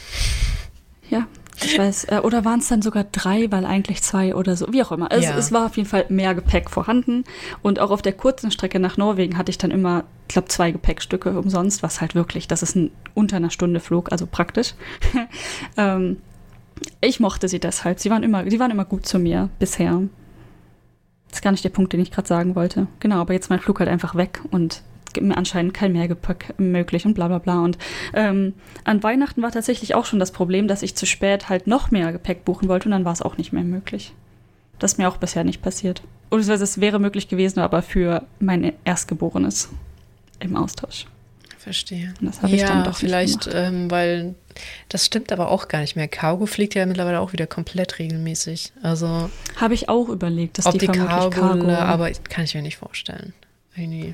Ja, ich weiß. Äh, oder waren es dann sogar drei, weil eigentlich zwei oder so. Wie auch immer. Es, ja. es war auf jeden Fall mehr Gepäck vorhanden. Und auch auf der kurzen Strecke nach Norwegen hatte ich dann immer, ich glaube, zwei Gepäckstücke umsonst, was halt wirklich, das ist ein unter einer Stunde Flug, also praktisch. [laughs] ähm, ich mochte sie deshalb. Sie waren immer, sie waren immer gut zu mir bisher. Das ist gar nicht der Punkt, den ich gerade sagen wollte. Genau, aber jetzt mein Flug halt einfach weg und mir anscheinend kein Mehrgepäck möglich und bla bla bla. Und ähm, an Weihnachten war tatsächlich auch schon das Problem, dass ich zu spät halt noch mehr Gepäck buchen wollte und dann war es auch nicht mehr möglich. Das ist mir auch bisher nicht passiert. Oder es wäre möglich gewesen, aber für mein Erstgeborenes im Austausch. Verstehe. Und das habe ja, ich dann doch vielleicht, ähm, weil das stimmt aber auch gar nicht mehr. Cargo fliegt ja mittlerweile auch wieder komplett regelmäßig. Also habe ich auch überlegt, dass ob die, die Cargo, Cargo, aber kann ich mir nicht vorstellen. Irgendwie.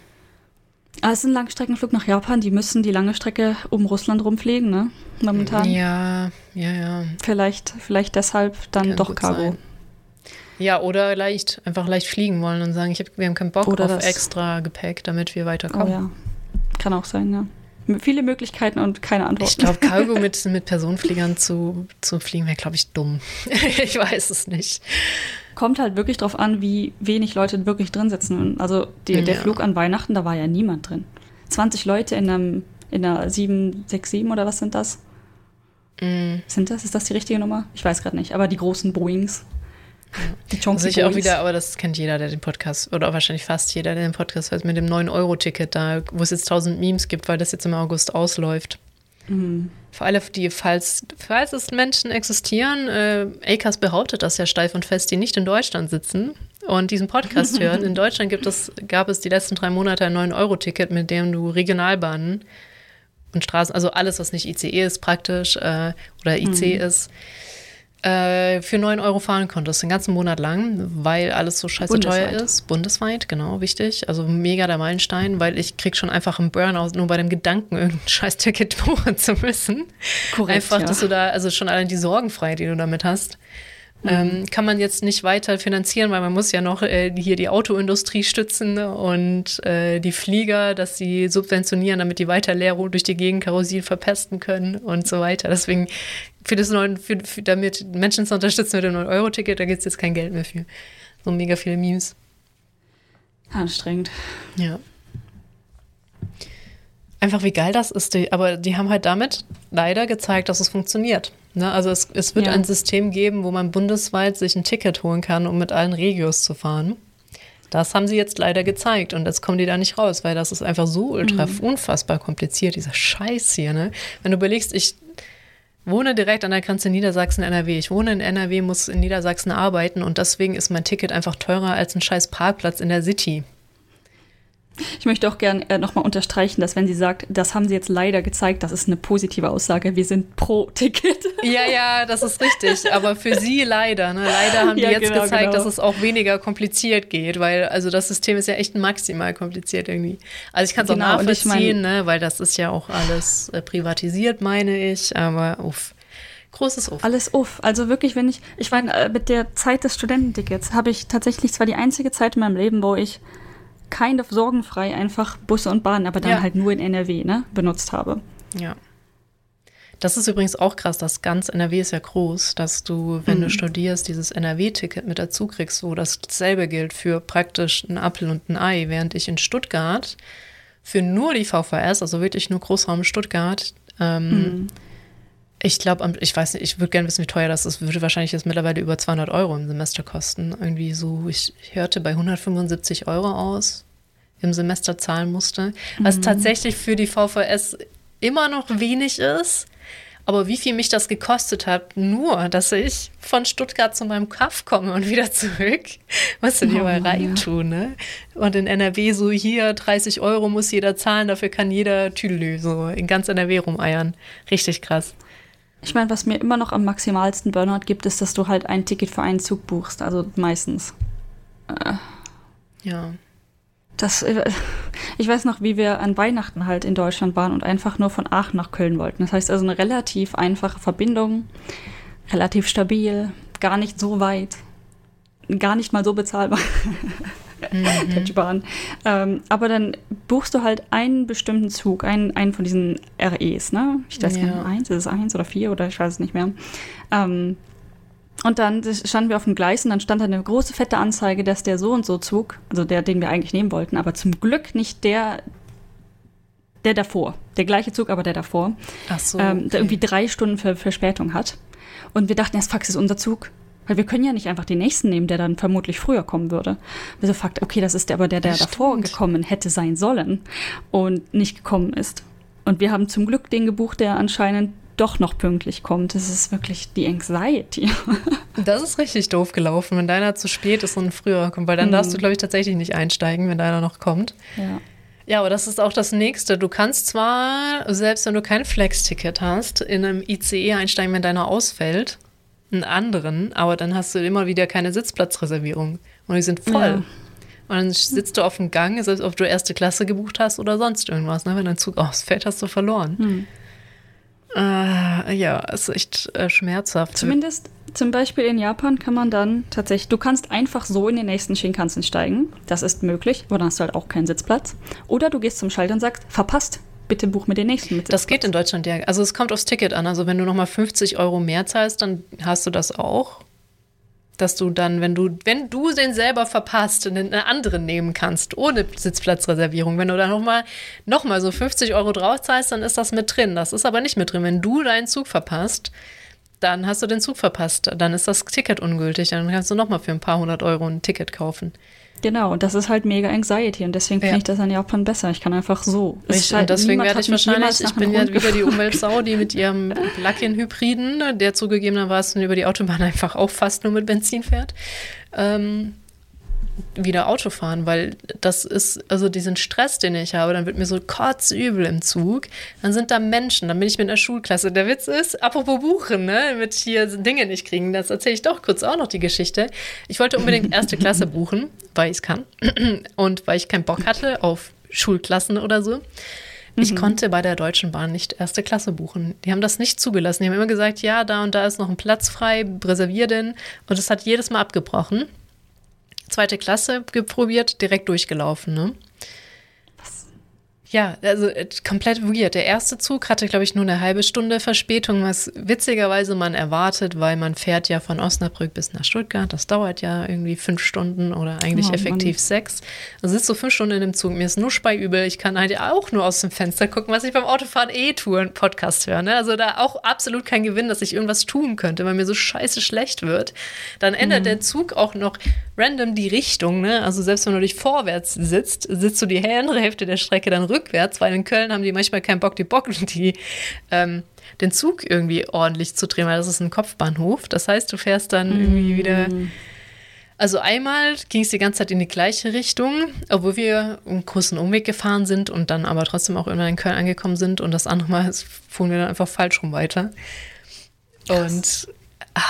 Ah, es ist ein Langstreckenflug nach Japan. Die müssen die lange Strecke um Russland rumfliegen, ne? Momentan. Ja, ja, ja. Vielleicht, vielleicht deshalb dann Kann doch Cargo. Sein. Ja, oder leicht, einfach leicht fliegen wollen und sagen, ich hab, wir haben keinen Bock oder auf extra Gepäck, damit wir weiterkommen. Oh ja, kann auch sein, ja viele Möglichkeiten und keine Antwort. Ich glaube, Cargo [laughs] mit, mit Personenfliegern zu, zu fliegen wäre, glaube ich, dumm. [laughs] ich weiß es nicht. Kommt halt wirklich drauf an, wie wenig Leute wirklich drin sitzen. Also die, ja. der Flug an Weihnachten, da war ja niemand drin. 20 Leute in einem in einer 767 oder was sind das? Mm. Sind das? Ist das die richtige Nummer? Ich weiß gerade nicht. Aber die großen Boeings. Die Chance Sicher auch wieder, aber das kennt jeder, der den Podcast, oder wahrscheinlich fast jeder, der den Podcast hört, mit dem 9-Euro-Ticket da, wo es jetzt 1000 Memes gibt, weil das jetzt im August ausläuft. Mhm. Für alle, die, falls, falls es Menschen existieren, äh, ACAS behauptet das ja steif und fest, die nicht in Deutschland sitzen und diesen Podcast [laughs] hören. In Deutschland gibt es, gab es die letzten drei Monate ein 9-Euro-Ticket, mit dem du Regionalbahnen und Straßen, also alles, was nicht ICE ist praktisch äh, oder IC mhm. ist, äh, für 9 Euro fahren konntest, den ganzen Monat lang, weil alles so scheiße Bundesweit. teuer ist. Bundesweit, genau, wichtig. Also mega der Meilenstein, weil ich krieg schon einfach einen Burnout, nur bei dem Gedanken, irgendein scheiß Ticket [laughs] buchen zu müssen. Korrekt, einfach, ja. dass du da, also schon allein die Sorgenfreiheit, die du damit hast. Mhm. Ähm, kann man jetzt nicht weiter finanzieren, weil man muss ja noch äh, hier die Autoindustrie stützen und äh, die Flieger, dass sie subventionieren, damit die weiter leer durch die Gegend Karossier verpesten können und so weiter. Deswegen für das neuen, für, für, damit Menschen zu unterstützen mit dem 9-Euro-Ticket, da gibt es jetzt kein Geld mehr für. So mega viele Memes. Anstrengend. Ja. Einfach wie geil das ist, die, aber die haben halt damit leider gezeigt, dass es funktioniert. Ne? Also es, es wird ja. ein System geben, wo man bundesweit sich ein Ticket holen kann, um mit allen Regios zu fahren. Das haben sie jetzt leider gezeigt und jetzt kommen die da nicht raus, weil das ist einfach so ultra mhm. unfassbar kompliziert, dieser Scheiß hier. Ne? Wenn du überlegst, ich wohne direkt an der Grenze Niedersachsen-NRW. Ich wohne in NRW, muss in Niedersachsen arbeiten und deswegen ist mein Ticket einfach teurer als ein scheiß Parkplatz in der City. Ich möchte auch gerne äh, nochmal unterstreichen, dass wenn sie sagt, das haben sie jetzt leider gezeigt, das ist eine positive Aussage, wir sind pro Ticket. Ja, ja, das ist richtig, aber für sie leider. Ne? Leider haben ja, die jetzt genau, gezeigt, genau. dass es auch weniger kompliziert geht, weil also das System ist ja echt maximal kompliziert irgendwie. Also ich kann es genau, auch nachvollziehen, ne? weil das ist ja auch alles äh, privatisiert, meine ich, aber uff. Großes Uff. Alles Uff. Also wirklich, wenn ich, ich meine, äh, mit der Zeit des Studententickets habe ich tatsächlich, zwar die einzige Zeit in meinem Leben, wo ich kind of sorgenfrei einfach Busse und Bahnen, aber dann Ja. halt nur in NRW, ne, benutzt habe. Ja. Das ist übrigens auch krass, dass ganz NRW ist ja groß, dass du, wenn du studierst, dieses NRW-Ticket mit dazu kriegst, wo dasselbe gilt für praktisch einen Apfel und ein Ei, während ich in Stuttgart für nur die VVS, also wirklich nur Großraum Stuttgart, ähm, ich glaube, ich weiß nicht, ich würde gerne wissen, wie teuer das ist. Würde wahrscheinlich jetzt mittlerweile über 200 Euro im Semester kosten. Irgendwie so, ich hörte bei 175 Euro aus im Semester zahlen musste. Was tatsächlich für die VVS immer noch wenig ist. Aber wie viel mich das gekostet hat, nur, dass ich von Stuttgart zu meinem Kaff komme und wieder zurück, du dir Oh ja. reintun, ne? Und in NRW so hier 30 Euro muss jeder zahlen, dafür kann jeder Tüdelü so in ganz NRW rumeiern. Richtig krass. Ich meine, was mir immer noch am maximalsten Burnout gibt, ist, dass du halt ein Ticket für einen Zug buchst, also meistens. Ja. Das, äh, ich weiß noch, wie wir an Weihnachten halt in Deutschland waren und einfach nur von Aachen nach Köln wollten. Das heißt also eine relativ einfache Verbindung, relativ stabil, gar nicht so weit, gar nicht mal so bezahlbar. [laughs] Deutsche Bahn. Ähm, aber dann buchst du halt einen bestimmten Zug, einen, einen von diesen REs, ne? Ich weiß Ja. nicht, eins, ist es eins oder vier oder ich weiß es nicht mehr. Ähm, und dann standen wir auf dem Gleis und dann stand da eine große fette Anzeige, dass der so und so Zug, also der, den wir eigentlich nehmen wollten, aber zum Glück nicht der, der davor. Der gleiche Zug, aber der davor. Ach so. ähm, okay. der irgendwie drei Stunden Ver Verspätung hat. Und wir dachten erst, das ist unser Zug. Weil wir können ja nicht einfach den nächsten nehmen, der dann vermutlich früher kommen würde. Wir so, fuck, okay, das ist der, aber der, der davor gekommen hätte sein sollen und nicht gekommen ist. Und wir haben zum Glück den gebucht, der anscheinend doch noch pünktlich kommt. Das ist wirklich die Anxiety. [laughs] Das ist richtig doof gelaufen, wenn deiner zu spät ist und ein früher kommt, weil dann darfst du, glaube ich, tatsächlich nicht einsteigen, wenn deiner noch kommt. ja. Ja, aber das ist auch das Nächste. Du kannst zwar, selbst wenn du kein Flex-Ticket hast, in einem ICE einsteigen, wenn deiner ausfällt, einen anderen, aber dann hast du immer wieder keine Sitzplatzreservierung und die sind voll. Ja. Und dann sitzt du auf dem Gang, selbst ob du erste Klasse gebucht hast oder sonst irgendwas. Ne? Wenn dein Zug ausfällt, hast du verloren. Hm. Äh, ja, ist echt äh, schmerzhaft. Zumindest zum Beispiel in Japan kann man dann tatsächlich, du kannst einfach so in den nächsten Shinkansen steigen. Das ist möglich, aber dann hast du halt auch keinen Sitzplatz. Oder du gehst zum Schalter und sagst, verpasst, bitte buch mir den nächsten mit Das geht in Deutschland ja. Also es kommt aufs Ticket an. Also wenn du nochmal 50 Euro mehr zahlst, dann hast du das auch. Dass du dann, wenn du, wenn du den selber verpasst, einen anderen nehmen kannst, ohne Sitzplatzreservierung. Wenn du dann nochmal noch mal so 50 Euro drauf zahlst, dann ist das mit drin. Das ist aber nicht mit drin. Wenn du deinen Zug verpasst, dann hast du den Zug verpasst. Dann ist das Ticket ungültig. Dann kannst du nochmal für ein paar hundert Euro ein Ticket kaufen. Genau, und das ist halt mega Anxiety und deswegen finde Ja. ich das an Japan besser. Ich kann einfach so. Richtig, scheint- und deswegen werde ich wahrscheinlich, ich bin ja wieder die. Umweltsau, die mit ihrem [laughs] Plug-in-Hybriden, der zugegebenermaßen über die Autobahn [laughs] einfach auch fast nur mit Benzin fährt, ähm, wieder Auto fahren, weil das ist, also diesen Stress, den ich habe, dann wird mir so kotzübel im Zug, dann sind da Menschen, dann bin ich mit einer Schulklasse. Der Witz ist, apropos Buchen, ne, mit hier Dinge nicht kriegen, das erzähle ich doch kurz auch noch die Geschichte. Ich wollte unbedingt erste Klasse buchen, weil ich es kann [clears throat] und weil ich keinen Bock hatte auf Schulklassen oder so. Ich konnte bei der Deutschen Bahn nicht erste Klasse buchen. Die haben das nicht zugelassen. Die haben immer gesagt, ja, da und da ist noch ein Platz frei, reservier den. Und es hat jedes Mal abgebrochen. Zweite Klasse geprobiert, direkt durchgelaufen, ne? Ja, also äh, komplett weird. Der erste Zug hatte, glaube ich, nur eine halbe Stunde Verspätung, was witzigerweise man erwartet, weil man fährt ja von Osnabrück bis nach Stuttgart. Das dauert ja irgendwie fünf Stunden oder eigentlich Oh, effektiv Mann. sechs. Also sitzt so fünf Stunden in dem Zug. Mir ist nur speiübel. Ich kann halt auch nur aus dem Fenster gucken, was ich beim Autofahren eh tue, einen Podcast hören. Ne? Also da auch absolut kein Gewinn, dass ich irgendwas tun könnte, weil mir so scheiße schlecht wird. Dann ändert der Zug auch noch random die Richtung. Ne? Also selbst wenn du dich vorwärts sitzt, sitzt du die andere Hälfte der Strecke dann rückwärts, weil in Köln haben die manchmal keinen Bock, die Bock, die ähm, den Zug irgendwie ordentlich zu drehen, weil das ist ein Kopfbahnhof. Das heißt, du fährst dann irgendwie wieder. Also einmal ging es die ganze Zeit in die gleiche Richtung, obwohl wir einen großen Umweg gefahren sind und dann aber trotzdem auch irgendwann in Köln angekommen sind. Und das andere Mal [laughs] fuhren wir dann einfach falsch rum weiter. Und ah,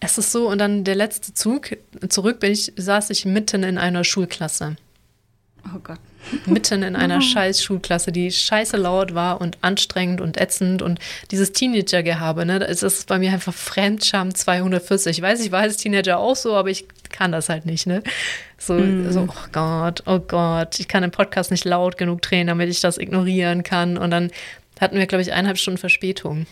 es ist so, und dann der letzte Zug, zurück bin ich, saß ich mitten in einer Schulklasse. Oh Gott. Mitten in einer scheiß Schulklasse, die scheiße laut war und anstrengend und ätzend und dieses Teenager-Gehabe, ne, das ist bei mir einfach Fremdscham 240. Ich weiß, ich war als Teenager auch so, aber ich kann das halt nicht, ne? So, mm. so, oh Gott, oh Gott, ich kann im Podcast nicht laut genug drehen, damit ich das ignorieren kann. Und dann hatten wir, glaube ich, eineinhalb Stunden Verspätung.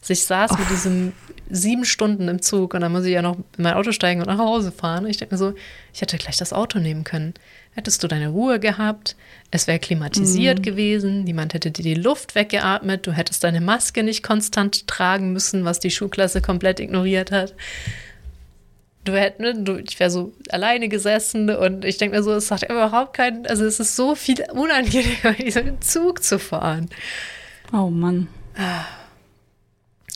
Also ich saß oh. mit diesem sieben Stunden im Zug und dann muss ich ja noch in mein Auto steigen und nach Hause fahren. Ich denke mir so, ich hätte gleich das Auto nehmen können. Hättest du deine Ruhe gehabt, es wäre klimatisiert mhm. gewesen, niemand hätte dir die Luft weggeatmet, du hättest deine Maske nicht konstant tragen müssen, was die Schulklasse komplett ignoriert hat. Du hättest, ne, du, ich wäre so alleine gesessen und ich denke mir so, es hat überhaupt keinen, also es ist so viel unangenehmer, [laughs] diesen Zug zu fahren. Oh Mann.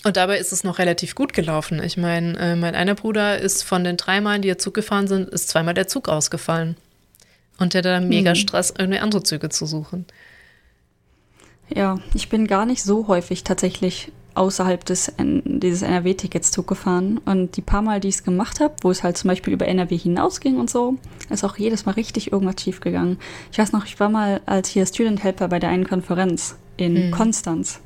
Und dabei ist es noch relativ gut gelaufen. Ich meine, äh, mein einer Bruder ist von den drei Malen, die er Zug gefahren sind, ist zweimal der Zug ausgefallen. Und der da mega mhm. Stress, irgendwie andere Züge zu suchen. Ja, ich bin gar nicht so häufig tatsächlich außerhalb des, dieses NRW-Tickets Zug gefahren. Und die paar Mal, die ich es gemacht habe, wo es halt zum Beispiel über NRW hinausging und so, ist auch jedes Mal richtig irgendwas schief gegangen. Ich weiß noch, ich war mal als hier Student Helper bei der einen Konferenz in mhm. Konstanz.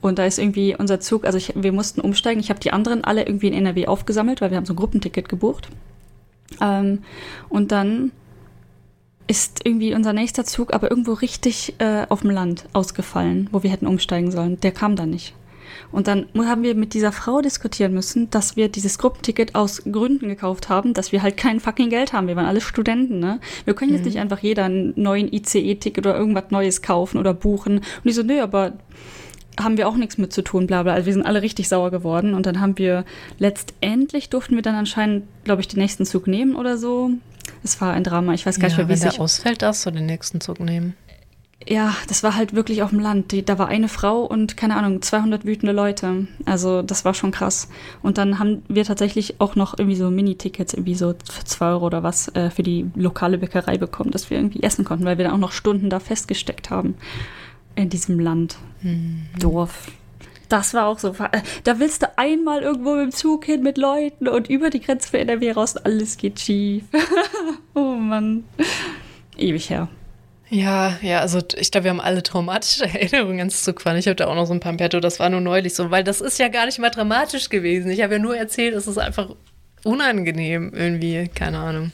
Und da ist irgendwie unser Zug, also ich, wir mussten umsteigen. Ich habe die anderen alle irgendwie in NRW aufgesammelt, weil wir haben so ein Gruppenticket gebucht. Ähm, und dann ist irgendwie unser nächster Zug aber irgendwo richtig äh, auf dem Land ausgefallen, wo wir hätten umsteigen sollen. Der kam dann nicht. Und dann haben wir mit dieser Frau diskutieren müssen, dass wir dieses Gruppenticket aus Gründen gekauft haben, dass wir halt kein fucking Geld haben. Wir waren alle Studenten, ne? Wir können jetzt mhm. nicht einfach jeder einen neuen ICE-Ticket oder irgendwas Neues kaufen oder buchen. Und die so, nö, aber haben wir auch nichts mit zu tun, bla bla. Also wir sind alle richtig sauer geworden. Und dann haben wir letztendlich durften wir dann anscheinend, glaube ich, den nächsten Zug nehmen oder so. Es war ein Drama. Ich weiß gar ja, nicht mehr, wie es ausfällt, darfst du den nächsten Zug nehmen. Ja, das war halt wirklich auf dem Land. Da war eine Frau und keine Ahnung, 200 wütende Leute. Also das war schon krass. Und dann haben wir tatsächlich auch noch irgendwie so Mini-Tickets, irgendwie so für 2 Euro oder was, äh, für die lokale Bäckerei bekommen, dass wir irgendwie essen konnten, weil wir dann auch noch Stunden da festgesteckt haben in diesem Land, mhm. Dorf. Das war auch so. Da willst du einmal irgendwo mit dem Zug hin mit Leuten und über die Grenze für NRW raus und alles geht schief. [laughs] oh Mann. Ewig her. Ja, ja, also ich glaube, wir haben alle traumatische [laughs] Erinnerungen ans Zugfahren. Ich habe da auch noch so ein paar das war nur neulich so, weil das ist ja gar nicht mal dramatisch gewesen. Ich habe ja nur erzählt, es ist einfach unangenehm irgendwie, keine Ahnung.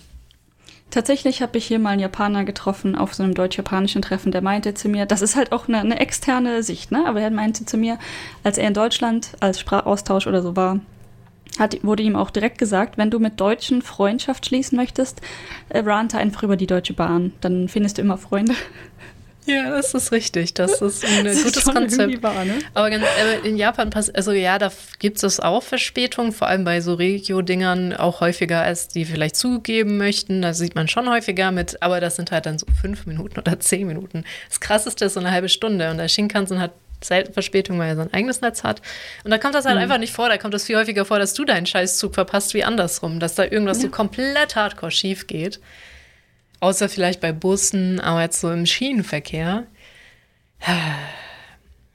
Tatsächlich habe ich hier mal einen Japaner getroffen auf so einem deutsch-japanischen Treffen, der meinte zu mir, das ist halt auch eine, eine, externe Sicht, ne? Aber er meinte zu mir, als er in Deutschland als Sprachaustausch oder so war, hat, wurde ihm auch direkt gesagt, wenn du mit Deutschen Freundschaft schließen möchtest, äh, rante einfach über die Deutsche Bahn. Dann findest du immer Freunde. Ja, das ist richtig. Das [laughs] ist ein das gutes ist Konzept. Wahr, ne? Aber ganz, äh, in Japan passt, also ja, da gibt es auch Verspätungen, vor allem bei so Regio-Dingern auch häufiger, als die vielleicht zugeben möchten. Da sieht man schon häufiger mit, aber das sind halt dann so fünf Minuten oder zehn Minuten. Das krasseste ist so eine halbe Stunde und der Shinkansen hat selten Verspätung, weil er sein eigenes Netz hat. Und da kommt das halt mhm. einfach nicht vor. Da kommt es viel häufiger vor, dass du deinen Scheißzug verpasst, wie andersrum. Dass da irgendwas ja. so komplett hardcore schief geht. Außer vielleicht bei Bussen, aber jetzt so im Schienenverkehr. [sighs]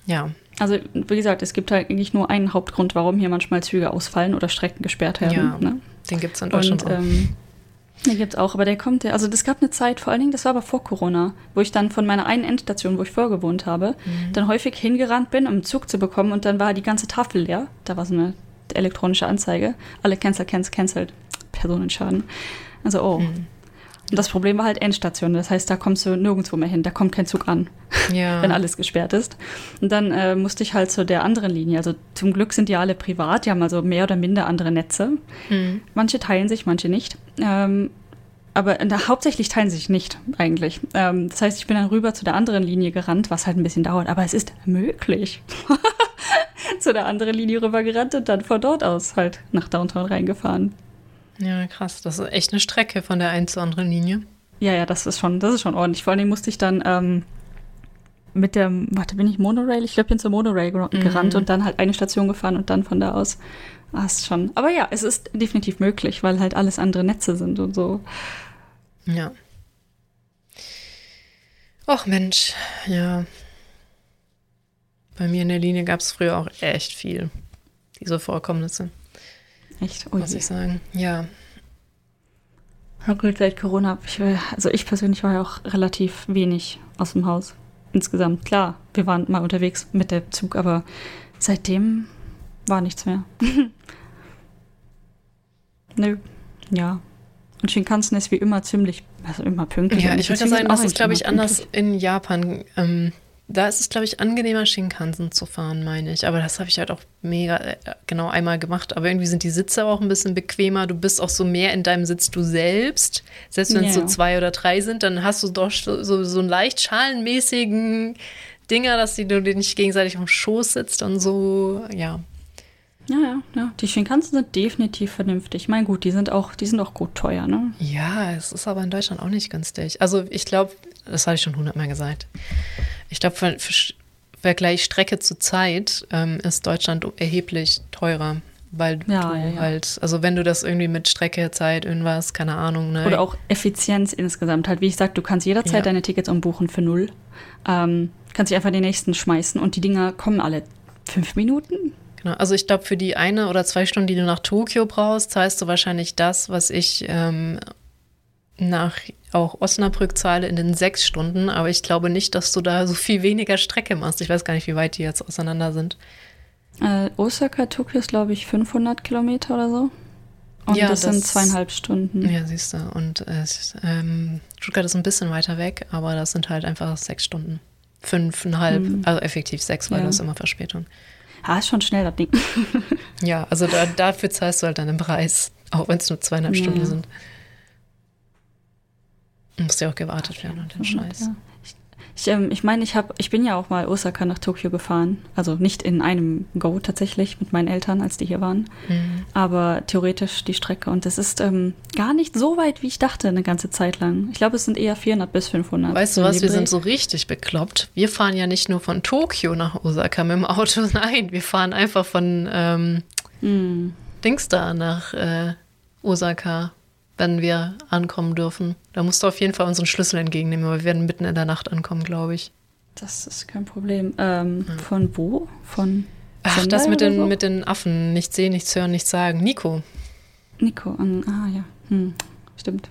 Ja. Also, wie gesagt, es gibt halt eigentlich nur einen Hauptgrund, warum hier manchmal Züge ausfallen oder Strecken gesperrt werden. Ja, ne? den gibt es in Deutschland Und, auch. Ähm, den gibt es auch, aber der kommt, also das gab eine Zeit, vor allen Dingen, das war aber vor Corona, wo ich dann von meiner einen Endstation, wo ich vorgewohnt habe, mhm. dann häufig hingerannt bin, um einen Zug zu bekommen und dann war die ganze Tafel leer. Da war so eine elektronische Anzeige. Alle cancel, cancel, cancelled. Personenschaden. Also, oh, mhm. Und das Problem war halt Endstation. Das heißt, da kommst du nirgendwo mehr hin. Da kommt kein Zug an, [laughs] ja. wenn alles gesperrt ist. Und dann äh, musste ich halt zu der anderen Linie. Also zum Glück sind die alle privat. Die haben also mehr oder minder andere Netze. Hm. Manche teilen sich, manche nicht. Ähm, aber da, hauptsächlich teilen sich nicht eigentlich. Ähm, das heißt, ich bin dann rüber zu der anderen Linie gerannt, was halt ein bisschen dauert. Aber es ist möglich. [laughs] zu der anderen Linie rüber gerannt und dann von dort aus halt nach Downtown reingefahren. Ja, krass. Das ist echt eine Strecke von der einen zur anderen Linie. Ja, ja, das ist schon, das ist schon ordentlich. Vor allem musste ich dann ähm, mit der, warte, bin ich Monorail? Ich glaube, bin zur Monorail mhm. gerannt und dann halt eine Station gefahren und dann von da aus. Ah, ist schon. Aber ja, es ist definitiv möglich, weil halt alles andere Netze sind und so. Ja. Och Mensch, ja. Bei mir in der Linie gab es früher auch echt viel, diese Vorkommnisse. Echt? Oh muss ich sagen. Ja. Na gut, seit Corona, ich, also ich persönlich war ja auch relativ wenig aus dem Haus. Insgesamt, klar, wir waren mal unterwegs mit dem Zug, aber seitdem war nichts mehr. [laughs] Nö, ja. Und Shinkansen ist wie immer ziemlich, also immer pünktlich. Ja, ich würde sagen, das ist, glaube ich, anders in Japan. Ähm, da ist es, glaube ich, angenehmer, Shinkansen zu fahren, meine ich. Aber das habe ich halt auch mega äh, genau einmal gemacht. Aber irgendwie sind die Sitze auch ein bisschen bequemer. Du bist auch so mehr in deinem Sitz du selbst. Selbst wenn es Ja. so zwei oder drei sind, dann hast du doch so, so, so einen leicht schalenmäßigen Dinger, dass die, du dir nicht gegenseitig am Schoß sitzt und so, ja. Ja, ja, ja. Die Shinkansen sind definitiv vernünftig. Ich meine, gut, die sind auch, die sind auch gut teuer, ne? Ja, es ist aber in Deutschland auch nicht günstig. Also ich glaube, das habe ich schon hundertmal gesagt. Ich glaube, für, für Vergleich Strecke zu Zeit ähm, ist Deutschland erheblich teurer. Weil Ja, du ja, ja. halt, also wenn du das irgendwie mit Strecke, Zeit, irgendwas, keine Ahnung, ne? Oder auch Effizienz insgesamt. Halt, wie ich sag, du kannst jederzeit deine Tickets umbuchen für null. Ähm, kannst dich einfach den nächsten schmeißen und die Dinger kommen alle fünf Minuten. Genau, also ich glaube, für die eine oder zwei Stunden, die du nach Tokio brauchst, zahlst du wahrscheinlich das, was ich ähm, nach auch Osnabrück zahle in den sechs Stunden. Aber ich glaube nicht, dass du da so viel weniger Strecke machst. Ich weiß gar nicht, wie weit die jetzt auseinander sind. Äh, Osaka, Tokio ist, glaube ich, 500 Kilometer oder so. Und Ja, das, sind das- zweieinhalb Stunden. Ja, siehst du. Und äh, ähm, Stuttgart ist ein bisschen weiter weg, aber das sind halt einfach sechs Stunden. Fünfeinhalb, also effektiv sechs, weil Ja. das ist immer Verspätung. Ah, ist schon schnell, das Ding. [laughs] Ja, also da, dafür zahlst du halt deinen Preis, auch wenn es nur zweieinhalb Ja. Stunden sind. Muss ja auch gewartet werden und den Scheiß. Ja. Ich, ich, ähm, ich meine, ich, hab, ich bin ja auch mal Osaka nach Tokio gefahren. Also nicht in einem Go tatsächlich mit meinen Eltern, als die hier waren. Mhm. Aber theoretisch die Strecke. Und es ist ähm, gar nicht so weit, wie ich dachte, eine ganze Zeit lang. Ich glaube, es sind eher 400 bis 500. Weißt du was, wir sind so richtig bekloppt. Wir fahren ja nicht nur von Tokio nach Osaka mit dem Auto, [laughs] nein, wir fahren einfach von ähm, Hm. Dings da nach äh, Osaka, wenn wir ankommen dürfen. Da musst du auf jeden Fall unseren Schlüssel entgegennehmen, aber wir werden mitten in der Nacht ankommen, glaube ich. Das ist kein Problem. Ähm, Von wo? Von Ach, Sendai das mit den, so? mit den Affen, nichts sehen, nichts hören, nichts sagen. Nico, Nico. An, ah ja, hm. stimmt.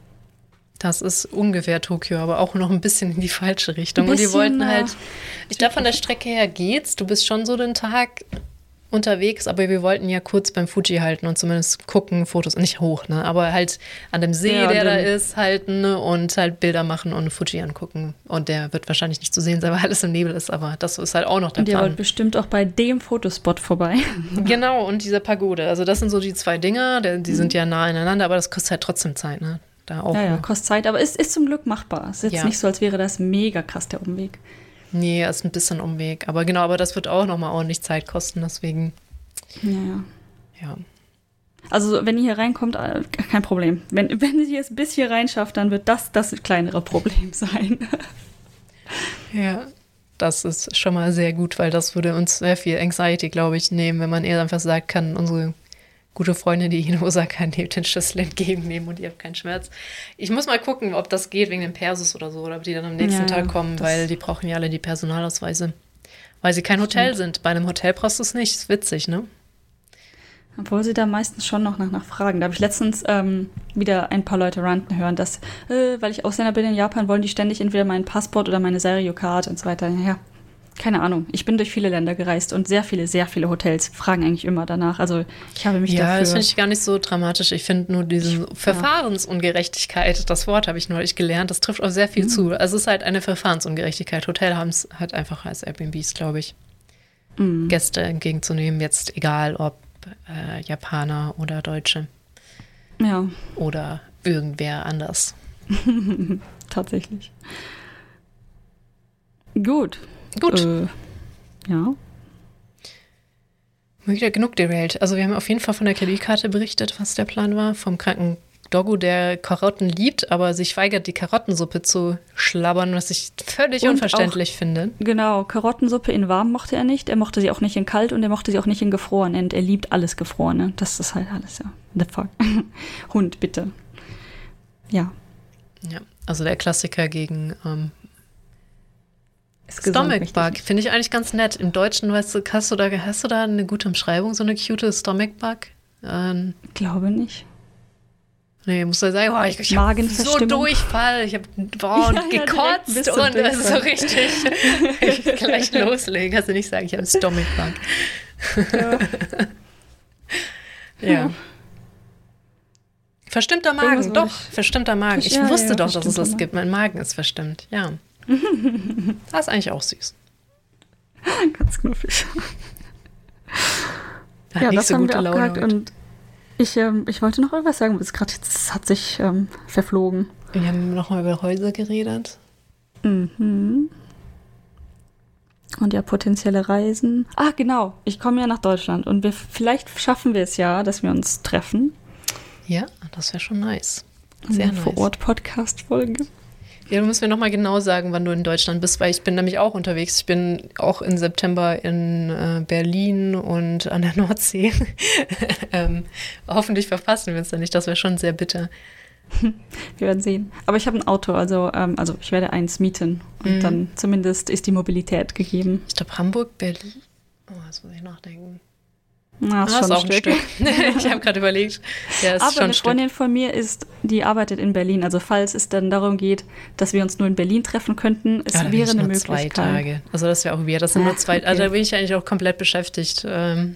das ist ungefähr Tokio, aber auch noch ein bisschen in die falsche Richtung. Und die wollten halt, ich glaube, von der Strecke her geht's. Du bist schon so den Tag unterwegs, aber wir wollten ja kurz beim Fuji halten und zumindest gucken, Fotos, nicht hoch, ne, aber halt an dem See, Ja, der da ist, halten und halt Bilder machen und Fuji angucken. Und der wird wahrscheinlich nicht zu sehen sein, [laughs] weil alles im Nebel ist, aber das ist halt auch noch der Und ihr Plan. wollt bestimmt auch bei dem Fotospot vorbei. [laughs] Genau, und diese Pagode. Also das sind so die zwei Dinger, der, die sind ja nah aneinander, aber das kostet halt trotzdem Zeit, ne? Da auch. Ja, ja, ne? kostet Zeit, aber es ist zum Glück machbar. Es ist jetzt Ja. nicht so, als wäre das mega krass der Umweg. Nee, ist ein bisschen Umweg. Aber genau, aber das wird auch nochmal ordentlich Zeit kosten, deswegen, Ja, ja. ja. Also, wenn ihr hier reinkommt, äh, kein Problem. Wenn, wenn ihr es bis hier reinschafft, dann wird das das kleinere Problem [laughs] sein. Ja. Das ist schon mal sehr gut, weil das würde uns sehr viel Anxiety, glaube ich, nehmen, wenn man eher einfach sagt, kann unsere gute Freundin, die in Osaka lebt, den Schlüssel entgegennehmen und ihr habt keinen Schmerz. Ich muss mal gucken, ob das geht wegen dem Persus oder so, oder ob die dann am nächsten Ja, Tag kommen, weil die brauchen ja alle die Personalausweise. Weil sie kein Hotel sind. Bei einem Hotel brauchst du es nicht. Ist witzig, ne? Obwohl sie da meistens schon noch nach, nach fragen. Da habe ich letztens ähm, wieder ein paar Leute ranten hören, dass, äh, weil ich Ausländer bin in Japan, wollen die ständig entweder meinen Passport oder meine Serio-Card und so weiter. Ja, keine Ahnung. Ich bin durch viele Länder gereist und sehr viele, sehr viele Hotels fragen eigentlich immer danach. Also ich habe mich Ja, dafür... das finde ich gar nicht so dramatisch. Ich finde nur diese Verfahrensungerechtigkeit, das Wort habe ich neulich gelernt, das trifft auch sehr Mhm. viel zu. Also es ist halt eine Verfahrensungerechtigkeit. Hotel haben es halt einfach als Airbnbs, glaube ich, Mhm. Gäste entgegenzunehmen, jetzt egal ob äh, Japaner oder Deutsche Ja, oder irgendwer anders. [laughs] tatsächlich. Gut. Gut, Äh, ja. wieder genug derailed. Also wir haben auf jeden Fall von der Kreditkarte berichtet, was der Plan war, vom kranken Doggo, der Karotten liebt, aber sich weigert, die Karottensuppe zu schlabbern, was ich völlig Und unverständlich finde. Genau, Karottensuppe in warm mochte er nicht. Er mochte sie auch nicht in kalt und er mochte sie auch nicht in gefroren. Und er liebt alles Gefrorene. Das ist halt alles, ja. The fuck. [laughs] Hund, bitte. Ja. Ja, also der Klassiker gegen ähm, Stomach. Bug. Finde ich eigentlich ganz nett. Im Deutschen, weißt du, hast du da, hast du da eine gute Umschreibung, so eine cute Stomach Bug? Ähm, Glaube nicht. nee, muss ja sagen, oh, ich, ich habe so. Durchfall, ich habe [laughs] und Ja, ja, gekotzt du und das ist so richtig. [laughs] ich gleich loslegen, kannst du nicht sagen, ich habe einen Stomach Bug. Ja. Ja. Verstimmter Magen, doch, verstimmter Magen. Ich Ja, wusste ja, doch, dass es das gibt. Mein Magen ist verstimmt, ja. [laughs] das ist eigentlich auch süß. [laughs] Ganz knuffig. Ja, das so haben wir Laune abgehakt heute. und ich, ähm, ich wollte noch irgendwas sagen, aber es gerade jetzt hat sich ähm, verflogen. Wir haben nochmal über Häuser geredet. Mhm. Und ja, potenzielle Reisen. Ah, genau. Ich komme ja nach Deutschland und wir, vielleicht schaffen wir es ja, dass wir uns treffen. Ja, das wäre schon nice. Sehr Eine nice. Vor-Ort-Podcast-Folge. Ja, du musst mir nochmal genau sagen, wann du in Deutschland bist, weil ich bin nämlich auch unterwegs. Ich bin auch im September in äh, Berlin und an der Nordsee. [laughs] ähm, hoffentlich verpassen wir uns da nicht. Das wäre schon sehr bitter. [laughs] Wir werden sehen. Aber ich habe ein Auto, also, ähm, also ich werde eins mieten. Und Mhm. dann zumindest ist die Mobilität gegeben. Ich glaube, Hamburg, Berlin. Oh, jetzt muss ich nachdenken. Na, Ah, ist auch ein Stück. [laughs] ich habe gerade überlegt. Ja, ist Aber schon eine ein Stück. Freundin von mir ist, die arbeitet in Berlin. Also falls es dann darum geht, dass wir uns nur in Berlin treffen könnten, es Ja, wäre eine nur Möglichkeit. zwei Tage. Also das wäre auch weird. Das sind nur Ah, zwei. okay. Also da bin ich eigentlich auch komplett beschäftigt. Ähm,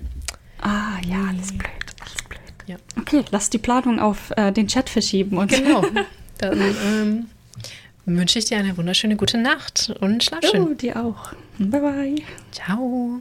Ah, ja, alles blöd, alles blöd. Ja. Okay, lass die Planung auf äh, den Chat verschieben. Und genau. [laughs] Dann ähm, wünsche ich dir eine wunderschöne gute Nacht und schlaf schön. Oh, dir auch. Bye, bye. Ciao.